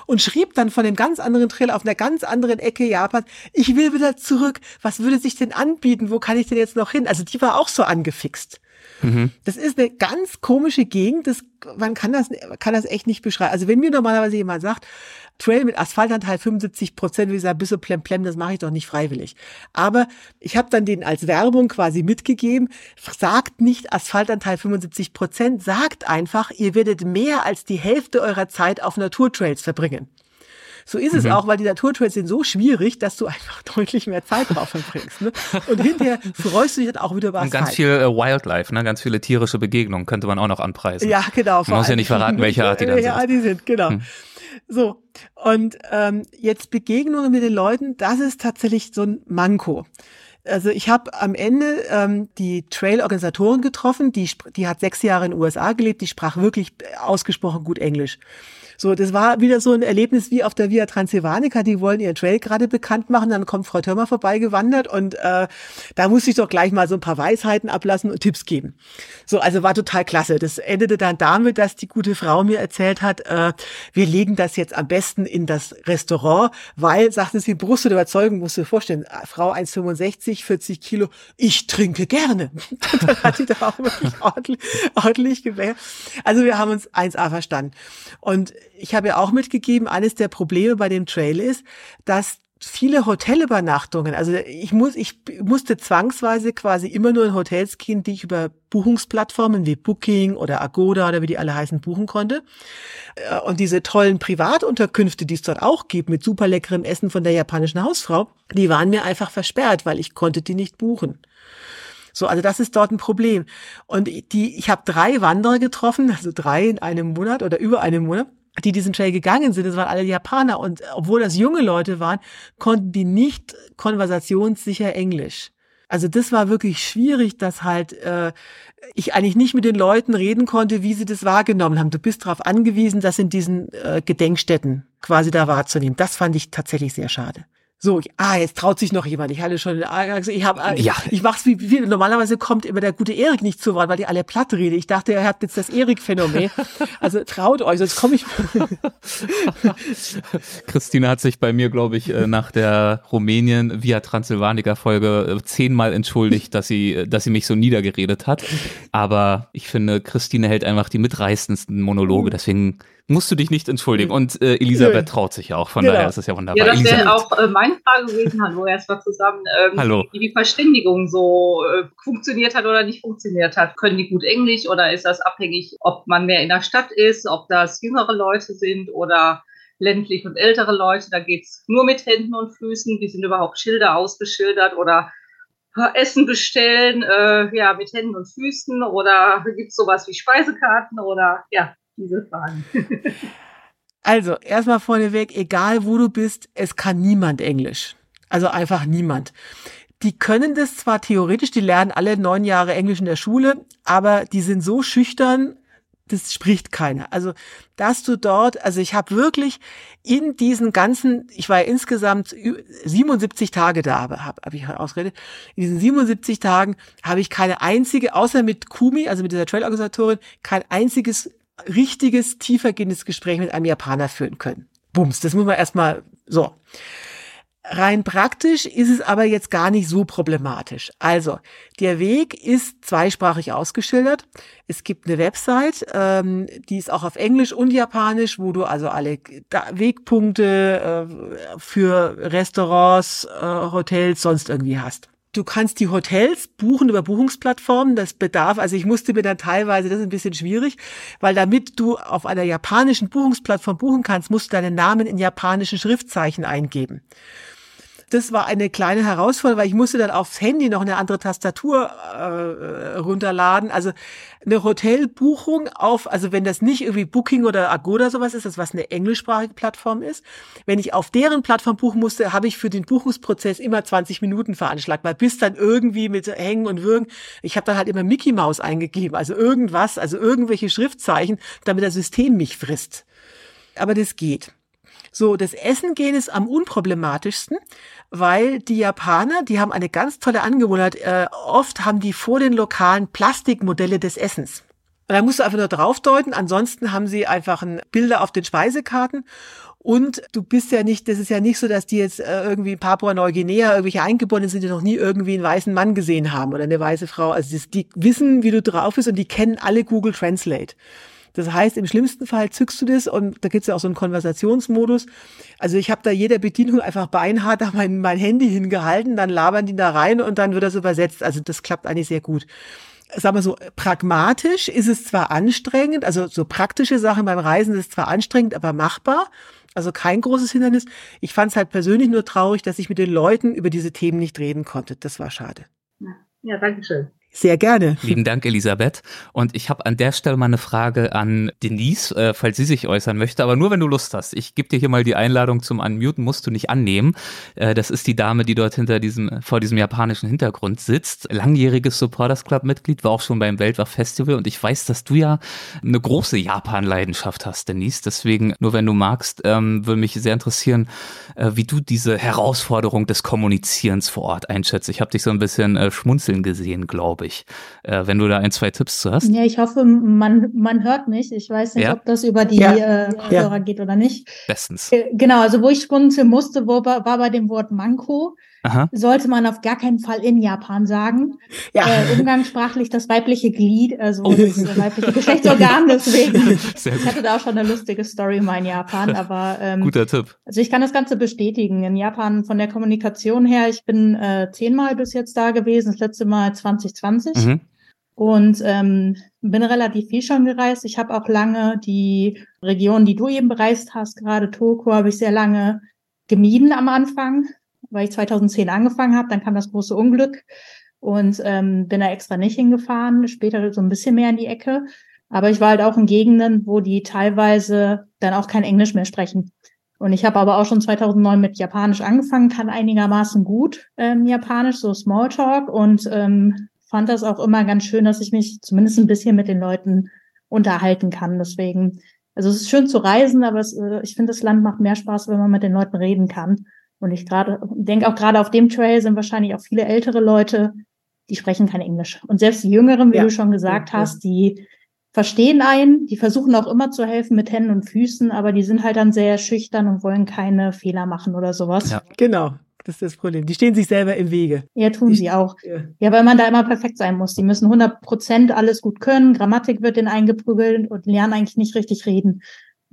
und schrieb dann von dem ganz anderen Trail auf einer ganz anderen Ecke Japan, ich will wieder zurück, was würde sich denn anbieten, wo kann ich denn jetzt noch hin? Also die war auch so angefixt. Mhm. Das ist eine ganz komische Gegend. Das, man kann das, kann das echt nicht beschreiben. Also wenn mir normalerweise jemand sagt, Trail mit Asphaltanteil 75 Prozent, wie ich sage, bisschen plemplem, das mache ich doch nicht freiwillig. Aber ich habe dann den als Werbung quasi mitgegeben, sagt nicht Asphaltanteil 75 Prozent, sagt einfach, ihr werdet mehr als die Hälfte eurer Zeit auf Naturtrails verbringen. So ist es mhm. auch, weil die Naturtrails sind so schwierig, dass du einfach deutlich mehr Zeit drauf verbringst. Ne? Und hinterher freust du dich dann auch wieder was. Und ganz viel äh, Wildlife, ne? ganz viele tierische Begegnungen könnte man auch noch anpreisen. Ja, genau. Man muss ja nicht verraten, welche Art die dann ja, sind. Ja, die sind, genau. Hm. So, und ähm, jetzt Begegnungen mit den Leuten, das ist tatsächlich so ein Manko. Also ich habe am Ende ähm, die Trail-Organisatorin getroffen, die, die hat sechs Jahre in den USA gelebt, die sprach wirklich ausgesprochen gut Englisch. So, das war wieder so ein Erlebnis wie auf der Via Transylvanica. Die wollen ihren Trail gerade bekannt machen. Dann kommt Frau Thürmer vorbeigewandert und äh, da musste ich doch gleich mal so ein paar Weisheiten ablassen und Tipps geben. So, also war total klasse. Das endete dann damit, dass die gute Frau mir erzählt hat, äh, wir legen das jetzt am besten in das Restaurant, weil, sagte sie, Brust und Überzeugung, musst du dir vorstellen, Frau 1,65, 40 Kilo, ich trinke gerne. dann hat sie da auch wirklich ordentlich, ordentlich gewählt. Also wir haben uns 1A verstanden. Und ich habe ja auch mitgegeben, eines der Probleme bei dem Trail ist, dass viele Hotelübernachtungen, also ich muss, ich musste zwangsweise quasi immer nur in Hotels gehen, die ich über Buchungsplattformen wie Booking oder Agoda oder wie die alle heißen buchen konnte. Äh, und diese tollen Privatunterkünfte, die es dort auch gibt, mit super leckerem Essen von der japanischen Hausfrau, die waren mir einfach versperrt, weil ich konnte die nicht buchen. So, also das ist dort ein Problem. Und die, ich habe drei Wanderer getroffen, also drei in einem Monat oder über einem Monat die diesen Trail gegangen sind, das waren alle Japaner und obwohl das junge Leute waren, konnten die nicht konversationssicher Englisch. Also das war wirklich schwierig, dass halt äh, ich eigentlich nicht mit den Leuten reden konnte, wie sie das wahrgenommen haben. Du bist darauf angewiesen, das in diesen äh, Gedenkstätten quasi da wahrzunehmen. Das fand ich tatsächlich sehr schade. So, ich, ah, jetzt traut sich noch jemand. Ich hatte schon, ich habe, ja. ich, ich mach's wie, wie normalerweise kommt immer der gute Erik nicht zu Wort, weil die alle platt reden. Ich dachte, er hat jetzt das Erik-Phänomen. Also traut euch, sonst komme ich. Christine hat sich bei mir, glaube ich, äh, nach der Rumänien via Transsilvanica Folge äh, zehnmal entschuldigt, dass sie, äh, dass sie mich so niedergeredet hat. Aber ich finde, Christine hält einfach die mitreißendsten Monologe. Deswegen musst du dich nicht entschuldigen. Und äh, Elisabeth traut sich ja auch, von genau. daher ist es ja wunderbar. Ja, das wäre auch äh, meine Frage gewesen. Hallo, erstmal zusammen. Ähm, Hallo. Wie die Verständigung so äh, funktioniert hat oder nicht funktioniert hat. Können die gut Englisch oder ist das abhängig, ob man mehr in der Stadt ist, ob das jüngere Leute sind oder ländlich und ältere Leute? Da geht's nur mit Händen und Füßen. Wie sind überhaupt Schilder ausgeschildert oder Essen bestellen, äh, ja, mit Händen und Füßen oder gibt es sowas wie Speisekarten oder ja, diese Fragen. also, erstmal vorneweg, egal wo du bist, es kann niemand Englisch. Also einfach niemand. Die können das zwar theoretisch, die lernen alle neun Jahre Englisch in der Schule, aber die sind so schüchtern, das spricht keiner. Also, dass du dort, also ich habe wirklich in diesen ganzen, ich war ja insgesamt 77 Tage da, habe hab, ich ausredet, in diesen 77 Tagen habe ich keine einzige, außer mit Kumi, also mit dieser Trail-Organisatorin, kein einziges richtiges, tiefergehendes Gespräch mit einem Japaner führen können. Bums, das muss man erstmal so. Rein praktisch ist es aber jetzt gar nicht so problematisch. Also, der Weg ist zweisprachig ausgeschildert. Es gibt eine Website, ähm, die ist auch auf Englisch und Japanisch, wo du also alle Wegpunkte äh, für Restaurants, äh, Hotels, sonst irgendwie hast. Du kannst die Hotels buchen über Buchungsplattformen. Das bedarf, also ich musste mir dann teilweise, das ist ein bisschen schwierig, weil damit du auf einer japanischen Buchungsplattform buchen kannst, musst du deinen Namen in japanischen Schriftzeichen eingeben. Das war eine kleine Herausforderung, weil ich musste dann aufs Handy noch eine andere Tastatur äh, runterladen. Also eine Hotelbuchung auf, also wenn das nicht irgendwie Booking oder Agoda sowas ist, das was eine englischsprachige Plattform ist. Wenn ich auf deren Plattform buchen musste, habe ich für den Buchungsprozess immer 20 Minuten veranschlagt, weil bis dann irgendwie mit Hängen und Würgen, ich habe dann halt immer Mickey Mouse eingegeben, also irgendwas, also irgendwelche Schriftzeichen, damit das System mich frisst. Aber das geht. So, das Essen gehen ist am unproblematischsten, weil die Japaner, die haben eine ganz tolle Angewohnheit. Äh, oft haben die vor den lokalen Plastikmodelle des Essens. Und da musst du einfach nur draufdeuten. Ansonsten haben sie einfach ein Bilder auf den Speisekarten. Und du bist ja nicht, das ist ja nicht so, dass die jetzt äh, irgendwie in Papua-Neuguinea irgendwelche Eingeborenen sind, die noch nie irgendwie einen weißen Mann gesehen haben oder eine weiße Frau. Also die wissen, wie du drauf bist und die kennen alle Google Translate. Das heißt, im schlimmsten Fall zückst du das und da gibt's ja auch so einen Konversationsmodus. Also ich habe da jeder Bedienung einfach beinhart da mein, mein Handy hingehalten, dann labern die da rein und dann wird das übersetzt. Also das klappt eigentlich sehr gut sagen wir so, pragmatisch ist es zwar anstrengend, also so praktische Sachen beim Reisen ist zwar anstrengend, aber machbar. Also kein großes Hindernis. Ich fand es halt persönlich nur traurig, dass ich mit den Leuten über diese Themen nicht reden konnte. Das war schade. Ja danke schön. Sehr gerne. Lieben Dank, Elisabeth. Und ich habe an der Stelle mal eine Frage an Denise, äh, falls sie sich äußern möchte, aber nur wenn du Lust hast. Ich gebe dir hier mal die Einladung zum Unmuten, musst du nicht annehmen. Äh, das ist die Dame, die dort hinter diesem, vor diesem japanischen Hintergrund sitzt. Langjähriges Supporters Club-Mitglied, war auch schon beim Weltwach-Festival und ich weiß, dass du ja eine große Japan-Leidenschaft hast, Denise. Deswegen, nur wenn du magst, ähm, würde mich sehr interessieren, äh, wie du diese Herausforderung des Kommunizierens vor Ort einschätzt. Ich habe dich so ein bisschen äh, schmunzeln gesehen, glaube ich ich, äh, wenn du da ein, zwei Tipps zu hast. Ja, ich hoffe, man, man hört mich. Ich weiß nicht, ja? ob das über die ja. äh, Kopfhörer ja. geht oder nicht. Bestens. Äh, genau, also wo ich schmunzeln musste, wo, war bei dem Wort Manko. Aha. Sollte man auf gar keinen Fall in Japan sagen. Ja. Äh, umgangssprachlich das weibliche Glied, also oh. das weibliche Geschlechtsorgan, deswegen. Ich hatte da auch schon eine lustige Story mal in Japan, aber ähm, guter Tipp. Also ich kann das Ganze bestätigen. In Japan von der Kommunikation her, ich bin äh, zehnmal bis jetzt da gewesen, das letzte Mal 2020. Mhm. Und ähm, bin relativ viel schon gereist. Ich habe auch lange die Region, die du eben bereist hast, gerade Tokio, habe ich sehr lange gemieden am Anfang, weil ich 2010 angefangen habe, dann kam das große Unglück und ähm, bin da extra nicht hingefahren, später so ein bisschen mehr in die Ecke. Aber ich war halt auch in Gegenden, wo die teilweise dann auch kein Englisch mehr sprechen. Und ich habe aber auch schon 2009 mit Japanisch angefangen, kann einigermaßen gut ähm, Japanisch, so Smalltalk und ähm, fand das auch immer ganz schön, dass ich mich zumindest ein bisschen mit den Leuten unterhalten kann. Deswegen, also es ist schön zu reisen, aber es, äh, ich finde, das Land macht mehr Spaß, wenn man mit den Leuten reden kann. Und ich gerade denke auch gerade auf dem Trail sind wahrscheinlich auch viele ältere Leute, die sprechen kein Englisch. Und selbst die Jüngeren, wie ja. du schon gesagt ja, hast, die verstehen einen, die versuchen auch immer zu helfen mit Händen und Füßen, aber die sind halt dann sehr schüchtern und wollen keine Fehler machen oder sowas. Ja, genau. Das ist das Problem. Die stehen sich selber im Wege. Ja, tun die, sie auch. Ja. ja, weil man da immer perfekt sein muss. Die müssen 100 Prozent alles gut können. Grammatik wird denen eingeprügelt und lernen eigentlich nicht richtig reden.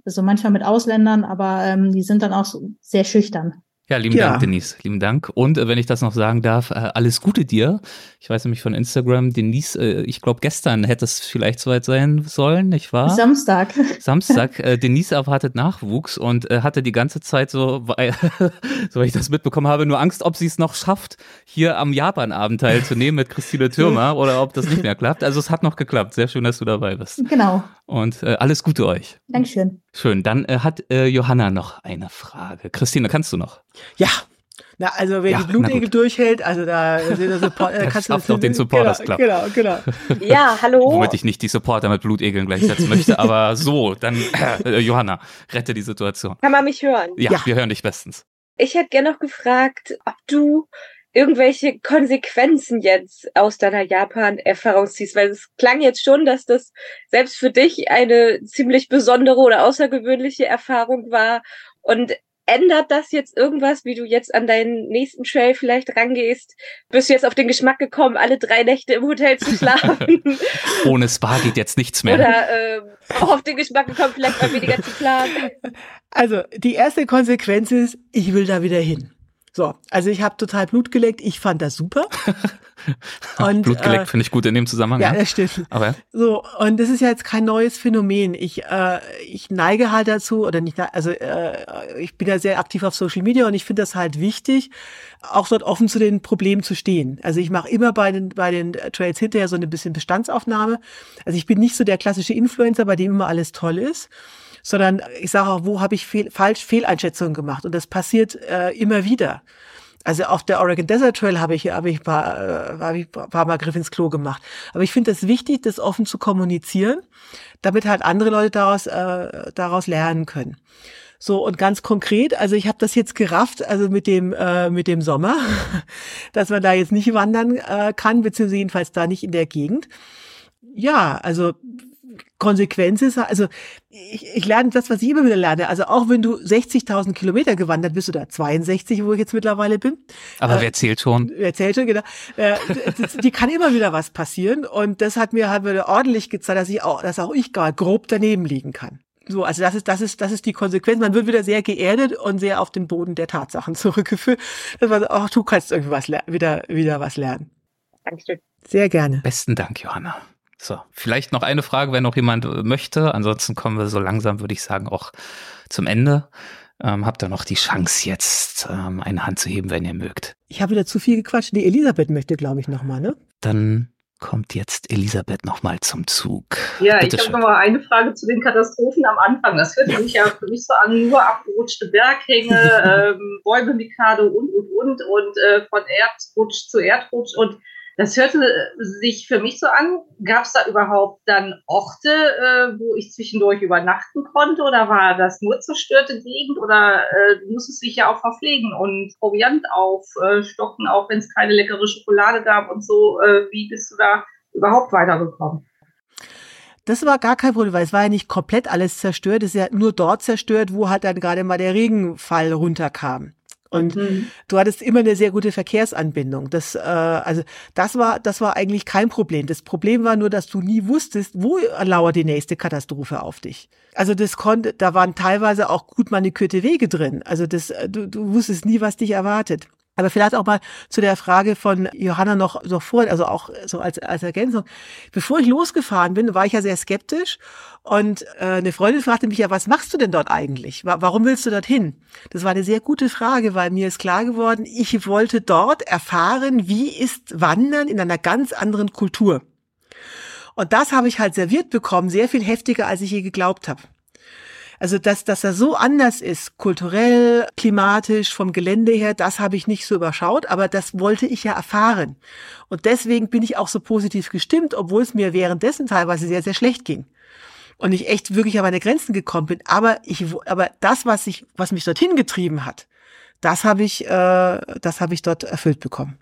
Also manchmal mit Ausländern, aber ähm, die sind dann auch so sehr schüchtern. Ja, lieben ja. Dank, Denise. Lieben Dank. Und äh, wenn ich das noch sagen darf, äh, alles Gute dir. Ich weiß nämlich von Instagram, Denise, äh, ich glaube, gestern hätte es vielleicht soweit sein sollen, nicht wahr? Samstag. Samstag. Äh, Denise erwartet Nachwuchs und äh, hatte die ganze Zeit so, weil, so ich das mitbekommen habe, nur Angst, ob sie es noch schafft, hier am Japan-Abend teilzunehmen mit Christine Türmer oder ob das nicht mehr klappt. Also es hat noch geklappt. Sehr schön, dass du dabei bist. Genau. Und äh, alles Gute euch. Dankeschön. Schön. Dann hat Johanna noch eine Frage. Christine, kannst du noch? Ja. Na, also wer ja, die Blutegel durchhält, also da sind das Support, äh, kannst du das den Support, genau, das klappt. Genau, genau. Ja, hallo. Womit ich nicht die Supporter mit Blutegeln gleichsetzen möchte, aber so, dann äh, Johanna, rette die Situation. Kann man mich hören? Ja, ja. wir hören dich bestens. Ich hätte gerne noch gefragt, ob du irgendwelche Konsequenzen jetzt aus deiner Japan-Erfahrung ziehst? Weil es klang jetzt schon, dass das selbst für dich eine ziemlich besondere oder außergewöhnliche Erfahrung war. Und ändert das jetzt irgendwas, wie du jetzt an deinen nächsten Trail vielleicht rangehst? Bist du jetzt auf den Geschmack gekommen, alle drei Nächte im Hotel zu schlafen? Ohne Spa geht jetzt nichts mehr. Oder äh, auch auf den Geschmack gekommen, vielleicht mal weniger zu planen? Also die erste Konsequenz ist, ich will da wieder hin. So, also ich habe total Blut geleckt. Ich fand das super. Und, Blut geleckt äh, finde ich gut in dem Zusammenhang. Ja, das stimmt. Aber so und das ist ja jetzt kein neues Phänomen. Ich äh, ich neige halt dazu oder nicht, also äh, ich bin ja sehr aktiv auf Social Media und ich finde das halt wichtig, auch dort offen zu den Problemen zu stehen. Also ich mache immer bei den bei den Trails hinterher so eine bisschen Bestandsaufnahme. Also ich bin nicht so der klassische Influencer, bei dem immer alles toll ist sondern ich sage auch, wo habe ich fehl, falsch Fehleinschätzungen gemacht? Und das passiert äh, immer wieder. Also auf der Oregon Desert Trail habe ich, habe ich paar, äh, habe ich paar Mal Griff ins Klo gemacht. Aber ich finde es wichtig, das offen zu kommunizieren, damit halt andere Leute daraus, äh, daraus lernen können. So und ganz konkret, also ich habe das jetzt gerafft, also mit dem äh, mit dem Sommer, dass man da jetzt nicht wandern äh, kann, beziehungsweise jedenfalls da nicht in der Gegend. Ja, also Konsequenz ist, also ich, ich lerne das, was ich immer wieder lerne. Also auch wenn du 60.000 Kilometer gewandert bist oder 62, wo ich jetzt mittlerweile bin. Aber äh, wer zählt schon? Wer zählt schon, genau. Äh, das, die kann immer wieder was passieren und das hat mir halt wieder ordentlich gezeigt, dass ich auch, dass auch ich gar grob daneben liegen kann. So, also das ist, das ist, das ist die Konsequenz. Man wird wieder sehr geerdet und sehr auf den Boden der Tatsachen zurückgeführt. Das war, ach, du kannst irgendwie was wieder, wieder was lernen. Dankeschön. Sehr gerne. Besten Dank, Johanna. So, vielleicht noch eine Frage, wenn noch jemand möchte. Ansonsten kommen wir so langsam, würde ich sagen, auch zum Ende. Ähm, habt ihr noch die Chance jetzt, ähm, eine Hand zu heben, wenn ihr mögt. Ich habe wieder zu viel gequatscht. Die Elisabeth möchte, glaube ich, nochmal, ne? Dann kommt jetzt Elisabeth nochmal zum Zug. Ja, Bitte ich habe nochmal eine Frage zu den Katastrophen am Anfang. Das hört sich ja für mich so an, nur abgerutschte Berghänge, ähm, Bäume-Mikade und, und, und, und äh, von Erdrutsch zu Erdrutsch und das hörte sich für mich so an. Gab es da überhaupt dann Orte, äh, wo ich zwischendurch übernachten konnte? Oder war das nur zerstörte Gegend? Oder äh, du musstest dich ja auch verpflegen und Proviant aufstocken, auch wenn es keine leckere Schokolade gab und so. Äh, wie bist du da überhaupt weitergekommen? Das war gar kein Problem, weil es war ja nicht komplett alles zerstört. Es ist ja nur dort zerstört, wo halt dann gerade mal der Regenfall runterkam. Und mhm. du hattest immer eine sehr gute Verkehrsanbindung. Das, äh, also das war, das war eigentlich kein Problem. Das Problem war nur, dass du nie wusstest, wo lauert die nächste Katastrophe auf dich. Also das konnte, da waren teilweise auch gut manikürte Wege drin. Also das, äh, du, du wusstest nie, was dich erwartet. Aber vielleicht auch mal zu der Frage von Johanna noch so vor, also auch so als, als Ergänzung. Bevor ich losgefahren bin, war ich ja sehr skeptisch und äh, eine Freundin fragte mich ja, was machst du denn dort eigentlich? Warum willst du dorthin? Das war eine sehr gute Frage, weil mir ist klar geworden, ich wollte dort erfahren, wie ist Wandern in einer ganz anderen Kultur. Und das habe ich halt serviert bekommen, sehr viel heftiger, als ich je geglaubt habe. Also, dass, dass er so anders ist, kulturell, klimatisch, vom Gelände her, das habe ich nicht so überschaut, aber das wollte ich ja erfahren. Und deswegen bin ich auch so positiv gestimmt, obwohl es mir währenddessen teilweise sehr, sehr schlecht ging. Und ich echt wirklich an meine Grenzen gekommen bin. Aber ich, aber das, was ich, was mich dorthin getrieben hat, das habe ich, äh, das habe ich dort erfüllt bekommen.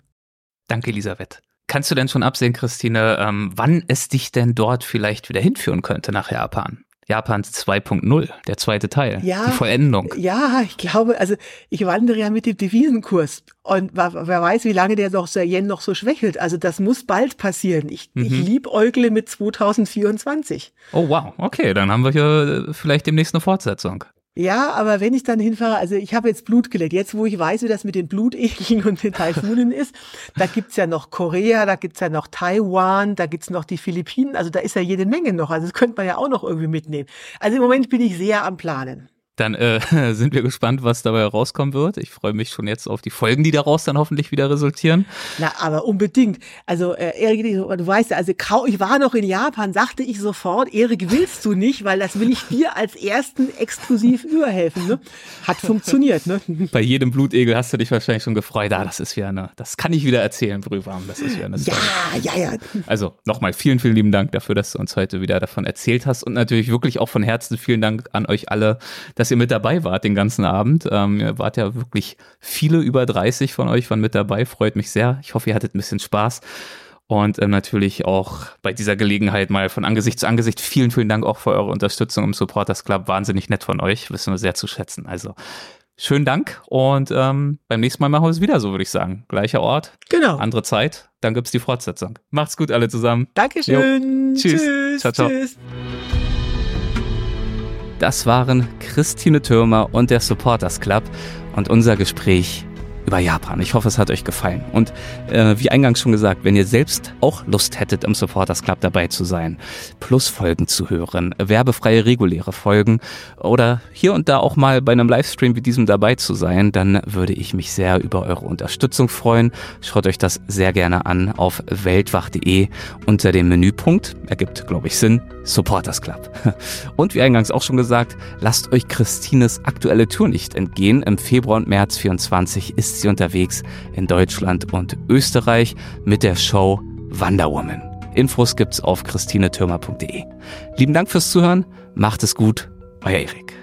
Danke, Elisabeth. Kannst du denn schon absehen, Christine, ähm, wann es dich denn dort vielleicht wieder hinführen könnte nach Japan? Japans 2.0, der zweite Teil, ja, die Vollendung. Ja, ich glaube, also ich wandere ja mit dem Devisenkurs und wer weiß, wie lange der noch, der Yen noch so schwächelt. Also das muss bald passieren. Ich, mhm. ich liebäugle mit 2024. Oh wow, okay, dann haben wir hier vielleicht demnächst eine Fortsetzung. Ja, aber wenn ich dann hinfahre, also ich habe jetzt Blut geleckt, jetzt wo ich weiß, wie das mit den Blutegeln und den Taifunen ist, da gibt's ja noch Korea, da gibt's ja noch Taiwan, da gibt's noch die Philippinen, also da ist ja jede Menge noch, also das könnte man ja auch noch irgendwie mitnehmen. Also im Moment bin ich sehr am Planen. Dann äh, sind wir gespannt, was dabei rauskommen wird. Ich freue mich schon jetzt auf die Folgen, die daraus dann hoffentlich wieder resultieren. Na, aber unbedingt. Also, äh, Erik, du weißt ja, also ich war noch in Japan, sagte ich sofort, Erik, willst du nicht, weil das will ich dir als ersten exklusiv überhelfen. Ne? Hat funktioniert. Ne? Bei jedem Blutegel hast du dich wahrscheinlich schon gefreut. Ah, das ist ja eine, das kann ich wieder erzählen, Brühwarm. Das ist ja eine Ja, ja, ja. Also nochmal vielen, vielen lieben Dank dafür, dass du uns heute wieder davon erzählt hast und natürlich wirklich auch von Herzen vielen Dank an euch alle, dass ihr mit dabei wart den ganzen Abend. Ähm, ihr wart ja wirklich viele über 30 von euch waren mit dabei. Freut mich sehr. Ich hoffe, ihr hattet ein bisschen Spaß. Und ähm, natürlich auch bei dieser Gelegenheit mal von Angesicht zu Angesicht vielen, vielen Dank auch für eure Unterstützung im Supporters Club. Wahnsinnig nett von euch. Wissen wir sehr zu schätzen. Also schönen Dank und ähm, beim nächsten Mal machen wir es wieder so, würde ich sagen. Gleicher Ort, genau. andere Zeit. Dann gibt's die Fortsetzung. Macht's gut alle zusammen. Dankeschön. Jo. Tschüss. Tschüss. Ciao, ciao. Tschüss. Das waren Christine Türmer und der Supporters Club und unser Gespräch über Japan. Ich hoffe, es hat euch gefallen. Und äh, wie eingangs schon gesagt, wenn ihr selbst auch Lust hättet, im Supporters Club dabei zu sein, Plus-Folgen zu hören, werbefreie reguläre Folgen oder hier und da auch mal bei einem Livestream wie diesem dabei zu sein, dann würde ich mich sehr über eure Unterstützung freuen. Schaut euch das sehr gerne an auf weltwach.de unter dem Menüpunkt. Ergibt, glaube ich, Sinn. Supporters Club. Und wie eingangs auch schon gesagt, lasst euch Christines aktuelle Tour nicht entgehen. Im Februar und März 24 ist ist sie unterwegs in Deutschland und Österreich mit der Show Wonder Woman. Infos gibt's auf christinetürmer.de. Lieben Dank fürs Zuhören, macht es gut, euer Erik.